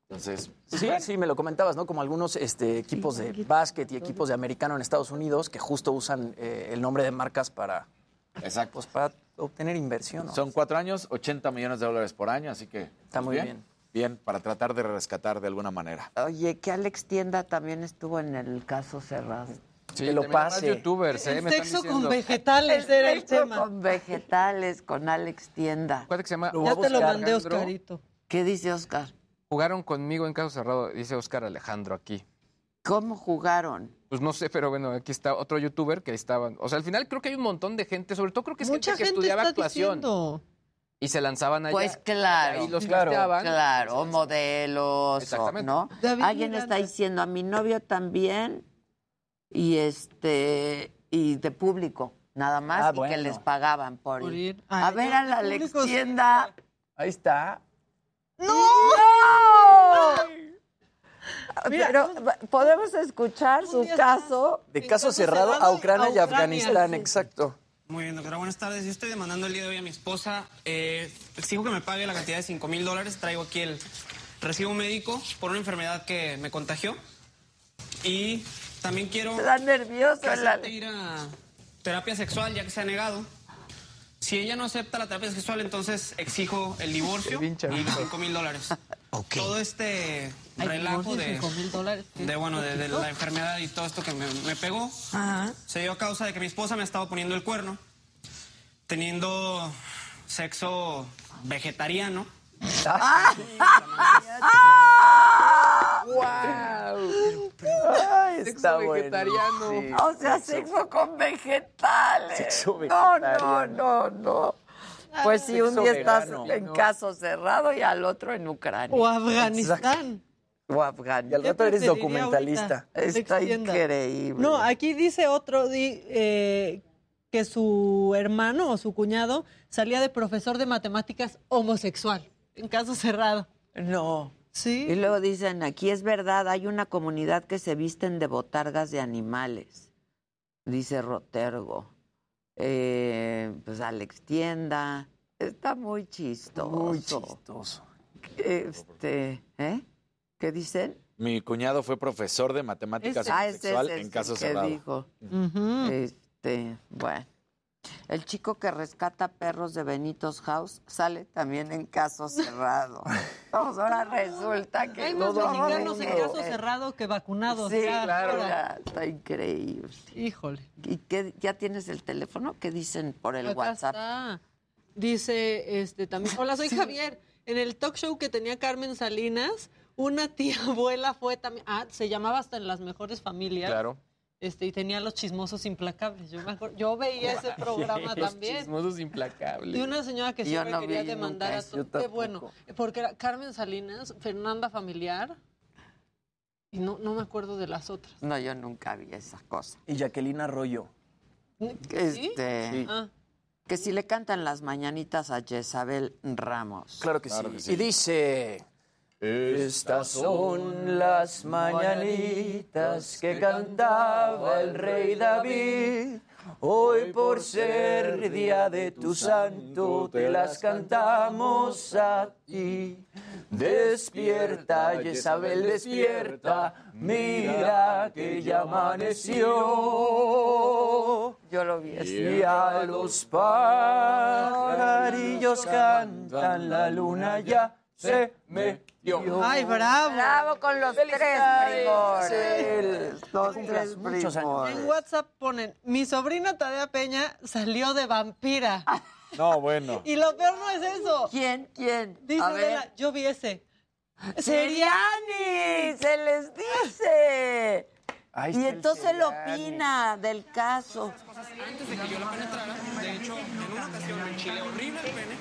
Entonces, Sí, sí, me lo comentabas, ¿no? Como algunos este, equipos de básquet y equipos de americano en Estados Unidos que justo usan eh, el nombre de marcas para, Exacto. pues, para obtener inversión. ¿no? son cuatro años, 80 millones de dólares por año, así que... Está pues, muy bien. Bien, para tratar de rescatar de alguna manera. Oye, que Alex Tienda también estuvo en el caso cerrado. Sí, Que lo pase. youtubers, ¿eh? El Me están sexo con vegetales era el Sexo tema. con vegetales, con Alex Tienda. ¿Cuál que se llama? Ya te lo mandé. Oscarito. ¿Qué dice Oscar? Jugaron conmigo en caso cerrado, dice Oscar Alejandro aquí. ¿Cómo jugaron? Pues no sé, pero bueno, aquí está otro youtuber que estaban. O sea, al final creo que hay un montón de gente, sobre todo creo que es Mucha gente que gente estudiaba está actuación diciendo. y se lanzaban allá. Pues claro. Y los Claro, casteaban. Claro, modelos, o- Exactamente. ¿no? David Alguien Miranda. está diciendo a mi novio también y este y de público, nada más, Ah, y que les pagaban por, Por ir. A ver no, a la Alex. Tienda. Ahí está. Mira, Pero podemos escuchar su caso. De caso caso cerrado cerrado a Ucrania y a Ucrania, Afganistán, sí. exacto. Muy bien, doctora, buenas tardes. Yo estoy demandando el día de hoy a mi esposa. Eh, exijo que me pague la cantidad de 5 mil dólares. Traigo aquí el recibo médico por una enfermedad que me contagió. Y también quiero Está acepte Ale- ir a terapia sexual, ya que se ha negado. Si ella no acepta la terapia sexual, entonces exijo el divorcio y 5 mil dólares. Todo este Ay, relajo de, de, bueno, de, de la enfermedad y todo esto que me, me pegó, Ajá. se dio a causa de que mi esposa me ha estado poniendo el cuerno, teniendo sexo vegetariano. Ay, está Sexo bueno. vegetariano. Sí. O sea, sexo con vegetales. Sexo No, no, vegetariano. no, no. Pues sí, un día estás en caso cerrado y al otro en Ucrania. O Afganistán. O Y al Afganistán. rato eres documentalista. ahorita? Está increíble. No, aquí dice otro di- eh, que su hermano o su cuñado salía de profesor de matemáticas homosexual, en caso cerrado. No. Sí. Y luego dicen, aquí es verdad, hay una comunidad que se visten de botargas de animales, dice Rotergo. Eh, pues Alex Tienda, está muy chistoso. Muy chistoso. Este, ¿eh? ¿Qué dicen? Mi cuñado fue profesor de matemáticas Ah, sexual en que cerrado. dijo. Ujú. Este, bueno. El chico que rescata perros de Benitos House sale también en caso cerrado. Vamos, ahora resulta que Hay más mexicanos en caso cerrado que vacunados. Sí, ya, claro. ya, está increíble. Híjole. ¿Y qué, ya tienes el teléfono? ¿Qué dicen por el Acá WhatsApp? está. Dice este también. Hola, soy Javier. En el talk show que tenía Carmen Salinas, una tía abuela fue también. Ah, se llamaba hasta en las mejores familias. Claro. Este, y tenía los chismosos implacables. Yo, me acuerdo- yo veía ese programa Los también. chismosos implacables. Y una señora que siempre no quería demandar a yo Qué bueno. Porque era Carmen Salinas, Fernanda Familiar. Y no, no me acuerdo de las otras. No, yo nunca vi esa cosa. Y Jacqueline Arroyo. Este, Ah, Que si le cantan las mañanitas a Jezabel Ramos. Claro que, sí. Y dice... Estas son las mañanitas que cantaba el rey David. Hoy por ser día de tu santo te las cantamos a ti. Despierta, Jezabel, despierta, mira que ya amaneció. Yo lo vi así. Y a los pajarillos cantan, la luna ya se metió. Ay, bravo. Bravo con los tres primores. Los tres muchos años. En WhatsApp ponen, mi sobrina Tadea Peña salió de vampira. No, bueno. Y lo peor no es eso. ¿Quién? ¿Quién? Dice A ver. Adela, yo vi ese. Seriani, se les dice. Ahí y entonces él Seriani. opina del caso. Antes de que yo la penetrara, de hecho, en una ocasión en Chile, horrible el pene,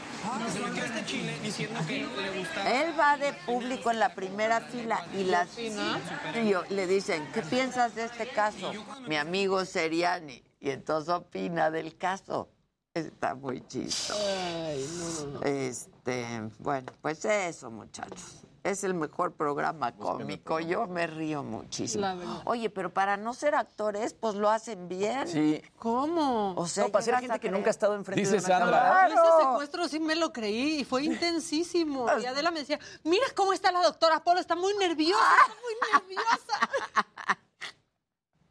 se metió este chile diciendo que le gustaba. Él va de público en la primera fila y las y yo- le dicen, ¿qué piensas de este caso? Mi amigo Seriani. Y entonces opina del caso. Está muy chistoso. Este, bueno, pues eso, muchachos. Es el mejor programa cómico. Yo me río muchísimo. Oye, pero para no ser actores, pues lo hacen bien. Sí. ¿Cómo? O sea, No, para ser gente que creer- nunca ha estado enfrente Dice de una Sandra. cámara. Ese secuestro sí me lo creí y fue intensísimo. Y Adela me decía, mira cómo está la doctora Polo, está muy nerviosa, está muy nerviosa.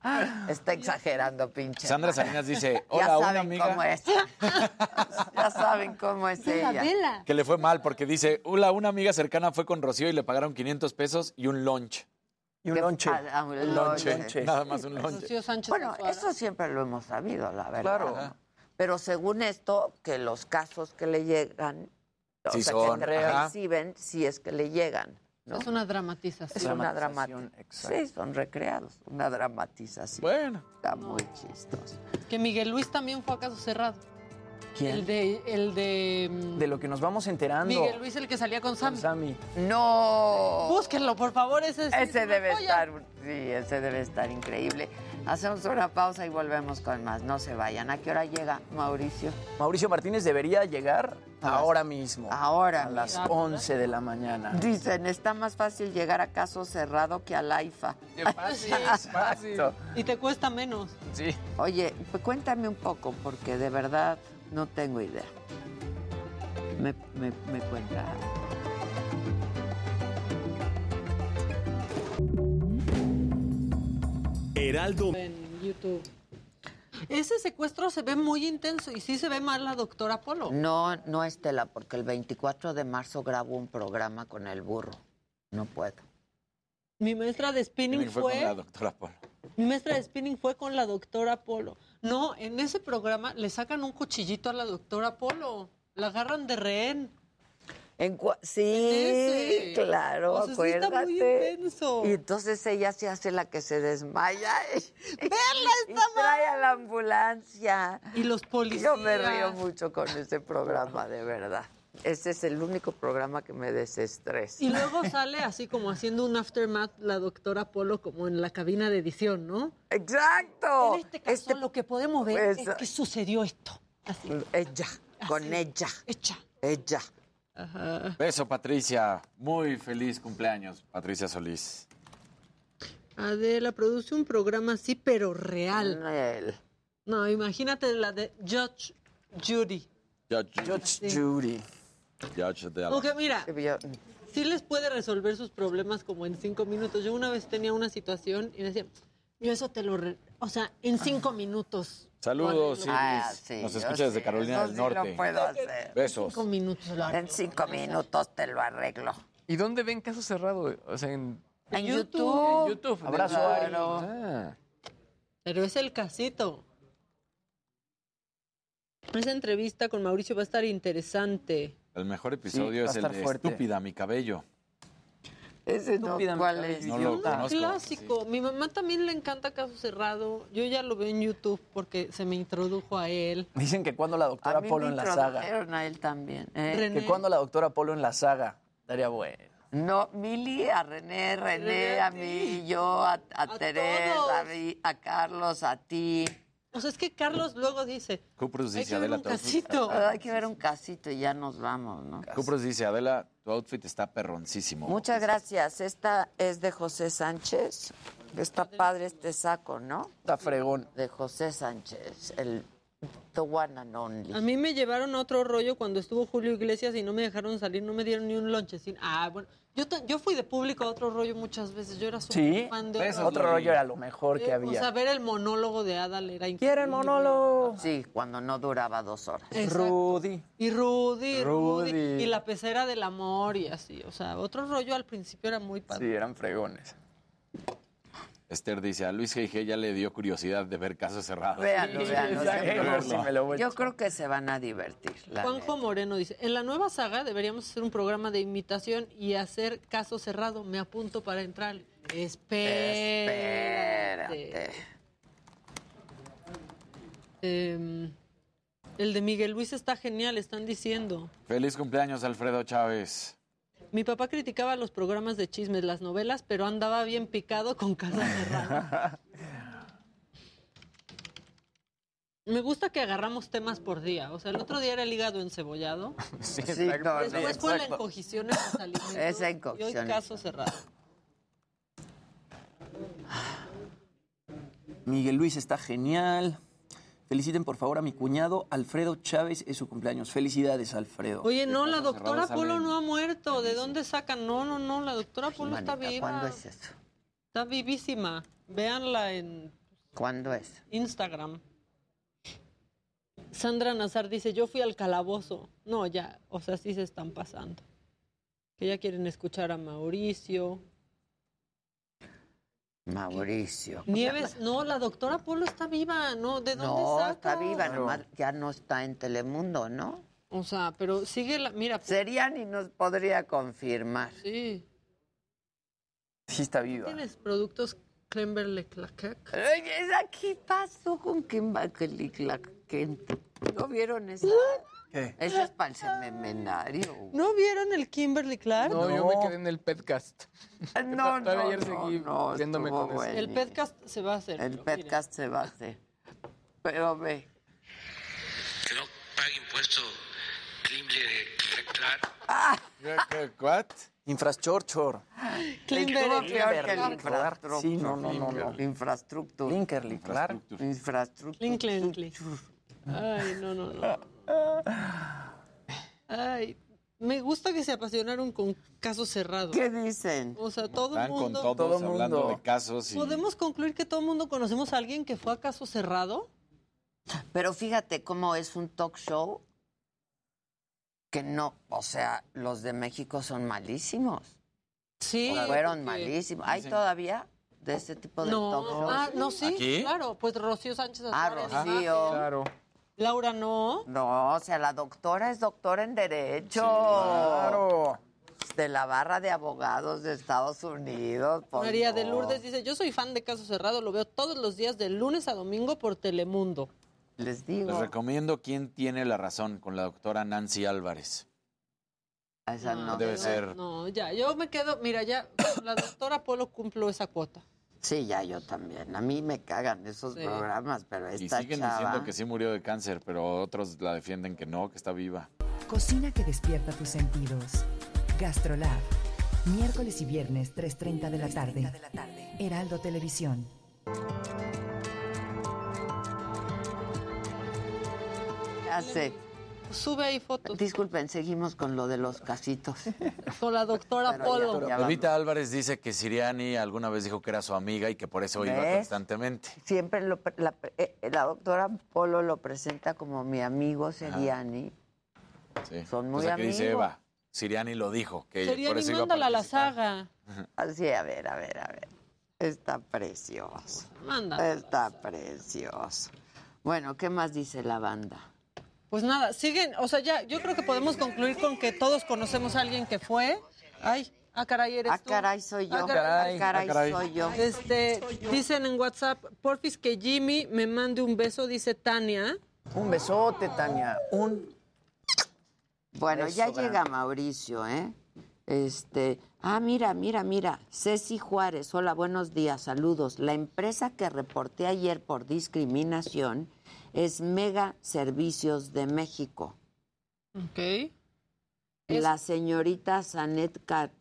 Está exagerando, pinche. Sandra. Salinas dice, Ya hola, una saben amiga cómo es. ya saben cómo es ella. Que le fue mal porque dice, hola, una amiga cercana fue con Rocío y le pagaron 500 pesos y un lunch. Y un lonche. ah, ah, un Un lonche. lonche. Nada más un Sánchez Bueno, eso siempre lo hemos sabido, la verdad. Claro. Ajá. Pero según esto, que los casos que le llegan, o Sí sea, son, que reciben, si es que le llegan. ¿No? Es una dramatización. Es una Dramatización, exacto. Sí, son recreados. Una dramatización. Bueno. Está muy chistoso. Que Miguel Luis también fue a caso cerrado. ¿Quién? El de, el de mm, De lo que nos vamos enterando. Miguel Luis, el que salía con Sam. Con Sammy. No. Búsquenlo, por favor, ese es Ese debe joya. estar, sí, ese debe estar increíble. Hacemos una pausa y volvemos con más. No se vayan. ¿A qué hora llega Mauricio? Mauricio Martínez debería llegar ahora mismo. Ahora A las mismo. 11 de la mañana. Dicen, está más fácil llegar a caso cerrado que al AIFA. Fácil, fácil. Y te cuesta menos. Sí. Oye, pues cuéntame un poco, porque de verdad no tengo idea. Me, me, me cuenta. Heraldo. En YouTube. Ese secuestro se ve muy intenso y sí se ve mal la doctora Polo. No, no, Estela, porque el 24 de marzo grabo un programa con el burro. No puedo. Mi maestra de spinning fue fue, con la doctora Polo. mi maestra de spinning fue con la doctora Polo. No, en ese programa le sacan un cuchillito a la doctora Polo. La agarran de rehén. En sí, claro, O sea, sí está acuérdate. muy intenso. Y entonces ella se hace la que se desmaya. ¡Verla, y trae a la ambulancia. Y los policías. Yo me río mucho con ese programa, de verdad. Ese es el único programa que me desestresa. Y luego sale así como haciendo un aftermath la doctora Polo como en la cabina de edición, ¿no? ¡Exacto! En este caso lo que podemos ver pues, es que sucedió esto. Así. Ella, con ella. Hecha. Ella. Beso, Patricia. Muy feliz cumpleaños, Patricia Solís. Adela produce un programa así, pero real. Él. No, imagínate la de Judge Judy. Judge. Judy. Judge de Porque mira, sí les puede resolver sus problemas como en cinco minutos. Yo una vez tenía una situación y me decía, yo eso te lo... re- o sea, en cinco minutos. Saludos, Iris. Ah, sí, Nos yo escucha desde Carolina eso del sí Norte. lo puedo hacer. Besos. Cinco minutos lo arreglo. En cinco minutos te lo arreglo. ¿Y dónde ven caso cerrado? O sea, en, En YouTube. YouTube. en YouTube. Abrazo, Claro. Ari. Ah. Pero es el casito. Esa entrevista con Mauricio va a estar interesante. El mejor episodio es el de fuerte. Estúpida, mi cabello. Ese no, ¿cuál es? No lo Un conozco. clásico. Mi mamá también le encanta Caso Cerrado. Yo ya lo veo en YouTube porque se me introdujo a él. Dicen que cuando la A doctora mí Polo me en la saga. introdujeron a él también. ¿eh? René. Que cuando la doctora Polo en la saga. Estaría bueno. No, Mili, a René, René, René, a a mí, yo, a, a, A Teresa, a Carlos, a ti. O sea, es que Carlos luego dice, Cuprus hay dice, que ver Adela, un tu outfit casito. Ah, Hay que ver un casito y ya nos vamos, ¿no? Cuprus dice, Adela, tu outfit está perroncísimo. Muchas gracias. Esta es de José Sánchez. Está padre este saco, ¿no? Está fregón. De José Sánchez, el the one and only. A mí me llevaron a otro rollo cuando estuvo Julio Iglesias y no me dejaron salir, no me dieron ni un lonchecín. Ah, bueno, yo, yo fui de público a otro rollo muchas veces, yo era súper Sí, fan de Eso otro rollo era lo mejor que Eh, había. O sea, ver el monólogo de Adal era increíble. ¿Quiere el monólogo? Sí, cuando no duraba dos horas. Exacto. Rudy. Y Rudy, Rudy, Rudy. y la pecera del amor y así. O sea, otro rollo al principio era muy padre. Sí, eran fregones. Esther dice, a Luis G.G. ya le dio curiosidad de ver casos cerrados. Véanlo, véanlo. Exacto, sí me lo voy a Yo creo que se van a divertir. Juanjo Moreno dice, en la nueva saga deberíamos hacer un programa de imitación y hacer caso cerrado. Me apunto para entrar. Espérate. Em, el de Miguel Luis está genial, están diciendo. Feliz cumpleaños, Alfredo Chávez. Mi papá criticaba los programas de chismes, las novelas, pero andaba bien picado con casa cerrada. Me gusta que agarramos temas por día. O sea, el otro día era el hígado encebollado. Sí, exacto. no, no, Después fue la encogición en los alimentos. Esa Y hoy caso cerrado. Miguel Luis está genial. Feliciten por favor a mi cuñado Alfredo Chávez, es su cumpleaños. Felicidades, Alfredo. Oye, no, la doctora Polo no ha muerto. ¿De dónde sacan? No, no, no, la doctora Polo está viva. ¿Cuándo es eso? Está vivísima. Véanla en ¿Cuándo es? Instagram. Sandra Nazar dice, yo fui al calabozo. No, ya, o sea, sí se están pasando. Que ya quieren escuchar a Mauricio. Mauricio. Nieves, no, la doctora Polo está viva, ¿no? ¿De dónde No, saca? está viva, nomás ya no está en Telemundo, ¿no? O sea, pero sigue la, mira. Serían y nos podría confirmar. Sí. Sí está viva. ¿Tienes productos? Ay, es aquí pasó con Kimberly Clark ¿No vieron eso? ¿Qué? Eso es para el semenario. ¿No vieron el Kimberly Clark? No, yo me quedé en el podcast. No, Todavía no, ayer no, seguí no, viéndome con eso. El podcast se va a hacer. El podcast se va a hacer. Pero ve. que no pague impuesto Klimble Clark. ¿Qué, qué, what? Infrastructure. Infraestructura. Sí, no, no, no, no. Infrastructura. Linkerly, claro. Infrastructura. Linkly. Ay, no, no, no. Ay, me gusta que se apasionaron con casos cerrados. ¿Qué dicen? O sea, todo el Están con mundo. todos Todo hablando mundo. de casos y... ¿Podemos concluir que todo el mundo conocemos a alguien que fue a caso cerrado? Pero fíjate cómo es un talk show que no, o sea, los de México son malísimos. Sí. O fueron porque- malísimos. ¿Hay Dicen- todavía de este tipo de talk No, shows? ah, no, sí, ¿Aquí? claro. Pues Rocío Sánchez Ah, Rocío. Claro. Laura no. No, o sea, la doctora es doctora en Derecho. Claro. De la barra de abogados de Estados Unidos. pues María de no. Lourdes dice, yo soy fan de Caso Cerrado, lo veo todos los días de lunes a domingo por Telemundo. Les Les digo. recomiendo quién tiene la razón con la doctora Nancy Álvarez. Esa no. Debe ser. No, ya, yo me quedo, mira, ya, la doctora Polo cumplo esa cuota. Sí, ya yo también. A mí me cagan esos Sí. programas, pero Y esta siguen chava... diciendo que sí murió de cáncer, pero otros la defienden que no, que está viva. Cocina que despierta tus sentidos. Gastrolab. Miércoles y viernes, 3.30 de la tarde. Heraldo Televisión. Ya sé. Sube ahí fotos Disculpen, seguimos con lo de los casitos. con la doctora Pero Polo. ya- ya Evita Álvarez dice que Siriani alguna vez dijo que era su amiga y que por eso iba ¿Ves? constantemente. Siempre lo la, eh, la doctora Polo lo presenta como mi amigo Seriani. Sí. Son muy Cosa que dice amigos. Eva. Siriani lo dijo, que Sería por eso iba a mándala a la saga. Así, a ver, a ver, a ver. Está precioso. Mándala. Está precioso. Bueno, ¿qué más dice la banda? Pues nada, siguen, o sea, ya, yo creo que podemos concluir con que todos conocemos a alguien que fue. Ay, ah, caray, eres Ah, tú. caray, soy yo. Ah, caray. Ah, caray, Ah, caray. soy yo. Este, dicen en WhatsApp, porfis que Jimmy me mande un beso, dice Tania. Un besote, Tania. Un. Bueno, Beso ya grande. llega Mauricio, ¿eh? Este, ah, mira, mira, mira, Ceci Juárez, hola, buenos días, saludos. La empresa que reporté ayer por discriminación es Mega Servicios de México. Ok. La señorita Sanet Car-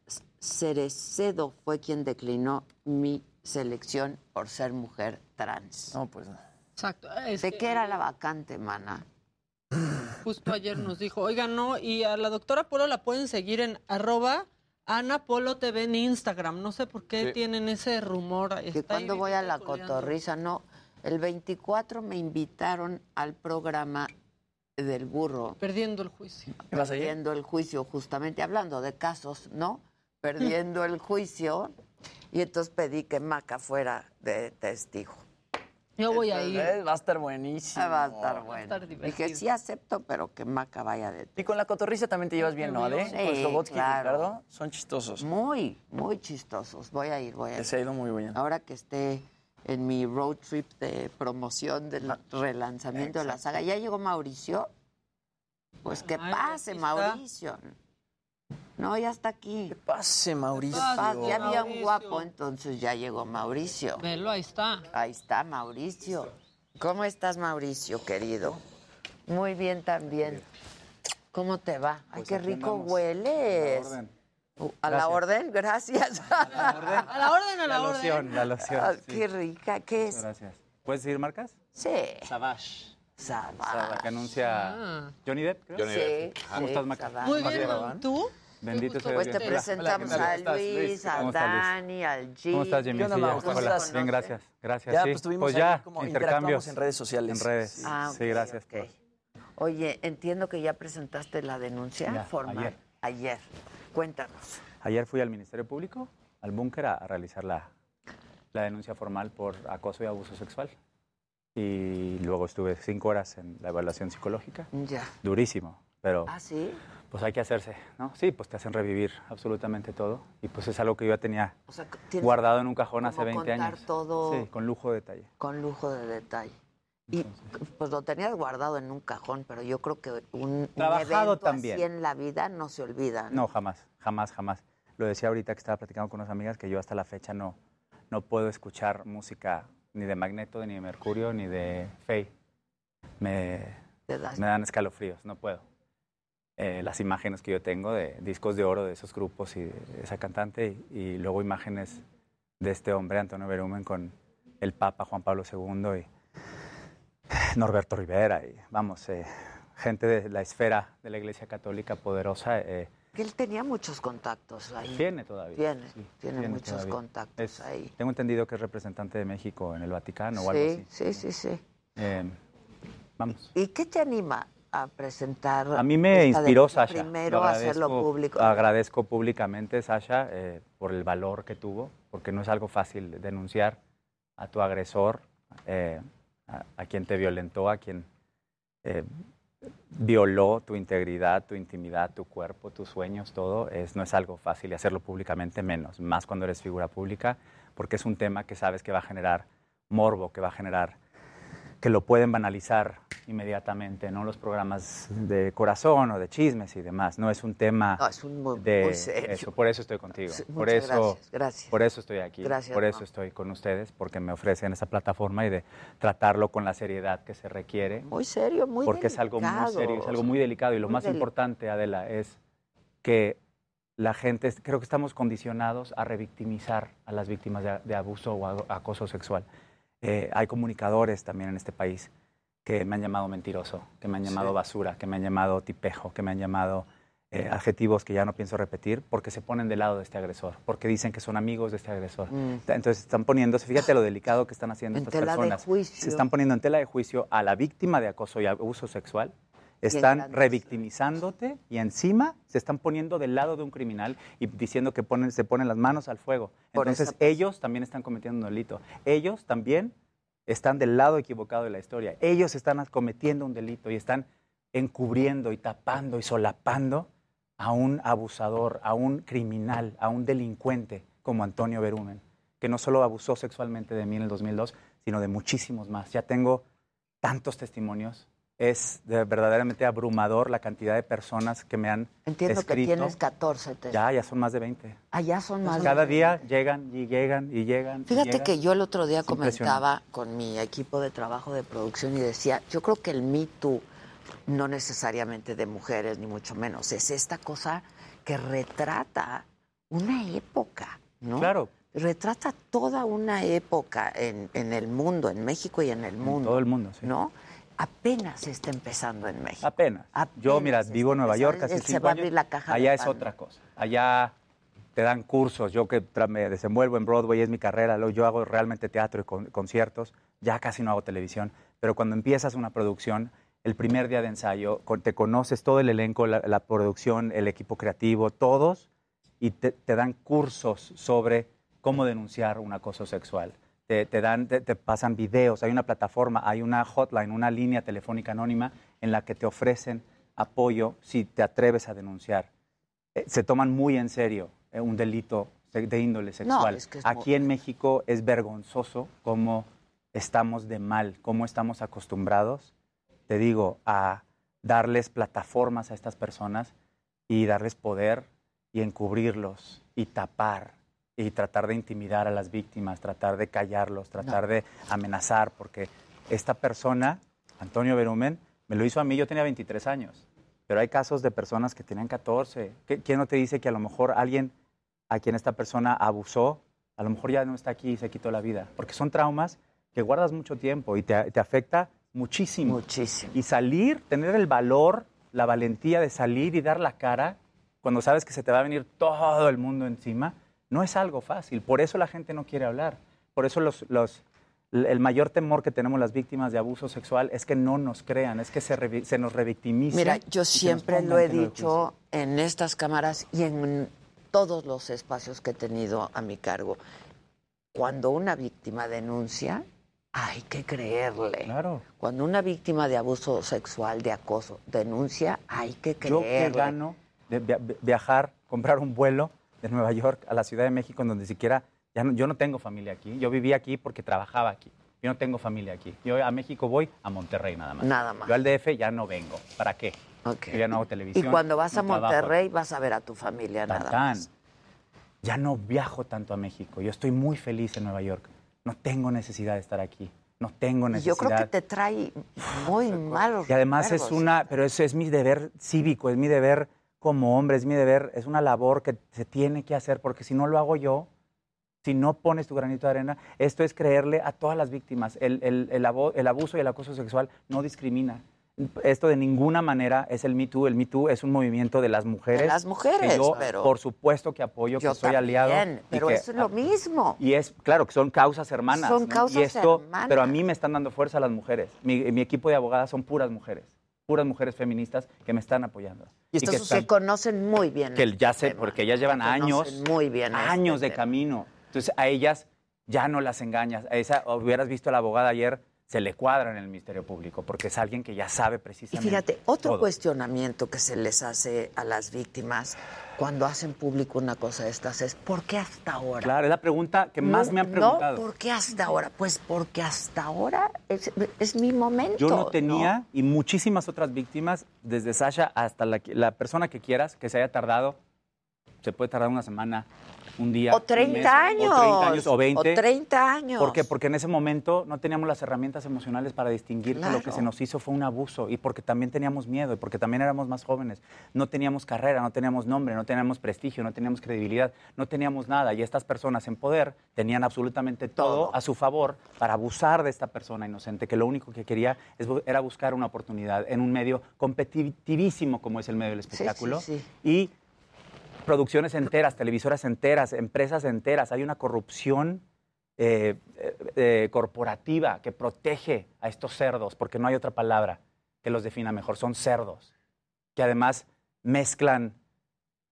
Cerecedo fue quien declinó mi selección por ser mujer trans. No, pues. Exacto. Es ¿De que qué era la vacante, mana? Justo ayer nos dijo, oigan, no, y a la doctora Polo la pueden seguir en arroba Ana Polo TV en Instagram. No sé por qué Sí. tienen ese rumor. Que cuando voy a la cotorriza, no. El 24 me invitaron al programa del burro. Perdiendo el juicio. Perdiendo el juicio, justamente hablando de casos, ¿no? Perdiendo el juicio. Y entonces pedí que Maca fuera de testigo. Yo voy a ir. Eh, Va a estar buenísimo. Ah, Va a estar bueno. estar Dije, divertido. sí acepto, pero que Maca vaya de Y con la cotorriza también te llevas bien, ¿no, Ale? Sí, con Slobotsky y claro. Ricardo son chistosos. Muy, muy chistosos. Voy a ir, voy a ir. Se ha ido muy bien. Ahora que esté en mi road trip de promoción del relanzamiento de la saga. ¿Ya llegó Mauricio? Pues que pase. Mauricio. No, ya está aquí. Pase, Mauricio. Pase, Ya había un guapo, entonces ya llegó Mauricio. Velo, ahí está. Ahí está Mauricio. ¿Cómo estás, Mauricio, querido? Muy bien también. ¿Cómo te va? Ay, Pues qué rico andamos. hueles. A la orden. Uh, ¿A la Gracias. orden? Gracias. A la orden, a la, La orden. loción, la loción. Ah, sí. Qué rica. ¿Qué es? Gracias. ¿Puedes decir marcas? Sí. Savage. Savage. La que anuncia Ah. Johnny Depp, creo. Johnny Depp. Sí, ¿Cómo sí, estás, Maca? Muy ¿Más bien, bien? ¿tú? Bendito sea Pues te presentamos a ¿Cómo estás, Luis, a. Dani, al G. ¿Cómo estás, Jimmy? ¿Qué onda, Sí, ya. Mau? ¿Cómo Hola. estás? Bien, gracias. Gracias. Ya, sí. pues tuvimos ya, ahí como intercambios. interactuamos en redes sociales. En redes. Ah, sí, gracias. ok. Oye, entiendo que ya presentaste la denuncia Ya, formal. ayer. Ayer. Cuéntanos. Ayer fui al Ministerio Público, al búnker, a, a realizar la, la denuncia formal por acoso y abuso sexual. Y luego estuve cinco horas en la evaluación psicológica. Ya. Durísimo, pero ¿Ah, sí? pues hay que hacerse, ¿no? Sí, pues te hacen revivir absolutamente todo. Y pues es algo que yo ya tenía O sea, guardado en un cajón hace como 20 contar años. todo Sí, con lujo de detalle. con lujo de detalle. Y pues lo tenías guardado en un cajón, pero yo creo que un, un Trabajado evento también. así en la vida no se olvida. No, jamás, jamás, jamás. Lo decía ahorita que estaba platicando con unas amigas que yo hasta la fecha no, no puedo escuchar música ni de Magneto, ni de Mercurio, ni de Faye. Me, me dan escalofríos, no puedo. Eh, las imágenes que yo tengo de discos de oro de esos grupos y de esa cantante, y, y luego imágenes de este hombre, Antonio Berumen, con el Papa Juan Pablo II y Norberto Rivera, y vamos, eh, gente de la esfera de la Iglesia Católica poderosa. eh, Que él tenía muchos contactos ahí. tiene todavía. Tiene, sí, tiene muchos todavía. contactos Es- ahí. Tengo entendido que es representante de México en el Vaticano o algo Sí, así. sí, sí, sí. Eh, vamos. ¿Y qué te anima a presentar? A mí me inspiró Sasha. Primero a hacerlo público. Agradezco públicamente, Sasha, eh, por el valor que tuvo, porque no es algo fácil denunciar a tu agresor, eh, a, quien te violentó, a quien eh, violó tu integridad, tu intimidad, tu cuerpo, tus sueños, todo. Es, no es algo fácil y hacerlo públicamente menos, más cuando eres figura pública, porque es un tema que sabes que va a generar morbo, que va a generar que lo pueden banalizar inmediatamente, ¿no? Los programas de corazón o de chismes y demás. No es un tema No, es un muy, de muy serio. eso. Por eso estoy contigo. Por eso, gracias, gracias. por eso estoy aquí. Gracias, por eso estoy con ustedes, porque me ofrecen esa plataforma y de tratarlo con la seriedad que se requiere. Muy serio, muy porque es algo muy serio, es algo muy delicado y lo Muy más importante, Adela, es que la gente, creo que estamos condicionados a revictimizar a las víctimas de, de abuso o a- acoso sexual. Eh, hay comunicadores también en este país que me han llamado mentiroso, que me han llamado Sí. basura, que me han llamado tipejo, que me han llamado eh, adjetivos que ya no pienso repetir porque se ponen del lado de este agresor, porque dicen que son amigos de este agresor. Mm. Entonces están poniéndose, fíjate lo delicado que están haciendo En estas tela de personas. juicio. Se están poniendo en tela de juicio a la víctima de acoso y abuso sexual. Están revictimizándote y encima se están poniendo del lado de un criminal y diciendo que ponen, se ponen las manos al fuego. Entonces ellos también están cometiendo un delito. Ellos también están del lado equivocado de la historia. Ellos están cometiendo un delito y están encubriendo y tapando y solapando a un abusador, a un criminal, a un delincuente como Antonio Berumen, que no solo abusó sexualmente de mí en el 2002, sino de muchísimos más. Ya tengo tantos testimonios es de- verdaderamente abrumador la cantidad de personas que me han Entiendo que escrito. tienes 14. Te... Ya, ya son más de 20. Allá son más. Cada de- día llegan y llegan y llegan. y Fíjate llegan. que yo el otro día Es comentaba con mi equipo de trabajo de producción y decía, yo creo que el Me Too, no necesariamente de mujeres, ni mucho menos, es esta cosa que retrata una época, ¿no? Claro. Retrata toda una época en, en el mundo, en México y en el mundo. todo el mundo, sí. ¿No? Apenas está empezando en México. Apenas. Yo, mira, vivo en Nueva York casi Se cinco va a años. abrir la caja de Allá es otra cosa. Allá te dan cursos. Yo que me desenvuelvo en Broadway, es mi carrera. Yo hago realmente teatro y con- conciertos. Ya casi no hago televisión. Pero cuando empiezas una producción, el primer día de ensayo, te conoces todo el elenco, la, la producción, el equipo creativo, todos, y te, te dan cursos sobre cómo denunciar un acoso sexual. Te, te dan, te, te pasan videos, hay una plataforma, hay una hotline, una línea telefónica anónima en la que te ofrecen apoyo si te atreves a denunciar. Eh, se toman muy en serio eh, un delito de, índole sexual. es que es Aquí en México es vergonzoso cómo estamos de mal, cómo estamos acostumbrados, te digo, a darles plataformas a estas personas y darles poder y encubrirlos y tapar y tratar de intimidar a las víctimas, tratar de callarlos, tratar de amenazar, porque esta persona, Antonio Berumen, me lo hizo a mí, yo tenía 23 años, pero hay casos de personas que tenían 14. ¿Qué- ¿Quién no te dice que a lo mejor alguien a quien esta persona abusó, a lo mejor ya no está aquí y se quitó la vida? Porque son traumas que guardas mucho tiempo y te, te afecta muchísimo. Muchísimo. Y salir, tener el valor, la valentía de salir y dar la cara cuando sabes que se te va a venir todo el mundo encima, no es algo fácil. Por eso la gente no quiere hablar. Por eso los, los- el mayor temor que tenemos las víctimas de abuso sexual es que no nos crean, es que se, revi- se nos revictimicen. Mira, yo siempre lo he dicho en estas cámaras y en todos los espacios que he tenido a mi cargo. Cuando una víctima denuncia, hay que creerle. Claro. Cuando una víctima de abuso sexual, de acoso, denuncia, hay que Yo creerle. que gano de via- viajar, comprar un vuelo de Nueva York a la Ciudad de México, en donde siquiera, ya no- yo no tengo familia aquí. Yo vivía aquí porque trabajaba aquí. Yo no tengo familia aquí. Yo a México voy a Monterrey nada más. Nada más. Yo al DF ya no vengo. ¿Para qué? Yo ya no hago Y televisión. cuando vas a trabajo. Monterrey, vas a ver a tu familia nada más. Ya no viajo tanto a México. Yo estoy muy feliz en Nueva York. No tengo necesidad de estar aquí. No tengo Y necesidad. yo creo que te trae muy malos Y además es una, pero eso es mi deber cívico, es mi deber como hombre, es mi deber, es una labor que se tiene que hacer, porque si no lo hago yo, si no pones tu granito de arena, esto es creerle a todas las víctimas. El, el- el el abuso y el acoso sexual no discrimina. Esto de ninguna manera es el Me Too. El Me Too es un movimiento de las mujeres. De las mujeres, que yo, pero- por supuesto que apoyo, Yo que soy aliado. también, pero que- es lo mismo. y es, claro, que son causas hermanas. Son ¿no? causas y esto, hermanas. Pero a mí me están dando fuerza las mujeres. Mi, mi equipo de abogadas son puras mujeres. Puras mujeres feministas que me están apoyando. Y que estos se conocen muy bien. que ya sé, tema. porque ellas llevan años, muy bien este años de camino. Entonces a ellas ya no las engañas. A esa, hubieras visto a la abogada ayer, se le cuadra en el Ministerio Público, porque es alguien que ya sabe Y precisamente. fíjate, otro todo. cuestionamiento que se les hace a las víctimas cuando hacen público una cosa de estas es ¿por qué hasta ahora? Claro, es la pregunta que más No, me han preguntado. No, ¿por qué hasta ahora? Pues porque hasta ahora es, es mi momento. Yo no tenía, y muchísimas otras víctimas, desde Sasha hasta la persona que quieras, que se haya tardado, se puede tardar una semana, un día. O un 30 mes, años. O 30 años, o 20. O 30 años. ¿Por qué? Porque en ese momento no teníamos las herramientas emocionales para distinguir que lo que se nos hizo fue un abuso y porque también teníamos miedo y porque también éramos más jóvenes. No teníamos carrera, no teníamos nombre, no teníamos prestigio, no teníamos credibilidad, no teníamos nada. Y estas personas en poder tenían absolutamente todo, a su favor para abusar de esta persona inocente que lo único que quería es era buscar una oportunidad en un medio competitivísimo como es el medio del sí, espectáculo. sí. Y producciones enteras, televisoras enteras, empresas enteras. Hay una corrupción eh, eh, eh, corporativa que protege a estos cerdos, porque no hay otra palabra que los defina mejor. Son cerdos, que además mezclan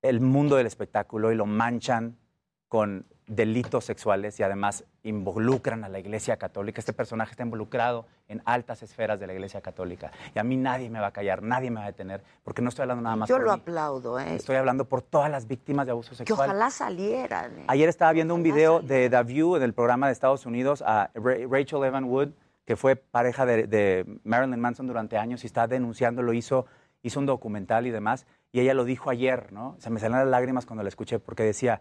el mundo del espectáculo y lo manchan con delitos sexuales y además involucran a la Iglesia Católica. Este personaje está involucrado en altas esferas de la Iglesia Católica. Y a mí nadie me va a callar, nadie me va a detener, porque no estoy hablando nada más Yo por lo mí. aplaudo, ¿eh? Estoy hablando por todas las víctimas de abuso Que sexual. ojalá salieran. ¿eh? Ayer estaba viendo un video de The View en el programa de Estados Unidos a Ra- Rachel Evan Wood que fue pareja de, de Marilyn Manson durante años y está denunciándolo, hizo, hizo un documental y demás, y ella lo dijo ayer, ¿no? Se me salieron las lágrimas cuando la escuché porque decía,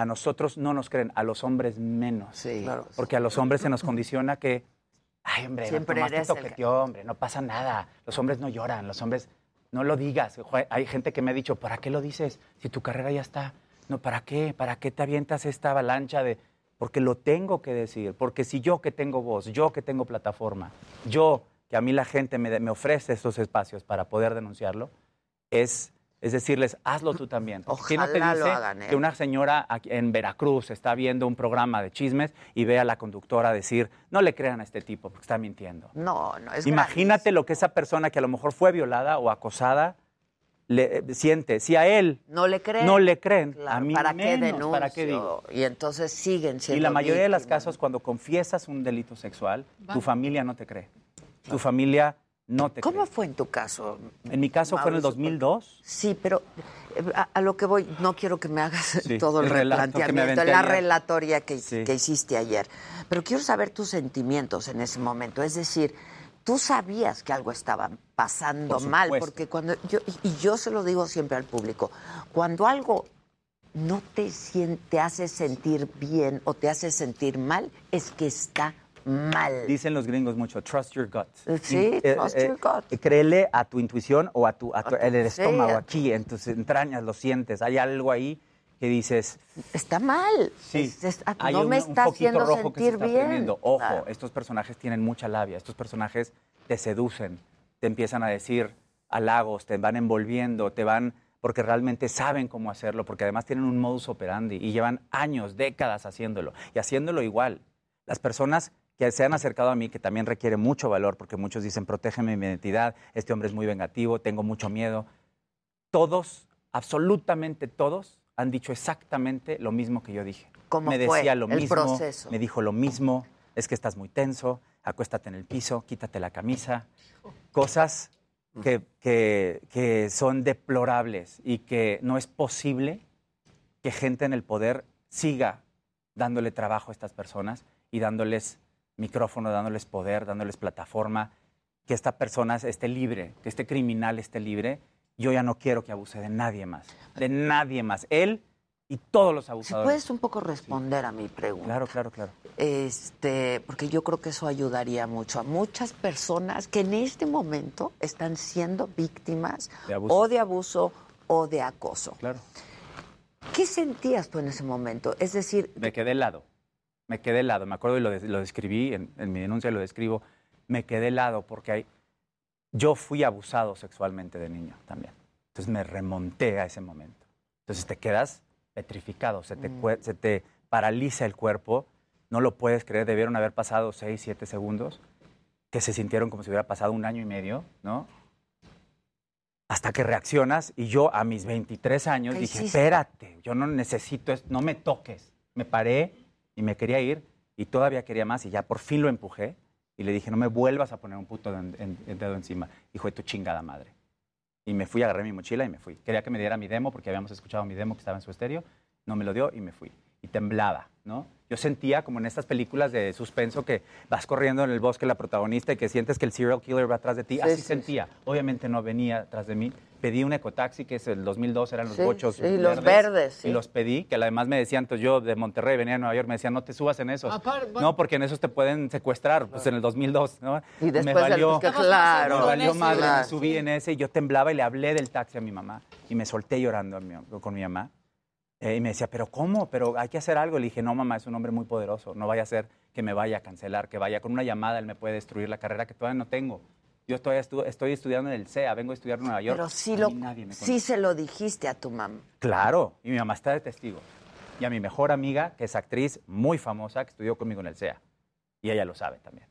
a nosotros no nos creen, a los hombres menos. Sí. Porque a los hombres se nos condiciona que, ay, hombre, Siempre nomás te eres el hombre, no pasa nada. Los hombres no lloran, los hombres, no lo digas. Hay gente que me ha dicho, ¿para qué lo dices? Si tu carrera ya está. No, ¿para qué? ¿Para qué te avientas esta avalancha de...? Porque lo tengo que decir, porque si yo que tengo voz, yo que tengo plataforma, yo que a mí la gente me, me ofrece estos espacios para poder denunciarlo, es, es decirles, hazlo tú también. ¿Quién no te Ojalá lo dice hagan, ¿eh? que una señora aquí en Veracruz está viendo un programa de chismes y ve a la conductora decir, no le crean a este tipo porque está mintiendo? No, no es Imagínate lo que esa persona que a lo mejor fue violada o acosada le, eh, siente. Si a él No le creen. no le creen, Claro, a mí ¿para qué denuncio? ¿para qué digo? Y entonces siguen siendo Y la mayoría de los casos, cuando confiesas un delito sexual, Va. tu familia no te cree. Tu familia no te ¿Cómo fue en tu caso? En mi caso fue en el Mauricio? 2002. Sí, pero eh, a, a lo que voy, no quiero que me hagas Sí, todo el, el replanteamiento, la ayer. relatoria que, Sí. que hiciste ayer. Pero quiero saber tus sentimientos en ese momento. Es decir, tú sabías que algo estaba pasando Por mal, porque cuando yo, y- yo se lo digo siempre al público, cuando algo no te, te hace sentir bien o te hace sentir mal, es que está mal. Dicen los gringos mucho, trust your gut. Sí, Y, eh, trust eh, your gut. eh, Créele a tu intuición o a tu, a tu- el estómago, aquí, en tus entrañas, lo sientes. Hay algo ahí que dices... Está mal. Sí, Es- es- hay no un, me está haciendo rojo que se sentir está bien. prendiendo. Ojo, Claro. estos personajes tienen mucha labia. Estos personajes te seducen, te empiezan a decir halagos, te van envolviendo, te van porque realmente saben cómo hacerlo, porque además tienen un modus operandi y llevan años, décadas haciéndolo y haciéndolo igual. Las personas que se han acercado a mí, que también requiere mucho valor, porque muchos dicen, protégeme mi identidad, este hombre es muy vengativo, tengo mucho miedo. Todos, absolutamente todos, han dicho exactamente lo mismo que yo dije. ¿Cómo me fue decía lo el mismo, proceso? me dijo lo mismo, es que estás muy tenso, acuéstate en el piso, quítate la camisa. Cosas que, que- que son deplorables y que no es posible que gente en el poder siga dándole trabajo a estas personas y dándoles micrófono, dándoles poder, dándoles plataforma, que esta persona esté libre, que este criminal esté libre. Yo ya no quiero que abuse de nadie más, de nadie más. Él y todos los Si abusadores. puedes un poco responder a mi pregunta. Claro, claro, claro. Este, porque yo creo que eso ayudaría mucho a muchas personas que en este momento están siendo víctimas De o de abuso o de acoso. Claro. ¿Qué sentías tú en ese momento? Es decir, Me quedé helado. Me quedé helado. Me acuerdo y lo, lo describí, en, en mi denuncia lo describo. Me quedé helado porque hay, yo fui abusado sexualmente de niño también. Entonces me remonté a ese momento. Entonces te quedas petrificado, se te, Mm. se te paraliza el cuerpo. No lo puedes creer, debieron haber pasado seis, siete segundos, que se sintieron como si hubiera pasado un año y medio, ¿no? Hasta que reaccionas y yo a mis 23 años ¿Qué dije, hiciste? espérate, yo no necesito, no me toques. Me paré y me quería ir y todavía quería más y ya por fin lo empujé y le dije, no me vuelvas a poner un puto den- en- en dedo encima. Hijo de tu chingada madre. Y me fui, agarré mi mochila y me fui. Quería que me diera mi demo porque habíamos escuchado mi demo que estaba en su estéreo. No me lo dio y me fui. Y temblaba, ¿no? Yo sentía como en estas películas de suspenso que vas corriendo en el bosque la protagonista y que sientes que el serial killer va atrás de ti. Sí, Así sí, sentía. Obviamente no venía atrás de mí. Pedí un ecotaxi, que es el 2002, eran los Sí, bochos sí, los verdes, sí. Y los pedí, que además me decían, entonces yo de Monterrey venía a Nueva York, me decían, no te subas en esos. Apar- no, porque en esos te pueden secuestrar, pues en el 2002, ¿no? Y me después del- valió, que claro. me valió madre, claro. me subí en ese y yo temblaba y le hablé del taxi a mi mamá y me solté llorando a mi- con mi mamá. Eh, y me decía, ¿pero cómo? Pero hay que hacer algo. Le dije, no, mamá, es un hombre muy poderoso. No vaya a ser que me vaya a cancelar, que vaya con una llamada, él me puede destruir la carrera que todavía no tengo. Yo estoy, estu- estoy estudiando en el CEA, vengo a estudiar en Nueva York. pero sí, lo, sí se lo dijiste a tu mamá. Claro, y mi mamá está de testigo. Y a mi mejor amiga, que es actriz muy famosa, que estudió conmigo en el CEA. Y ella lo sabe también.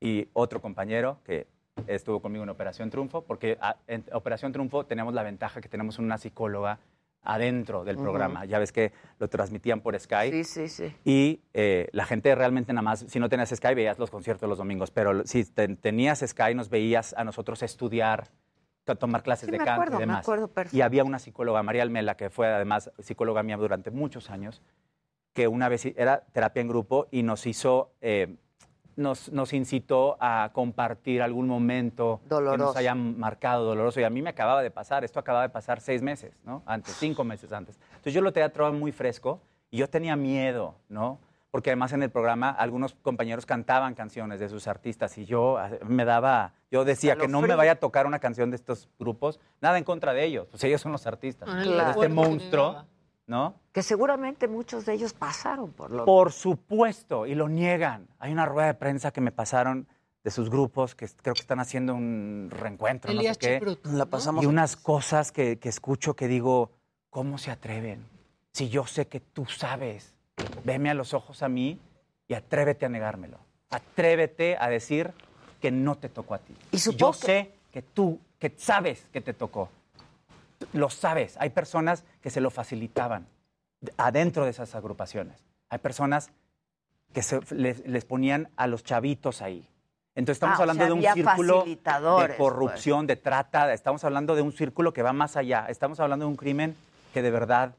Y otro compañero que estuvo conmigo en Operación Triunfo, porque a- en Operación Triunfo tenemos la ventaja que tenemos una psicóloga adentro del Ujú. programa. Ya ves que lo transmitían por Sky. Sí, sí, sí. Y eh, la gente realmente nada más, si no tenías Sky, veías los conciertos los domingos, pero si te- tenías Sky, nos veías a nosotros estudiar, to- tomar clases Sí, de me canto acuerdo, y me demás. acuerdo perfecto. Y había una psicóloga, María Almela, que fue además psicóloga mía durante muchos años, que una vez era terapia en grupo y nos hizo eh, nos, nos incitó a compartir algún momento que Doloroso. nos haya marcado doloroso. Y a mí me acababa de pasar, esto acababa de pasar seis meses, ¿no? Antes, cinco meses antes. Entonces yo lo tenía todo muy fresco y yo tenía miedo, ¿no? Porque además en el programa algunos compañeros cantaban canciones de sus artistas y yo ah, me daba, yo decía que no me Escalofrío. vaya a tocar una canción de estos grupos, nada en contra de ellos, pues ellos son los artistas. Ah, Pero claro. este monstruo, ¿no? Que seguramente muchos de ellos pasaron por lo Por supuesto, y lo niegan. Hay una rueda de prensa que me pasaron de sus grupos que creo que están haciendo un reencuentro, no sé qué. Chipruto, La pasamos Y unas cosas que, que escucho que digo, ¿cómo se atreven? Si yo sé que tú sabes, veme a los ojos a mí y atrévete a negármelo. Atrévete a decir que no te tocó a ti. Y yo supongo que- sé que tú, que sabes que te tocó. Lo sabes. Hay personas que se lo facilitaban de- adentro de esas agrupaciones. Hay personas que se- les, les ponían a los chavitos ahí. Entonces estamos Ah, o hablando sea, de un círculo de corrupción, de trata, estamos hablando de un círculo que va más allá, estamos hablando de un crimen que de verdad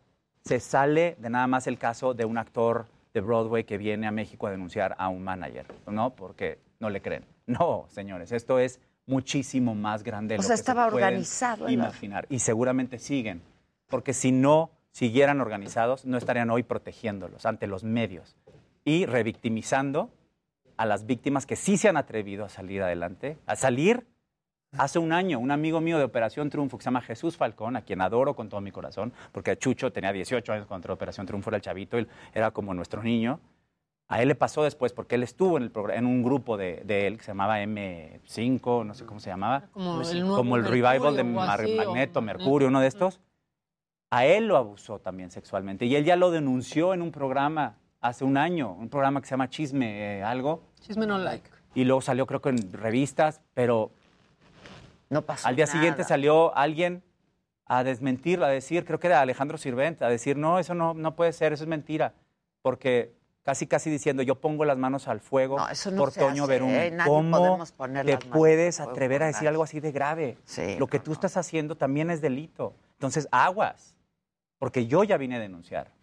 se sale de nada más el caso de un actor de Broadway que viene a México a denunciar a un manager, ¿no? Porque no le creen. No, señores, esto es muchísimo más grande. de O lo sea, que se estaba pueden organizado Imaginar. Y seguramente siguen, porque si no siguieran organizados, no estarían hoy protegiéndolos ante los medios y revictimizando a las víctimas que sí se han atrevido a salir adelante, a salir. Hace un año, un amigo mío de Operación Triunfo, que se llama Jesús Falcón, a quien adoro con todo mi corazón, porque Chucho tenía 18 años cuando Operación Triunfo, era el chavito, él era como nuestro niño. A él le pasó después, porque él estuvo en, el programa, en un grupo de, de él que se llamaba M5, no sé cómo se llamaba. Como el nuevo Como el revival de Mar- así, Magneto, Magneto. Mercurio, uno de estos. A él lo abusó también sexualmente. Y él ya lo denunció en un programa hace un año, un programa que se llama Chisme eh, algo. Chisme no like. Y luego salió creo que en revistas, pero no pasó al día nada. siguiente salió alguien a desmentirlo, a decir, creo que era Alejandro Sirvent, a decir, no, eso no, no puede ser, eso es mentira. Porque casi, casi diciendo, yo pongo las manos al fuego eso no por Toño hace, Verún. ¿eh? ¿Cómo te puedes atrever a decir algo así de grave? Sí, Lo que tú estás haciendo también es delito. Entonces, aguas, porque yo ya vine a denunciar.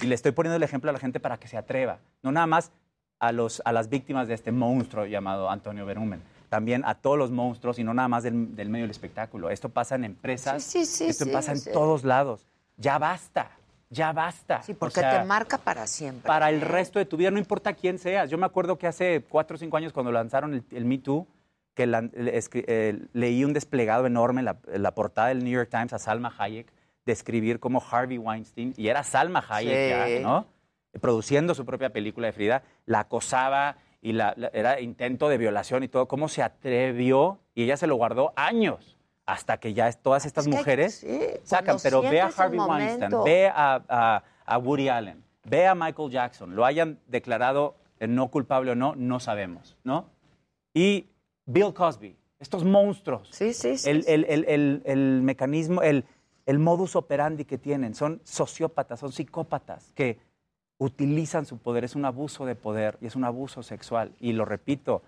Y le estoy poniendo el ejemplo a la gente para que se atreva. No nada más a, los, a las víctimas de este monstruo llamado Antonio Berumen. También a todos los monstruos y no nada más del, del medio del espectáculo. Esto pasa en empresas. Sí, sí, esto pasa en todos lados. Ya basta. Ya basta. Sí, O porque sea, te marca para siempre. para el resto de tu vida, no importa quién seas. Yo me acuerdo que hace cuatro o cinco años cuando lanzaron el, el Me Too, que la- le- escri- eh, leí un desplegado enorme en la, portada del New York Times a Salma Hayek, describir como Harvey Weinstein, y era Salma Hayek Sí. ya, ¿no? Produciendo su propia película de Frida, la acosaba y la- era intento de violación y todo, cómo se atrevió, y ella se lo guardó años, hasta que ya todas estas Es que hay- mujeres sí, sacan, pero ve a Harvey Weinstein, ve a, a- a Woody Allen, ve a Michael Jackson, lo hayan declarado no culpable o no, no sabemos, ¿no? Y Bill Cosby, estos monstruos. Sí, sí, sí, El, el- el- el- el mecanismo, el, el modus operandi que tienen, son sociópatas, son psicópatas que utilizan su poder, es un abuso de poder y es un abuso sexual. Y lo repito,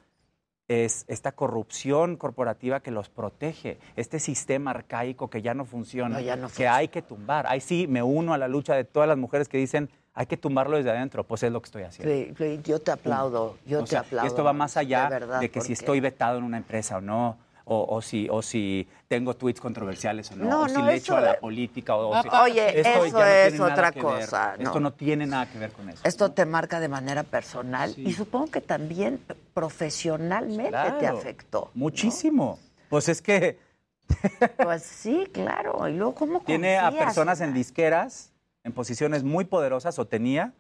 es esta corrupción corporativa que los protege, este sistema arcaico que ya no funciona, No, ya no que hay que tumbar. Ahí sí me uno a la lucha de todas las mujeres que dicen hay que tumbarlo desde adentro, pues es lo que estoy haciendo. Yo te aplaudo, yo O te sea, aplaudo. Esto va más allá de, verdad, de que si estoy vetado en una empresa o no, o, o si, o si tengo tweets controversiales o no, No, o si no, le echo a la política. O, o si- Oye, esto eso no es otra cosa, Esto no. tiene nada que ver con eso. Esto te marca de manera personal y supongo que también profesionalmente te afectó. Muchísimo. Pues es que Pues sí, claro. Y luego, ¿cómo tiene a personas en disqueras, en posiciones muy poderosas, o tenía,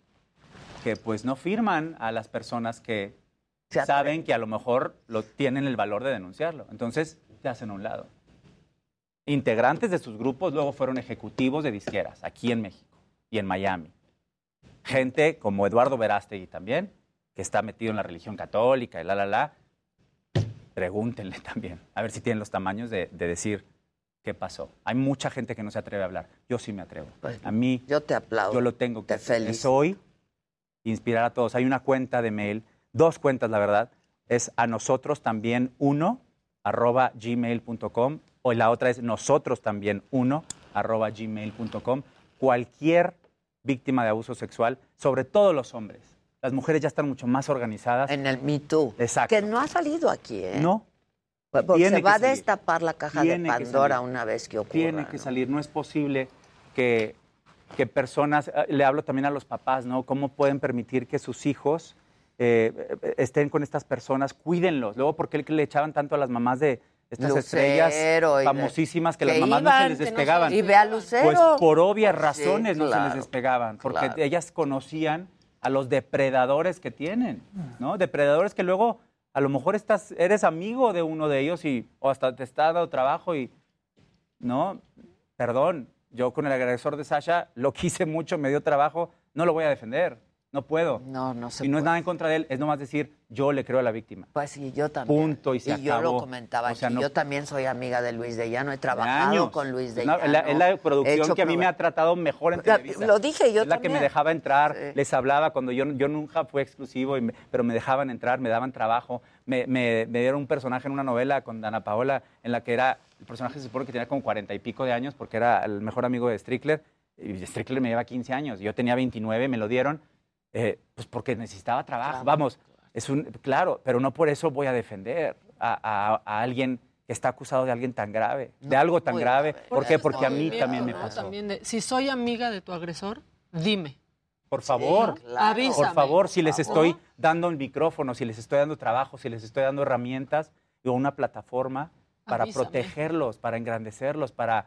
que pues no firman a las personas que saben que a lo mejor lo, tienen el valor de denunciarlo. Entonces, te hacen a un lado. Integrantes de sus grupos luego fueron ejecutivos de disqueras, aquí en México y en Miami. Gente como Eduardo Verástegui también, que está metido en la religión católica y la, la, la. Pregúntenle también, a ver si tienen los tamaños de, de decir qué pasó. Hay mucha gente que no se atreve a hablar. Yo sí me atrevo. a mí, Pues, yo te aplaudo. yo lo tengo que Te felicito. Es hoy inspirar a todos. Hay una cuenta de mail, dos cuentas, la verdad. Es a nosotros también uno, arroba gmail.com, o la otra es nosotros también uno, arroba gmail.com. Cualquier víctima de abuso sexual, sobre todo los hombres. las mujeres ya están mucho más organizadas. En el Me Too. Exacto. Que no ha salido aquí, ¿eh? No. Porque Tiene se va a destapar la caja de Tiene Pandora una vez que ocurra. Tiene que salir. No es posible que, que personas, eh, le hablo también a los papás, ¿no? ¿Cómo pueden permitir que sus hijos eh, eh, estén con estas personas? Cuídenlos. Luego, ¿por qué le echaban tanto a las mamás de estas Lucero estrellas famosísimas que, que las mamás no se les que no se- despegaban? Y ve a Lucero. Pues por obvias Sí, razones no se les despegaban, porque claro. ellas conocían a los depredadores que tienen, ¿no? Depredadores que luego a lo mejor estás, eres amigo de uno de ellos y o hasta te está dando trabajo y no, perdón, yo con el agresor de Sasha lo quise mucho, me dio trabajo, no lo voy a defender, no puedo. No, no se Y no es puede. nada en contra de él, es nomás decir, yo le creo a la víctima. Pues sí, yo también. Punto y se y yo acabó. lo comentaba O sea, aquí. no- Yo también soy amiga de Luis de Llano. He trabajado años. con Luis de Es la- Llano. es la, es la he producción hecho que a mí me ha tratado mejor en Televisa. lo dije yo Es la que me también. dejaba entrar, les hablaba cuando yo, yo nunca fui exclusivo, y me- pero me dejaban entrar, me daban trabajo. Me, me- me dieron un personaje en una novela con Dana Paola en la que era, el personaje se supone que tenía como cuarenta y pico de años porque era el mejor amigo de Strickler. Y Strickler me lleva 15 años, yo tenía 29, me lo dieron, eh, pues porque necesitaba trabajo. Vamos, es un, claro, pero no por eso voy a defender a, a- a alguien que está acusado de alguien tan grave, de algo tan grave. grave. ¿Por qué? Porque a mí también me pasó. También de- si soy amiga de tu agresor, dime. Por favor, Avísame. por favor, si les estoy dando un micrófono, si les estoy dando trabajo, si les estoy dando herramientas o una plataforma para Avísame. protegerlos, para engrandecerlos, para,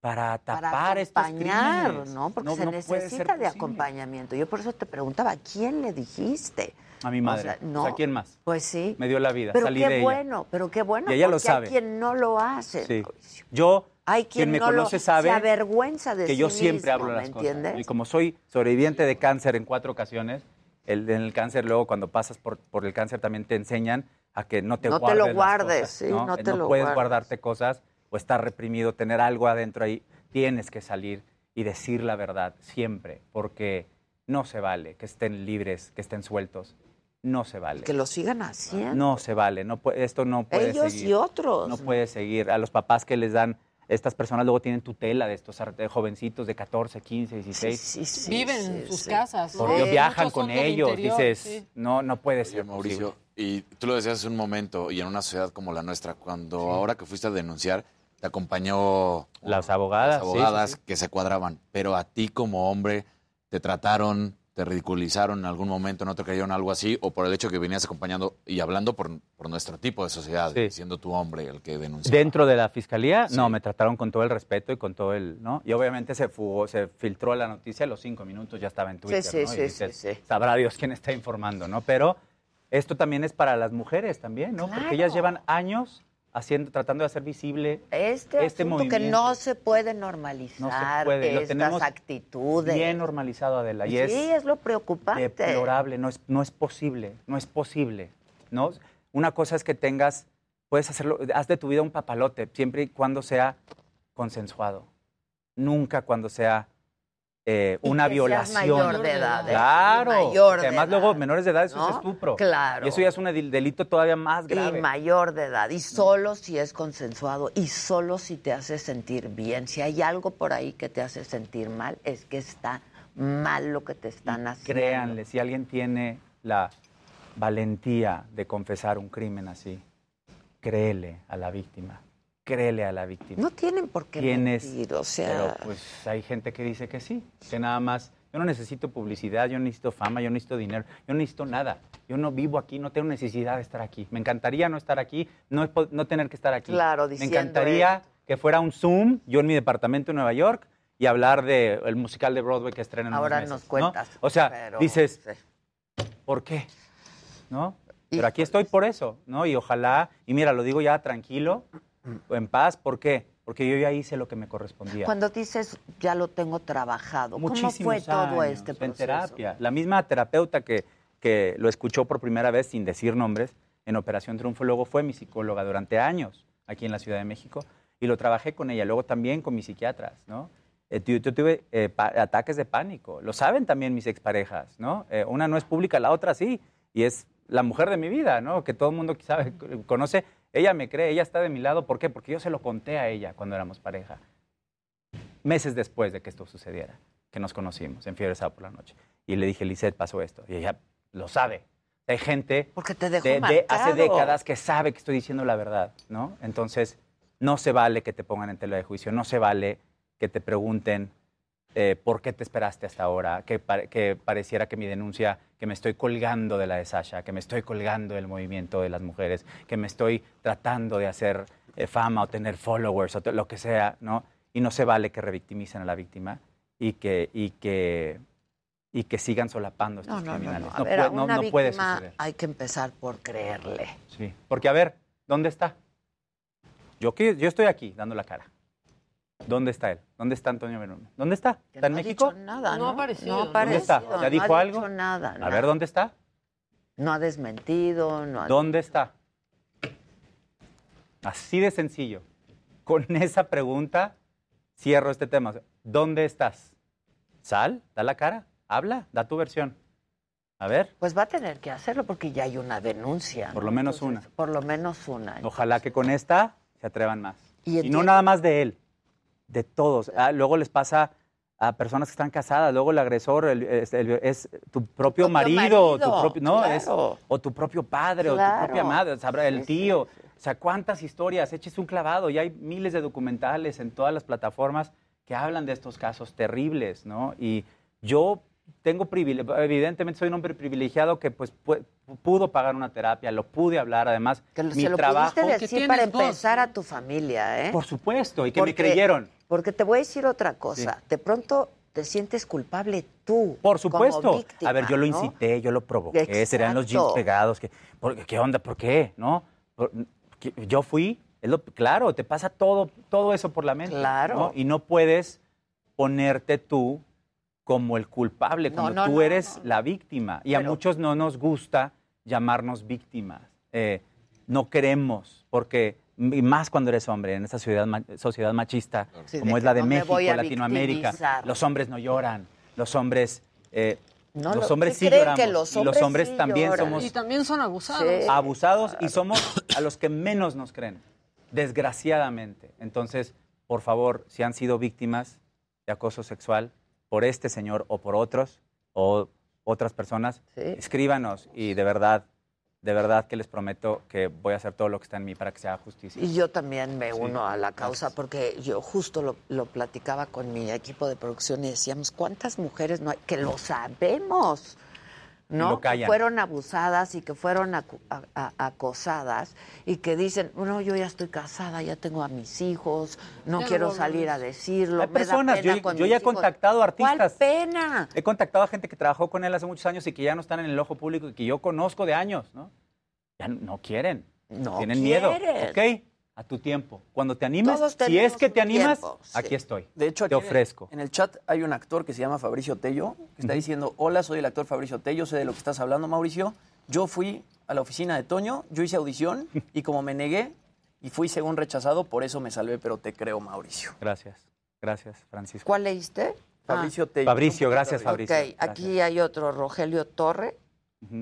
para tapar para estos acompañar, crímenes. ¿no? Porque se necesita de acompañamiento. Yo por eso te preguntaba, ¿a quién le dijiste? A mi O madre. O no. sea, ¿quién más? Pues sí. Me dio la vida, Pero salí qué de ella. bueno, pero qué bueno. Y ella lo porque sabe. Hay quien no lo hace. Sí. Yo, Hay quien, quien me no conoce lo, sabe se avergüenza de que sí yo siempre mismo, hablo ¿me las cosas. entiendes? Y como soy sobreviviente de cáncer en cuatro ocasiones, el, en el cáncer luego cuando pasas por, por el cáncer también te enseñan a que no te No te guardes lo las guardes, cosas, sí, no Que te lo puedes guardes. guardarte cosas o estar reprimido, tener algo adentro ahí. Tienes que salir y decir la verdad siempre, porque no se vale que estén libres, que estén sueltos. No se vale. Que lo sigan haciendo. No se vale, no esto no puede Ellos seguir. y otros. No puede seguir. A los papás que les dan, estas personas luego tienen tutela de estos jovencitos de 14, 15, 16. Viven en sus casas. Por ¿no? Dios, viajan con ellos. interior, dices, sí. no, no puede ser. Mauricio, y tú lo decías hace un momento, y en una sociedad como la nuestra, cuando ahora que fuiste a denunciar, te acompañó Las abogadas. las abogadas sí, sí. que se cuadraban, pero a ti como hombre te trataron, te ridiculizaron en algún momento, no te creyeron algo así, o por el hecho que venías acompañando y hablando por, por nuestro tipo de sociedad, siendo tu hombre el que denunció. Dentro de la fiscalía, no, me trataron con todo el respeto y con todo el, ¿no? Y obviamente se fugó, se filtró la noticia a los cinco minutos, ya estaba en Twitter, sí, ¿no? sí, y dices, sí, sí. sabrá Dios quién está informando, ¿no? Pero esto también es para las mujeres también, ¿no? Porque ellas llevan años haciendo, tratando de hacer visible Este, este asunto que movimiento. no se puede normalizar No se puede, lo estas tenemos actitudes. bien normalizado, Adela. Y sí, es, es lo preocupante. deplorable, no es, no es posible, no es posible, ¿no? Una cosa es que tengas, puedes hacerlo, haz de tu vida un papalote, siempre y cuando sea consensuado, nunca cuando sea eh, una que violación. mayor de edad, ¿eh? Claro, Mayor porque de además edad, luego menores de edad eso ¿no? es estupro. Claro. Y eso ya es un del- delito todavía más grave. Y mayor de edad. Y solo si es consensuado y solo si te hace sentir bien. Si hay algo por ahí que te hace sentir mal, es que está mal lo que te están haciendo. Créanle, si alguien tiene la valentía de confesar un crimen así, créele a la víctima. Créele a la víctima. No tienen por qué Tienes- mentir, o sea... Pero pues hay gente que dice que sí, que nada más. Yo no necesito publicidad, yo no necesito fama, yo no necesito dinero, yo no necesito nada. Yo no vivo aquí, no tengo necesidad de estar aquí. Me encantaría no estar aquí, no, no tener que estar aquí. Claro, Me diciendo encantaría que fuera un Zoom, yo en mi departamento en Nueva York, y hablar del musical de Broadway que estrena en unos Ahora meses, nos ¿no? cuentas, O sea, pero- dices, ¿por qué? ¿No? Pero aquí estoy por eso, ¿no? Y ojalá, y mira, lo digo ya tranquilo, en paz, ¿por qué? Porque yo ya hice lo que me correspondía. Cuando dices, ya lo tengo trabajado, ¿cómo Muchísimos fue todo años este En proceso? terapia. La misma terapeuta que, que lo escuchó por primera vez sin decir nombres en Operación Triunfo, luego fue mi psicóloga durante años aquí en la Ciudad de México y lo trabajé con ella, luego también con mis psiquiatras, ¿no? Eh, yo tuve eh, ataques de pánico, lo saben también mis exparejas, ¿no? Eh, una no es pública, la otra sí, y es la mujer de mi vida, ¿no? Que todo el mundo sabe, conoce, ella me cree, ella está de mi lado, ¿por qué? Porque yo se lo conté a ella cuando éramos pareja meses después de que esto sucediera, que nos conocimos en Fiebre Sábado por la noche. Y le dije, Lisette, pasó esto. Y ella lo sabe. Hay gente Porque te dejó de, de hace décadas que sabe que estoy diciendo la verdad, ¿no? Entonces, no se vale que te pongan en tela de juicio, no se vale que te pregunten eh, por qué te esperaste hasta ahora, que, pare- que pareciera que mi denuncia, que me estoy colgando de la de Sasha, que me estoy colgando del movimiento de las mujeres, que me estoy tratando de hacer eh, fama o tener followers o lo que sea, ¿no? Y no se vale que revictimicen a la víctima y que, y que, y que sigan solapando estos No, no, no, criminales. no. A ver, a puede- no- una puede suceder. hay que empezar por creerle. Sí, porque a ver, ¿dónde está? Yo, yo estoy aquí dando la cara. ¿Dónde está él? ¿Dónde está Antonio Berumen? ¿Dónde está? ¿Está en no ha México? dicho nada, No ¿no? ha aparecido. No ha ¿Dónde está? ¿Ya no dijo ha algo? dicho nada. A nada. ver, ¿dónde está? No ha desmentido, no ha... ¿Dónde está? Así de sencillo. Con esa pregunta cierro este tema. ¿Dónde estás? Sal, da la cara, habla, da tu versión. A ver, Pues va a tener que hacerlo porque ya hay una denuncia. por ¿no? lo menos Entonces, una. Por lo menos una. Ojalá que con esta se atrevan más. Y Y, no nada más de él, de todos. Ah, luego les pasa a personas que están casadas, luego el agresor el- es, el- es tu propio, propio marido, tu marido, propio, no, es, o tu propio padre, o tu propia madre, sabrá el tío. O sea, cuántas historias, eches un clavado y hay miles de documentales en todas las plataformas que hablan de estos casos terribles, ¿no? Y yo tengo privilegio, evidentemente soy un hombre privilegiado que pues pu- pudo pagar una terapia, lo pude hablar, además Que mi se lo trabajo pudiste decir para empezar a tu familia, ¿eh? por supuesto, y que Porque- me creyeron. Porque te voy a decir otra cosa. De pronto te sientes culpable tú. Por supuesto. como víctima, a ver, yo lo ¿no? incité, yo lo provoqué, serían los jeans pegados. Que, ¿por- ¿Qué onda? ¿Por qué? ¿No? Yo fui, es lo- claro, te pasa todo, todo eso por la mente. Claro. ¿no? Y no puedes ponerte tú como el culpable, No, cuando no, tú no, eres la víctima. Y a muchos no nos gusta llamarnos víctimas. Eh, no queremos, porque, y más cuando eres hombre, en esta sociedad, ma- sociedad machista, Sí, como es la de México, Latinoamérica, victimizar. los hombres no lloran, los hombres... eh, No, los lo- hombres ¿sí lloramos que los y los hombres hombres sí también lloran? somos Y también son abusados. abusados y somos a los que menos nos creen, desgraciadamente. Entonces, por favor, si han sido víctimas de acoso sexual por este señor o por otros o otras personas, escríbanos y de verdad, de verdad que les prometo que voy a hacer todo lo que está en mí para que se haga justicia. Y yo también me Sí, uno a la causa porque yo justo lo, lo platicaba con mi equipo de producción y decíamos, ¿cuántas mujeres no hay? Que lo sabemos, ¿no? lo que fueron abusadas y que fueron acu- a- a- acosadas y que dicen, no, yo ya estoy casada, ya tengo a mis hijos, no quiero salir a decirlo. Hay me da personas, pena yo, con yo mis ya he hijos". contactado artistas. ¿Cuál pena? He contactado a gente que trabajó con él hace muchos años y que ya no están en el ojo público y que yo conozco de años, ¿no? Ya no quieren. No Tienen miedo. quieren. Ok, a tu tiempo. Cuando te animes, Todos si es que te animas, tiempo, sí. aquí estoy. De hecho, te ofrezco. En el chat hay un actor que se llama Fabricio Tello, que está diciendo, hola, soy el actor Fabricio Tello, sé de lo que estás hablando, Mauricio. Yo fui a la oficina de Toño, yo hice audición y como me negué y fui según rechazado, por eso me salvé, pero te creo, Mauricio. Gracias. Gracias, Francisco. ¿Cuál leíste? Fabricio Tello. Fabricio, gracias, Fabricio. Ok, aquí hay otro, Rogelio Torre,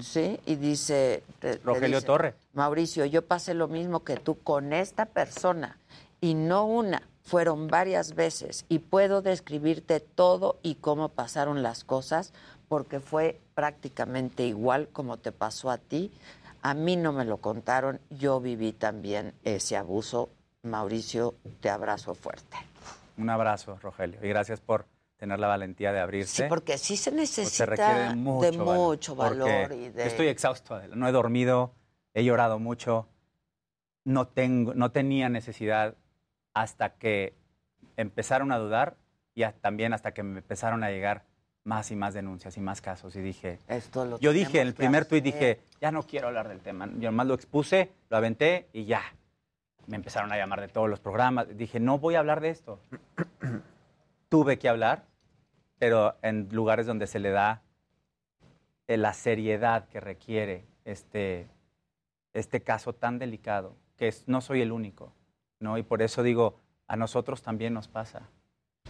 ¿sí? Y dice... te- te Rogelio dice, Torre. Mauricio, yo pasé lo mismo que tú con esta persona y no una, fueron varias veces y puedo describirte todo y cómo pasaron las cosas porque fue prácticamente igual como te pasó a ti. A mí no me lo contaron, yo viví también ese abuso. Mauricio, te abrazo fuerte. Un abrazo, Rogelio. Y gracias por tener la valentía de abrirse. Sí, porque sí se Pues necesita requiere de mucho, valor, mucho valor porque y de... estoy exhausto, Adela. no he dormido, he llorado mucho, no, tengo, no tenía necesidad hasta que empezaron a dudar y a- también hasta que me empezaron a llegar más y más denuncias y más casos y dije, Esto lo yo dije en el primer tuit, dije, ya no quiero hablar del tema, yo más lo expuse, lo aventé y ya. Me empezaron a llamar de todos los programas, dije, no voy a hablar de esto. Tuve que hablar, pero en lugares donde se le da eh, la seriedad que requiere este, este caso tan delicado, que es- no soy el único, ¿no? Y por eso digo, a nosotros también nos pasa.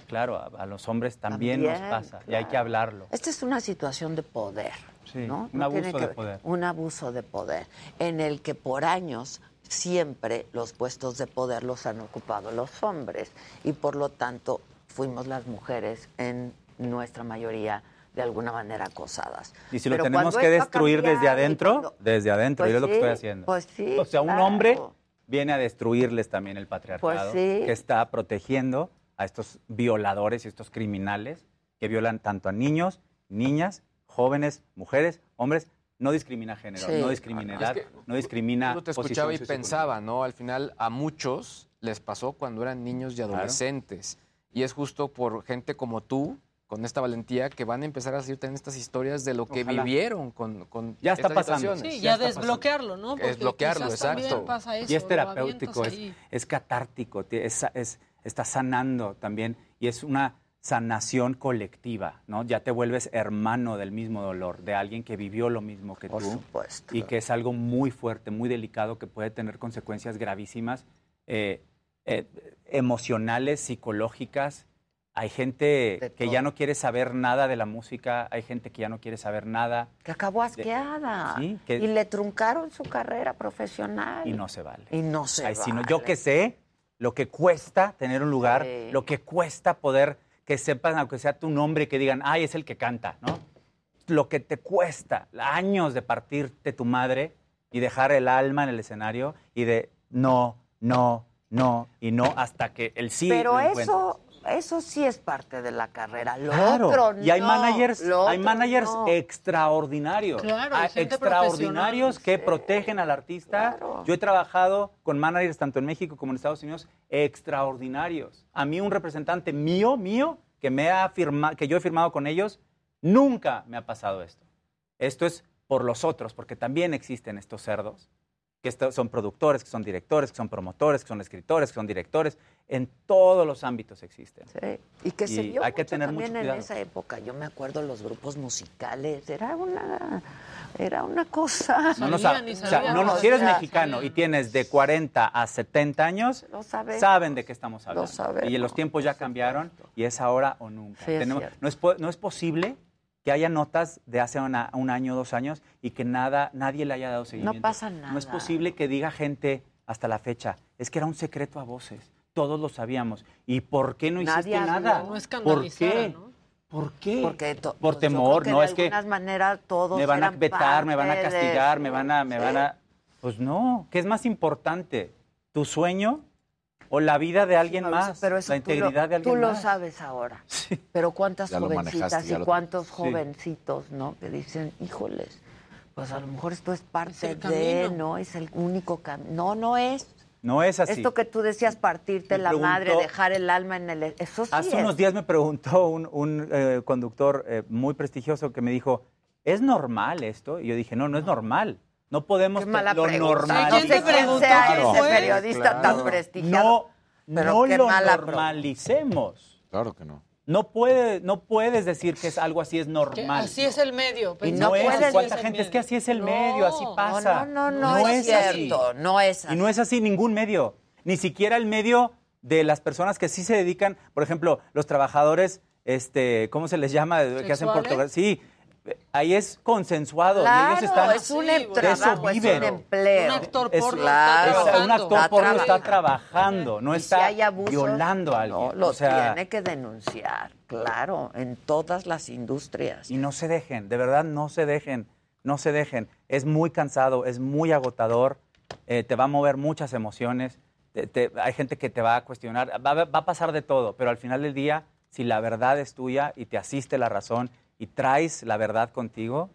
Claro, a, a los hombres también, nos pasa y hay que hablarlo. Esta es una situación de poder, Sí, ¿no? un No abuso de poder. Un abuso de poder, en el que por años siempre los puestos de poder los han ocupado los hombres y por lo tanto fuimos las mujeres en nuestra mayoría de alguna manera acosadas. Y si lo Pero tenemos que destruir desde adentro, cuando- desde adentro, Pues y es lo que estoy haciendo. pues sí, o sea, un claro. hombre viene a destruirles también el patriarcado, Pues sí. que está protegiendo a estos violadores y estos criminales que violan tanto a niños, niñas, jóvenes, mujeres, hombres. No discrimina género, Sí. no discrimina Es edad, que no discrimina Yo te escuchaba y pensaba, ¿no? Al final a muchos les pasó cuando eran niños y Claro. adolescentes. Y es justo por gente como tú, con esta valentía, que van a empezar a decir también estas historias de lo que Ojalá. vivieron con, con Ya está estas pasando. Sí, Ya ya, está pasando. desbloquearlo, ¿no? Porque Desbloquearlo, exacto. pasa eso, y es terapéutico, es, es catártico, ti- es, es- está sanando también y es una sanación colectiva, ¿no? Ya te vuelves hermano del mismo dolor, de alguien que vivió lo mismo que Por tú supuesto. y que es algo muy fuerte, muy delicado que puede tener consecuencias gravísimas, eh, eh, emocionales, psicológicas. Hay gente que ya no quiere saber nada de la música, hay gente que ya no quiere saber nada Que acabó asqueada. Sí, que- Y le truncaron su carrera profesional. y no se vale. Y no se Ay, vale. yo que sé lo que cuesta tener un lugar, Sí. lo que cuesta poder que sepan, aunque sea tu nombre, y que digan, ay, es el que canta, ¿no? Lo que te cuesta, años de partirte tu madre y dejar el alma en el escenario y de no, no, no y no hasta que el sí Pero lo eso, eso sí es parte de la carrera. Lo Claro, otro no. y hay managers, lo hay managers no. extraordinarios, Claro, hay extraordinarios que protegen al artista. Yo he trabajado con managers tanto en México como en Estados Unidos, extraordinarios. A mí un representante mío, mío, que me ha firma, que yo he firmado con ellos, nunca me ha pasado esto. Esto es por los otros, porque también existen estos cerdos que son productores, que son directores, que son promotores, que son escritores, que son directores. En todos los ámbitos existen. Sí, Y que se vio hay que tener también mucho en esa época. Yo me acuerdo los grupos musicales. Era una, era una cosa. No, nos ha- o sea, no, no, si eres mexicano y tienes de 40 a 70 años, Lo sabemos. saben de qué estamos hablando. sabemos. y los tiempos ya cambiaron y es ahora o nunca. Sí, es Tenemos- cierto. no, es, no es posible que haya notas de hace una- un año, dos años y que nada, nadie le haya dado seguimiento. pasa No es nada. posible que diga gente hasta la fecha, es que era un secreto a voces, todos lo sabíamos. ¿Y por qué no Nadie hiciste habló. nada? No ¿Por qué? ¿no? ¿Por qué? Porque to- por pues yo temor, no de es que algunas maneras todos me van a vetar, me van a de castigar, me van a, me van a. Pues no, ¿qué es más importante? ¿Tu sueño o la vida de alguien más? pero eso la lo- integridad de alguien Tú lo más. sabes ahora. Pero cuántas Ya jovencitas y lo- cuántos Sí. jovencitos, ¿no? Que dicen, híjoles, pues a lo mejor esto es parte de, camino. ¿no? Es el único camino. No, no es. No es así. Esto que tú decías, partirte Me la madre, dejar el alma en el... Eso sí Hace es. unos días me preguntó un, un, eh, conductor eh, muy prestigioso que me dijo, ¿es normal esto? Y yo dije, no, no es normal. No podemos Qué mala lo pregunta. normal. No sé quién sea ese periodista tan No, pero no qué lo mala pregunta. normalicemos. Claro que no. No, puede, no puedes decir que es algo así es normal. así es el medio. Y no que es, así ¿cuánta gente? Es que así es el No, medio, así pasa. no, no, no es cierto, no es Y no es así ningún medio, ni siquiera el medio de las personas que sí se dedican, por ejemplo, los trabajadores, este, ¿cómo se les llama? Que hacen ¿Sexuales? portugués. Sí, ahí es consensuado. y Claro, ellos están, es un de em- trabajo, es viven. un empleo. Un actor Es- porno Claro. está es- un trabajando. actor Está porno está trabajando. trabajando, no Y si está hay abusos, violando a alguien. No, lo o sea, tiene que denunciar, claro, en todas las industrias. Y no se dejen, de verdad no se dejen, no se dejen. Es muy cansado, es muy agotador, eh, te va a mover muchas emociones, te- te- hay gente que te va a cuestionar, va a pasar de todo, pero al final del día, si la verdad es tuya y te asiste la razón y traes la verdad contigo,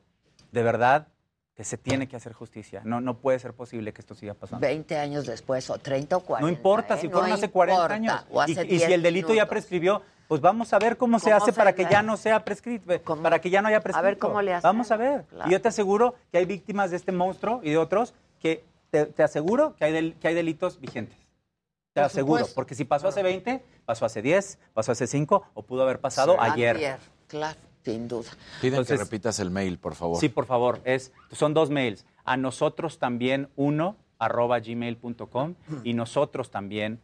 de verdad que se tiene que hacer justicia. No, no puede ser posible que esto siga pasando. 20 años después, o 30 o 40. No importa ¿eh? si No fueron hace 40 importa, años. O hace y, y 10 si el delito ya minutos. prescribió, pues vamos a ver cómo se ¿Cómo hace se para que ya no sea prescrito, para que ya no haya prescrito. ver cómo le hacemos, Vamos a ver. claro. Y yo te aseguro que hay víctimas de este monstruo y de otros que te, te aseguro que hay, del- que hay delitos vigentes. Te Por aseguro, supuesto. porque si pasó hace 20, pasó hace 10, pasó hace 5 o pudo haber pasado ayer. Claro, sin duda. Piden Entonces- que repitas el mail, por favor. Sí, por favor. Es, son dos mails. A nosotros también uno arroba gmail.com y nosotros también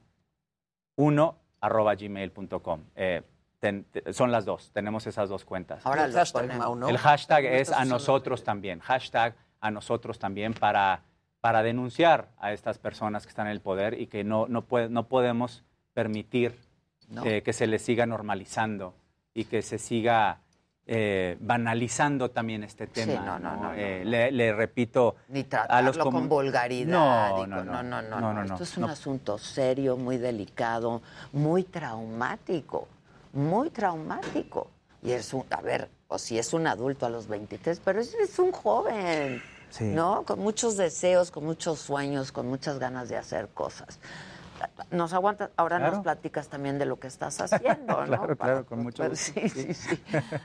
uno arroba gmail.com. Eh, ten- te- son las dos. Tenemos esas dos cuentas. Ahora lo ponemos. El hashtag es a nosotros también. Hashtag a nosotros también para, para denunciar a estas personas que están en el poder y que no, no, puede- no podemos permitir No. eh, que se les siga normalizando y que se siga eh, banalizando también este tema. Sí, no, no, no, Eh, le, le repito Ni a los tratarlo con vulgaridad. No, y no, no, no, no, Esto es un asunto serio, muy delicado, muy traumático, muy traumático. Y es un, a ver, o si es un adulto a los 23, pero es, es un joven, Sí. ¿no? Con muchos deseos, con muchos sueños, con muchas ganas de hacer cosas. Nos aguantas, ahora Claro. nos platicas también de lo que estás haciendo, ¿no? Claro, Para- claro, con mucho gusto. Sí, sí, sí.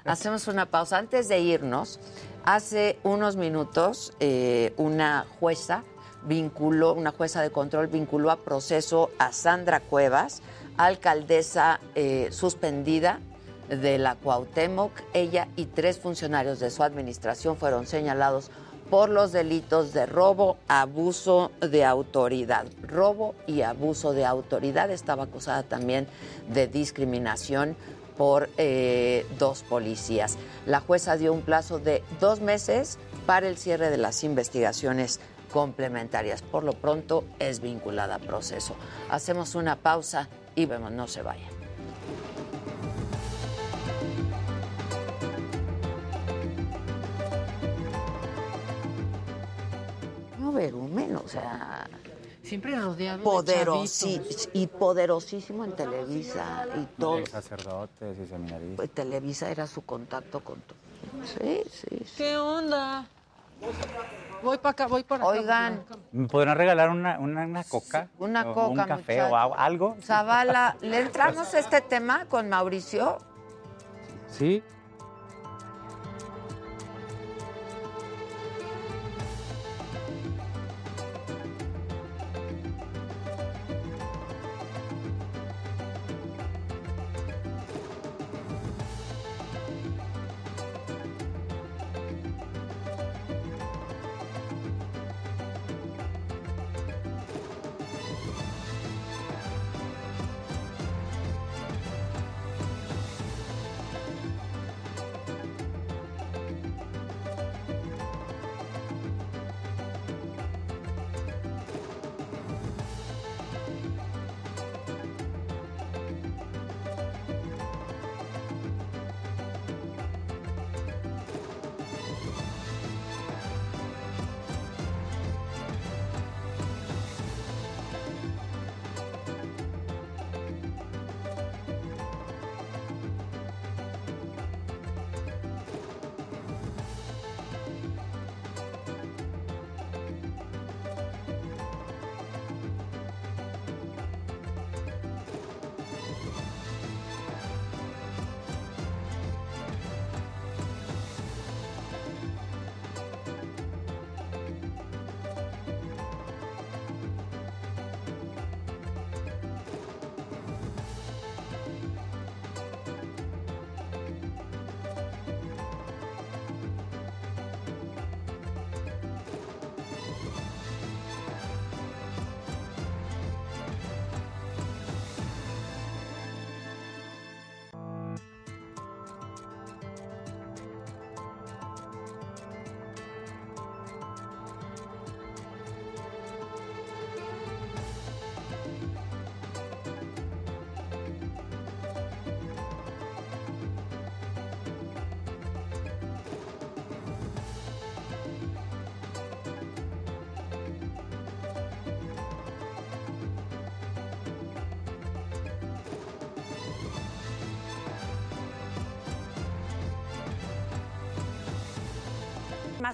Hacemos una pausa. Antes de irnos, hace unos minutos eh, una jueza vinculó, una jueza de control vinculó a proceso a Sandra Cuevas, alcaldesa eh, suspendida de la Cuauhtémoc. Ella y tres funcionarios de su administración fueron señalados por los delitos de robo, abuso de autoridad. Robo y abuso de autoridad. Estaba acusada también de discriminación por eh, dos policías. La jueza dio un plazo de dos meses para el cierre de las investigaciones complementarias. Por lo pronto es vinculada a proceso. Hacemos una pausa y vemos, no se vayan. Berumen, o sea, Siempre rodeado de poderosi- chavitos. y poderosísimo en Televisa y todo. Sacerdotes y seminaristas. Pues Televisa era su contacto con todo. Sí, sí, sí. ¿Qué onda? Voy para acá, voy para acá. Oigan, ¿Me podrán regalar una, una, una coca? Una O coca, Un café muchacho. o algo- algo. Zavala, ¿le entramos a este tema con Mauricio? Sí.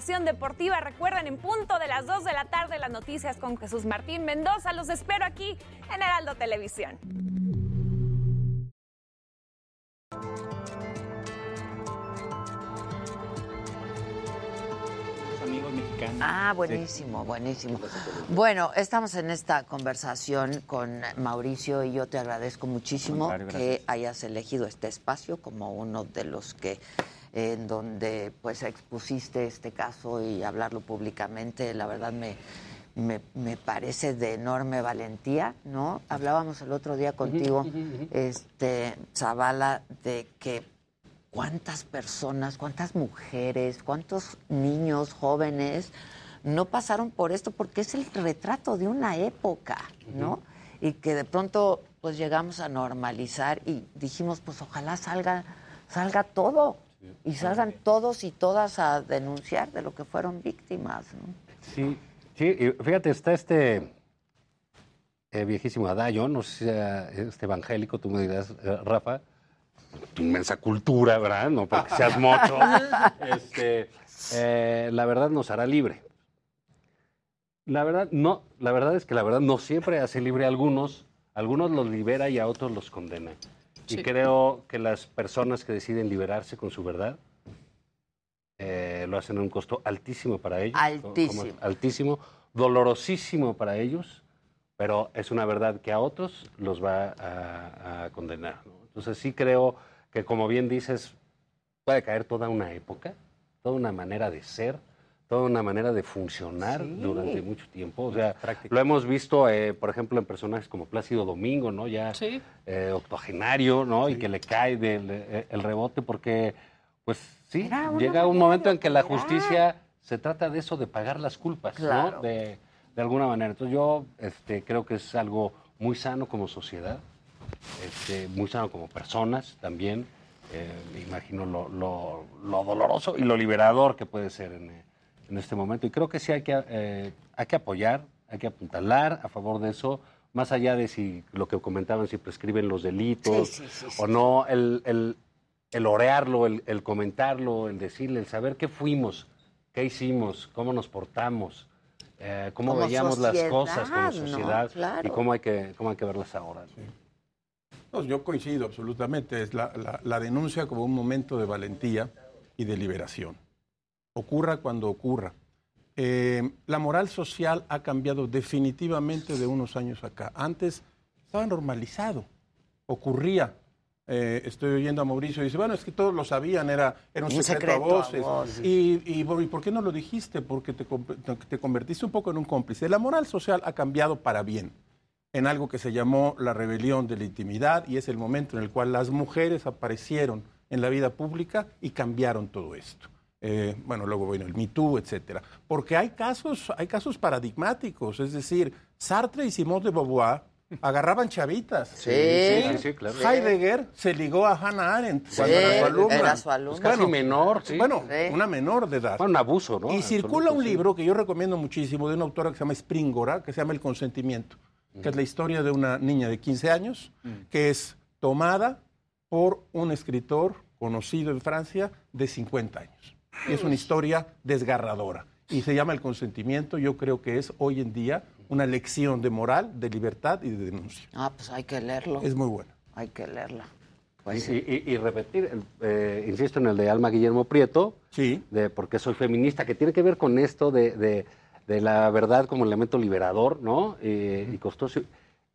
Información deportiva, recuerden en punto de las 2 de la tarde las noticias con Jesús Martín Mendoza. Los espero aquí en Heraldo Televisión. amigos mexicanos. Ah, buenísimo, buenísimo. Bueno, estamos en esta conversación con Mauricio y yo te agradezco muchísimo que hayas elegido este espacio como uno de los que en donde pues expusiste este caso y hablarlo públicamente, la verdad me, me, me parece de enorme valentía, ¿no? Hablábamos el otro día contigo, este, Zavala, de que cuántas personas, cuántas mujeres, cuántos niños, jóvenes no pasaron por esto porque es el retrato de una época, ¿no? Y que de pronto pues llegamos a normalizar y dijimos, pues ojalá salga salga todo, y salgan todos y todas a denunciar de lo que fueron víctimas. ¿no? Sí, sí, y fíjate, está este eh, viejísimo adagio, no sé si sea este evangélico, tú me dirás, eh, Rafa, tu inmensa cultura, ¿verdad? No porque seas mocho. este, eh, la verdad nos hará libre. La verdad, no, la verdad es que la verdad no siempre hace libre a algunos, algunos los libera y a otros los condena. Y Sí. creo que las personas que deciden liberarse con su verdad eh, lo hacen a un costo altísimo para ellos. Altísimo. como- altísimo, dolorosísimo para ellos, pero es una verdad que a otros los va a, a condenar. ¿no? Entonces sí creo que, como bien dices, puede caer toda una época, toda una manera de ser, toda una manera de funcionar durante mucho tiempo. O sea, lo hemos visto, eh, por ejemplo, en personajes como Plácido Domingo, ¿no? Ya eh, octogenario, ¿no? Y que le cae del, eh, el rebote porque, pues sí, llega un momento en que la justicia se trata de eso, de pagar las culpas, Claro. ¿no? De, de alguna manera. Entonces yo este, creo que es algo muy sano como sociedad, este, muy sano como personas también. Eh, me imagino lo, lo- lo doloroso y lo liberador que puede ser en, en este momento. Y creo que sí hay que, eh, hay que apoyar, hay que apuntalar a favor de eso, más allá de si lo que comentaban, si prescriben los delitos Sí, sí, sí, sí, o no, el, el, el orearlo, el, el comentarlo, el decirle, el saber qué fuimos, qué hicimos, cómo nos portamos, eh, cómo Como veíamos las cosas como ¿no? sociedad y cómo hay que, cómo hay que verlas ahora. No, yo coincido absolutamente. Es la, la- la denuncia como un momento de valentía y de liberación. Ocurra cuando ocurra. Eh, la moral social ha cambiado definitivamente de unos años acá. Antes estaba normalizado, ocurría. Eh, estoy oyendo a Mauricio y dice, bueno, es que todos lo sabían, era, era un, Un secreto, secreto a a voces. Y, y, bueno, ¿y por qué no lo dijiste? Porque te, te convertiste un poco en un cómplice. La moral social ha cambiado para bien en algo que se llamó la rebelión de la intimidad y es el momento en el cual las mujeres aparecieron en la vida pública y cambiaron todo esto. Eh, bueno, luego bueno, el Me Too, etcétera. Porque hay casos, hay casos paradigmáticos, es decir, Sartre y Simone de Beauvoir agarraban chavitas. Sí, sí, sí, sí, claro. Heidegger se ligó a Hannah Arendt Sí, cuando era su alumna. era su alumna. Pues casi menor, sí. Bueno, Sí. una menor de edad. Bueno, un abuso, ¿no? Y circula un sí. libro que yo recomiendo muchísimo de una autora que se llama Springora, que se llama El consentimiento, que es la historia de una niña de 15 años que es tomada por un escritor conocido en Francia de 50 años. Y es una historia desgarradora. Y se llama El consentimiento. Yo creo que es hoy en día una lección de moral, de libertad y de denuncia. Ah, pues hay que leerlo. Es muy buena. Hay que leerla. Y, Pues y- y- y repetir, eh, insisto en el de Alma Guillermo Prieto, sí. de porque soy feminista, que tiene que ver con esto de, de- de la verdad como elemento liberador, ¿no? Eh, y costoso.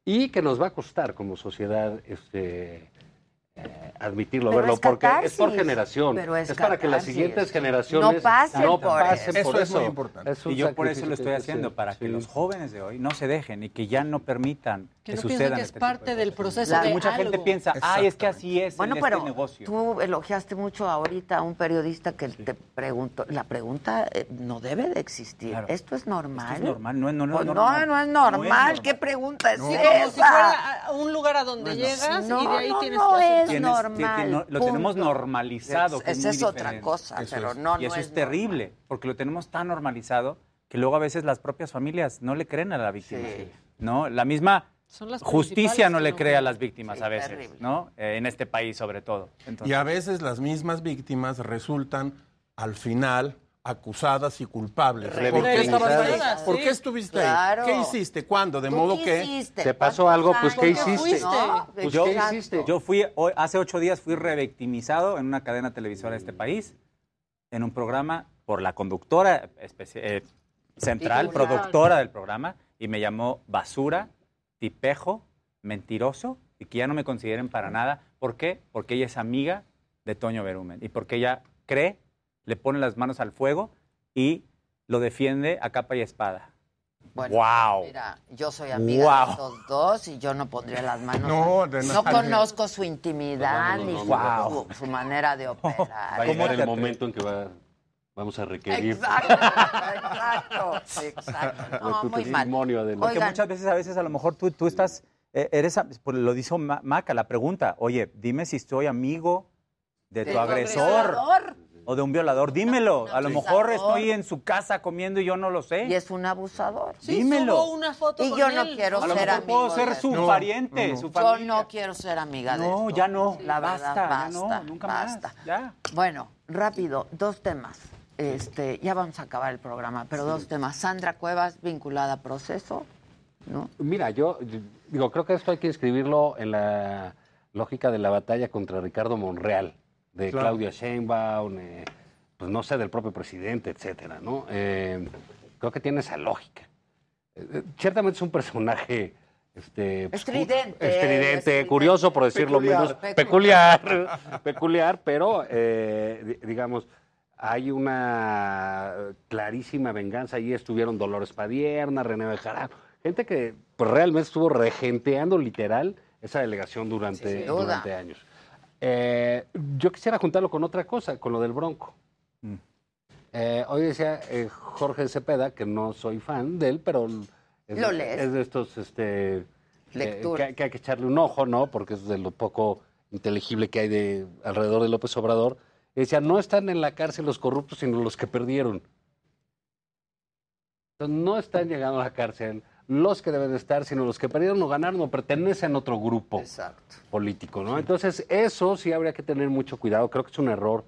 Y que nos va a costar como sociedad este, eh, admitirlo, Pero verlo, es porque catarsis, es por generación. pero es para que las siguientes generaciones No pasen no por pasen eso. por Eso es eso. muy importante. Es un Y yo por eso lo estoy haciendo, para que los jóvenes de hoy no se dejen y que ya no permitan Que que, no sucedan piensen que es este parte del proceso Porque de mucha gente piensa, ay, es que así es Bueno, en pero este negocio. tú elogiaste mucho ahorita a un periodista que te preguntó. La pregunta eh, no debe de existir. Claro. ¿Esto es normal? Esto es normal, no, no, no, Pues no, no, normal. no es No es normal. normal. ¿Qué pregunta es esa? como si fuera un lugar a donde llegas No, y de ahí no, tienes no que hacer es Tienes- normal. lo tenemos normalizado. es Esa es otra cosa, Eso pero no, Y eso es es terrible, porque lo tenemos tan normalizado que luego a veces las propias familias no le creen a la víctima. ¿no? La misma Son las justicia no le no cree a las víctimas a veces, terrible. ¿no? Eh, en este país sobre todo. Entonces, Y a veces las mismas víctimas resultan al final acusadas y culpables. ¿Por qué estabas ahí? Revictimizadas, ¿Por qué estuviste Claro. ahí? ¿Qué hiciste? ¿Cuándo? De ¿Tú modo qué que... hiciste? ¿Te pasó algo? Pues, ¿qué hiciste? No, Pues yo, yo, yo fui, hoy- hace ocho días fui revictimizado en una cadena televisora de este país, en un programa por la conductora eh, central, productora del programa, y me llamó basura, tipejo, mentiroso, y que ya no me consideren para nada. ¿Por qué? Porque ella es amiga de Toño Berumen, y porque ella cree, le pone las manos al fuego y lo defiende a capa y espada. Bueno, ¡Wow! Mira, yo soy amiga de estos dos y yo no pondría las manos. No, al- de no conozco su intimidad No, no, ni no, su, no. su- su manera de operar. Va a llegar el momento en que va- vamos a requerir Exacto, exacto, exacto. No, tu muy mal. testimonio, Adela. Porque muchas veces, a veces, a lo mejor tú, tú estás, eh, eres, pues, lo dijo Ma- Maca, la pregunta, oye, dime si estoy amigo de ¿De tu agresor. agresador? O de un violador. Dímelo. A lo mejor estoy en su casa comiendo y yo no lo sé. Y es un abusador. Dímelo. Subo una foto Y con yo no él. quiero A lo ser mejor puedo amigo ser de su esto. pariente, su Yo familia. no quiero ser amiga de No, esto. ya no. La verdad, Basta, ya basta. no, nunca más. basta. Ya. Bueno, rápido, dos temas. Este, ya vamos a acabar el programa, pero dos temas. Sandra Cuevas vinculada a proceso, ¿no? Mira, yo yo digo, creo que esto hay que inscribirlo en la lógica de la batalla contra Ricardo Monreal, de Claro. Claudia Sheinbaum, eh, pues no sé, del propio presidente, etcétera, ¿no? Eh, creo que tiene esa lógica. Eh, ciertamente es un personaje este, pues, Estridente, estridente, estridente. curioso por decirlo Peculiar. menos, Peculiar. peculiar, peculiar, pero eh, di- digamos, hay una clarísima venganza. Ahí estuvieron Dolores Padierna, René Bejarano, gente que pues, realmente estuvo regenteando literal esa delegación durante, años. Eh, yo quisiera juntarlo con otra cosa, con lo del Bronco. Eh, hoy decía eh, Jorge Cepeda, que no soy fan de él, pero es, Lo lees. es de estos este, eh, Lectura. que, que hay que echarle un ojo, ¿no? Porque es de lo poco inteligible que hay de alrededor de López Obrador. Decía, no están en la cárcel los corruptos, sino los que perdieron. Entonces, no están llegando a la cárcel los que deben de estar, sino los que perdieron o ganaron o pertenecen a otro grupo político, ¿no? Entonces, eso sí habría que tener mucho cuidado. Creo que es un error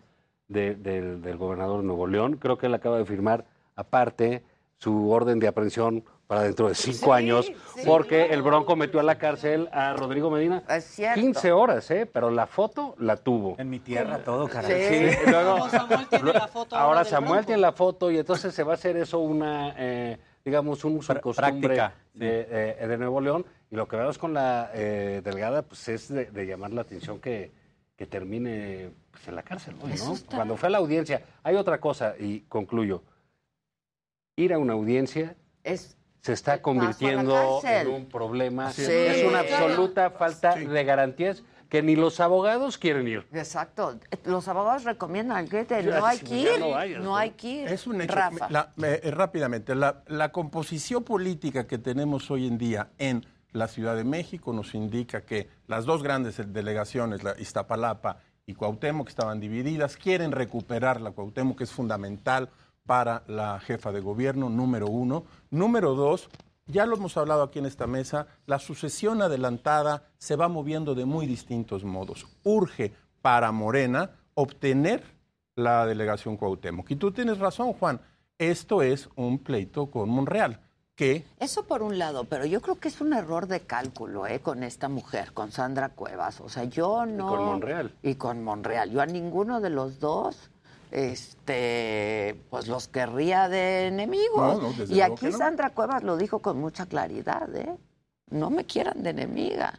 de- del- del gobernador de Nuevo León. Creo que él acaba de firmar, aparte, su orden de aprehensión para dentro de cinco años, sí, porque el Bronco metió a la cárcel a Rodrigo Medina. Es cierto. 15 horas, ¿eh? Pero la foto la tuvo. En mi tierra todo, caray. Sí. y luego- Samuel tiene la foto ahora Ahora Samuel Bronco. tiene la foto y entonces se va a hacer eso una, eh, digamos, un uso costumbre práctica, sí. de, eh, de Nuevo León. Y lo que vemos con la eh, delegada, pues es de, de llamar la atención que, que termine pues, en la cárcel hoy, ¿no? está- Cuando fue a la audiencia. Hay otra cosa, y concluyo. Ir a una audiencia Es se está convirtiendo en un problema. Sí. Es una absoluta falta de garantías que ni los abogados quieren ir. exacto. Los abogados recomiendan que no hay que ir, no vayas, no ¿no? hay que ir. Es un hecho. Rafa. La- eh, eh, rápidamente, la, la composición política que tenemos hoy en día en la Ciudad de México nos indica que las dos grandes delegaciones, la Iztapalapa y Cuauhtémoc, que estaban divididas, quieren recuperar la Cuauhtémoc, que es fundamental para la jefa de gobierno, número uno. Número dos, ya lo hemos hablado aquí en esta mesa, la sucesión adelantada se va moviendo de muy distintos modos. Urge para Morena obtener la delegación Cuauhtémoc. Y tú tienes razón, Juan, esto es un pleito con Monreal, que Eso por un lado, pero yo creo que es un error de cálculo, ¿eh? Con esta mujer, con Sandra Cuevas. O sea, yo no. con Monreal. Y con Monreal. Yo a ninguno de los dos, este, pues los querría de enemigos. No, no, desde y aquí no. Sandra Cuevas lo dijo con mucha claridad, ¿eh? No me quieran de enemiga.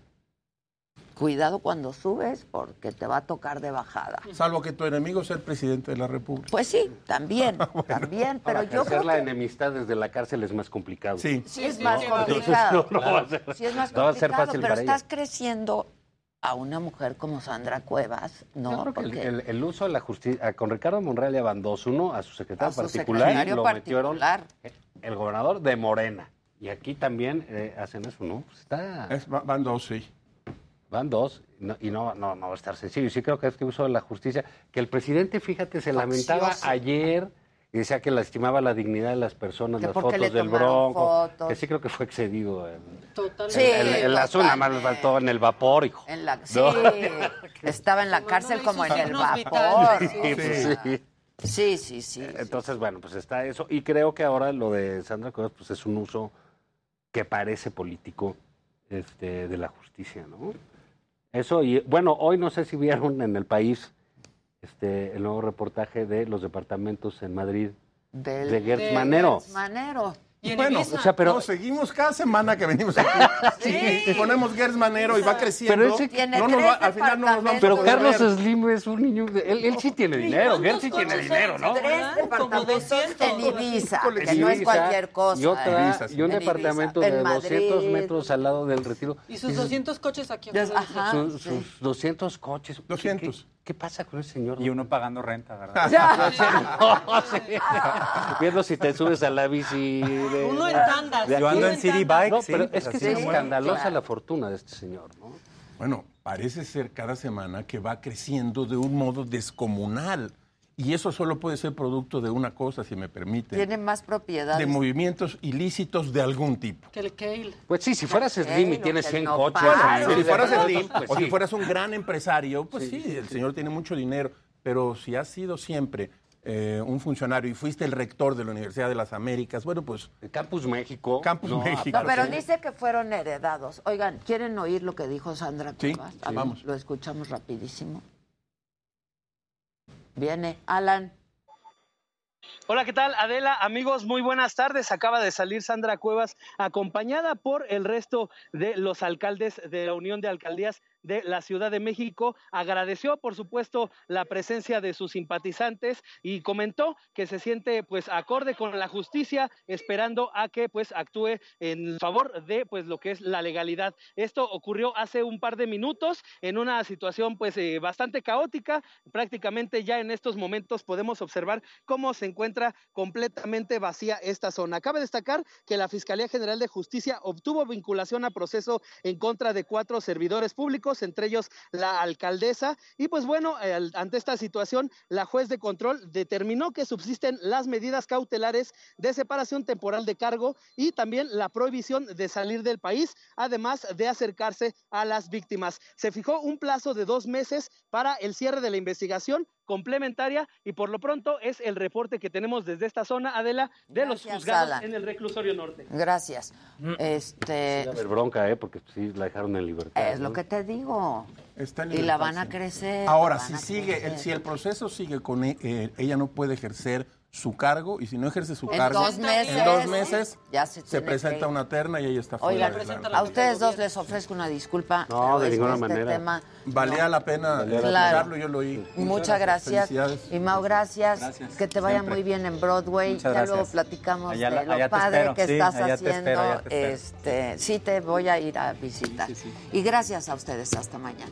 Cuidado cuando subes porque te va a tocar de bajada. salvo que tu enemigo sea el presidente de la República. Pues sí, también, también, pero Ahora, yo creo la que enemistad desde la cárcel es más complicado. Sí. sí es más complicado. no, va a ser- fácil pero para estás ella. creciendo a una mujer como Sandra Cuevas, ¿no? Yo creo que Porque el- el uso de la justicia, con Ricardo Monreal ya van dos, uno a su secretario A su particular, secretario lo particular. metieron el gobernador de Morena. Y aquí también eh, hacen eso, ¿no? Pues está, Es- va- van dos, sí. van dos no- y no, no, no va a estar sencillo. Y sí creo que este uso de la justicia, que el presidente, fíjate, se lamentaba ayer y decía que lastimaba la dignidad de las personas, Que las fotos del bronco, fotos. que sí creo que fue excedido. Totalmente. Sí, el, el azul nada más le faltó en el vapor, hijo. en la, sí, No. estaba en la cárcel como en el vapor. pues. Sí, sí, sí. Entonces, bueno, pues está eso. Y creo que ahora lo de Sandra Cuevas, pues es un uso que parece político este, de la justicia, ¿no? Eso, y bueno, hoy no sé si vieron en el país este, el nuevo reportaje de los departamentos en Madrid Del, de Gertz Manero. Gertz Manero. Y en Bueno, Ibiza. O sea, pero, no, seguimos cada semana que venimos aquí. Y ponemos Gers Manero y va creciendo. Pero ese- Tiene no nos va- al final no nos vamos pero Carlos. Slim es un niño, de- él, él sí tiene dinero, ¿Cuántos Gertz sí tiene dinero? ¿no? Tres departamentos 200. en Ibiza, que no es cualquier cosa. Y, otra, Ibiza, sí. y un En departamento en de 200 Madrid. metros al lado del retiro. Y sus Dices, 200 coches aquí Des- afuera. ajá. Su- sí. sus 200 coches. ¿Qué- 200. ¿Qué, qué pasa con ese señor? Y uno pagando renta, ¿verdad? No, sí. Viendo si te subes a la bici. de- Uno en tandas. Yo ando en City. Bike, No, sí, pero es que es escandalosa claro. la fortuna de este señor, ¿no? Bueno, parece ser cada semana que va creciendo de un modo descomunal. Y eso solo puede ser producto de una cosa, si me permite. Tiene más propiedades. De movimientos ilícitos de algún tipo. Que el Kale. Pues sí, si fueras Ok, Slim y tienes que 100 no coches. si fueras de Slim, pues o sí. si fueras un gran empresario, pues sí, el señor tiene mucho dinero. Pero si has sido siempre eh, un funcionario y fuiste el rector de la Universidad de las Américas, bueno, pues... Campus México. Campus No, México. No, pero sí. dice que fueron heredados. Oigan, ¿quieren oír lo que dijo Sandra Sí, Cuevas? Vamos. Lo escuchamos rapidísimo. Viene, Alan. Hola, ¿qué tal? Adela, amigos, muy buenas tardes. Acaba de salir Sandra Cuevas acompañada por el resto de los alcaldes de la Unión de Alcaldías de la Ciudad de México. Agradeció, por supuesto, la presencia de sus simpatizantes y comentó que se siente pues acorde con la justicia, esperando a que pues actúe en favor de pues lo que es la legalidad. Esto ocurrió hace un par de minutos en una situación pues eh, bastante caótica. Prácticamente ya en estos momentos podemos observar cómo se encuentra completamente vacía esta zona. Cabe destacar que la Fiscalía General de Justicia obtuvo vinculación a proceso en contra de cuatro servidores públicos, entre ellos la alcaldesa. Y pues bueno, el- ante esta situación, la juez de control determinó que subsisten las medidas cautelares de separación temporal de cargo y también la prohibición de salir del país, además de acercarse a las víctimas. Se fijó un plazo de dos meses para el cierre de la investigación complementaria y por lo pronto es el reporte que tenemos desde esta zona, Adela, de los juzgados Alan. en el reclusorio norte. Gracias. Este, Sí, va a haber bronca, ¿eh? Porque sí la dejaron en libertad. es lo que te digo. Está en Y la van a crecer. Ahora, si sigue, el, si el proceso sigue con e- eh, ella no puede ejercer su cargo y si no ejerce su En cargo dos meses. en dos meses Ya se que presenta una terna y ella está fuera. La- a ustedes dos les ofrezco una disculpa. No, de ninguna este manera. tema- Valía la pena Claro. escucharlo, yo lo oí. Muchas gracias. Y Mau, gracias. Gracias. Que te vaya Siempre. muy bien en Broadway. Muchas ya luego platicamos Allá de lo allá padre espero. que Sí, estás haciendo. espero, este, sí te voy a ir a visitar. Y gracias a ustedes. Hasta mañana.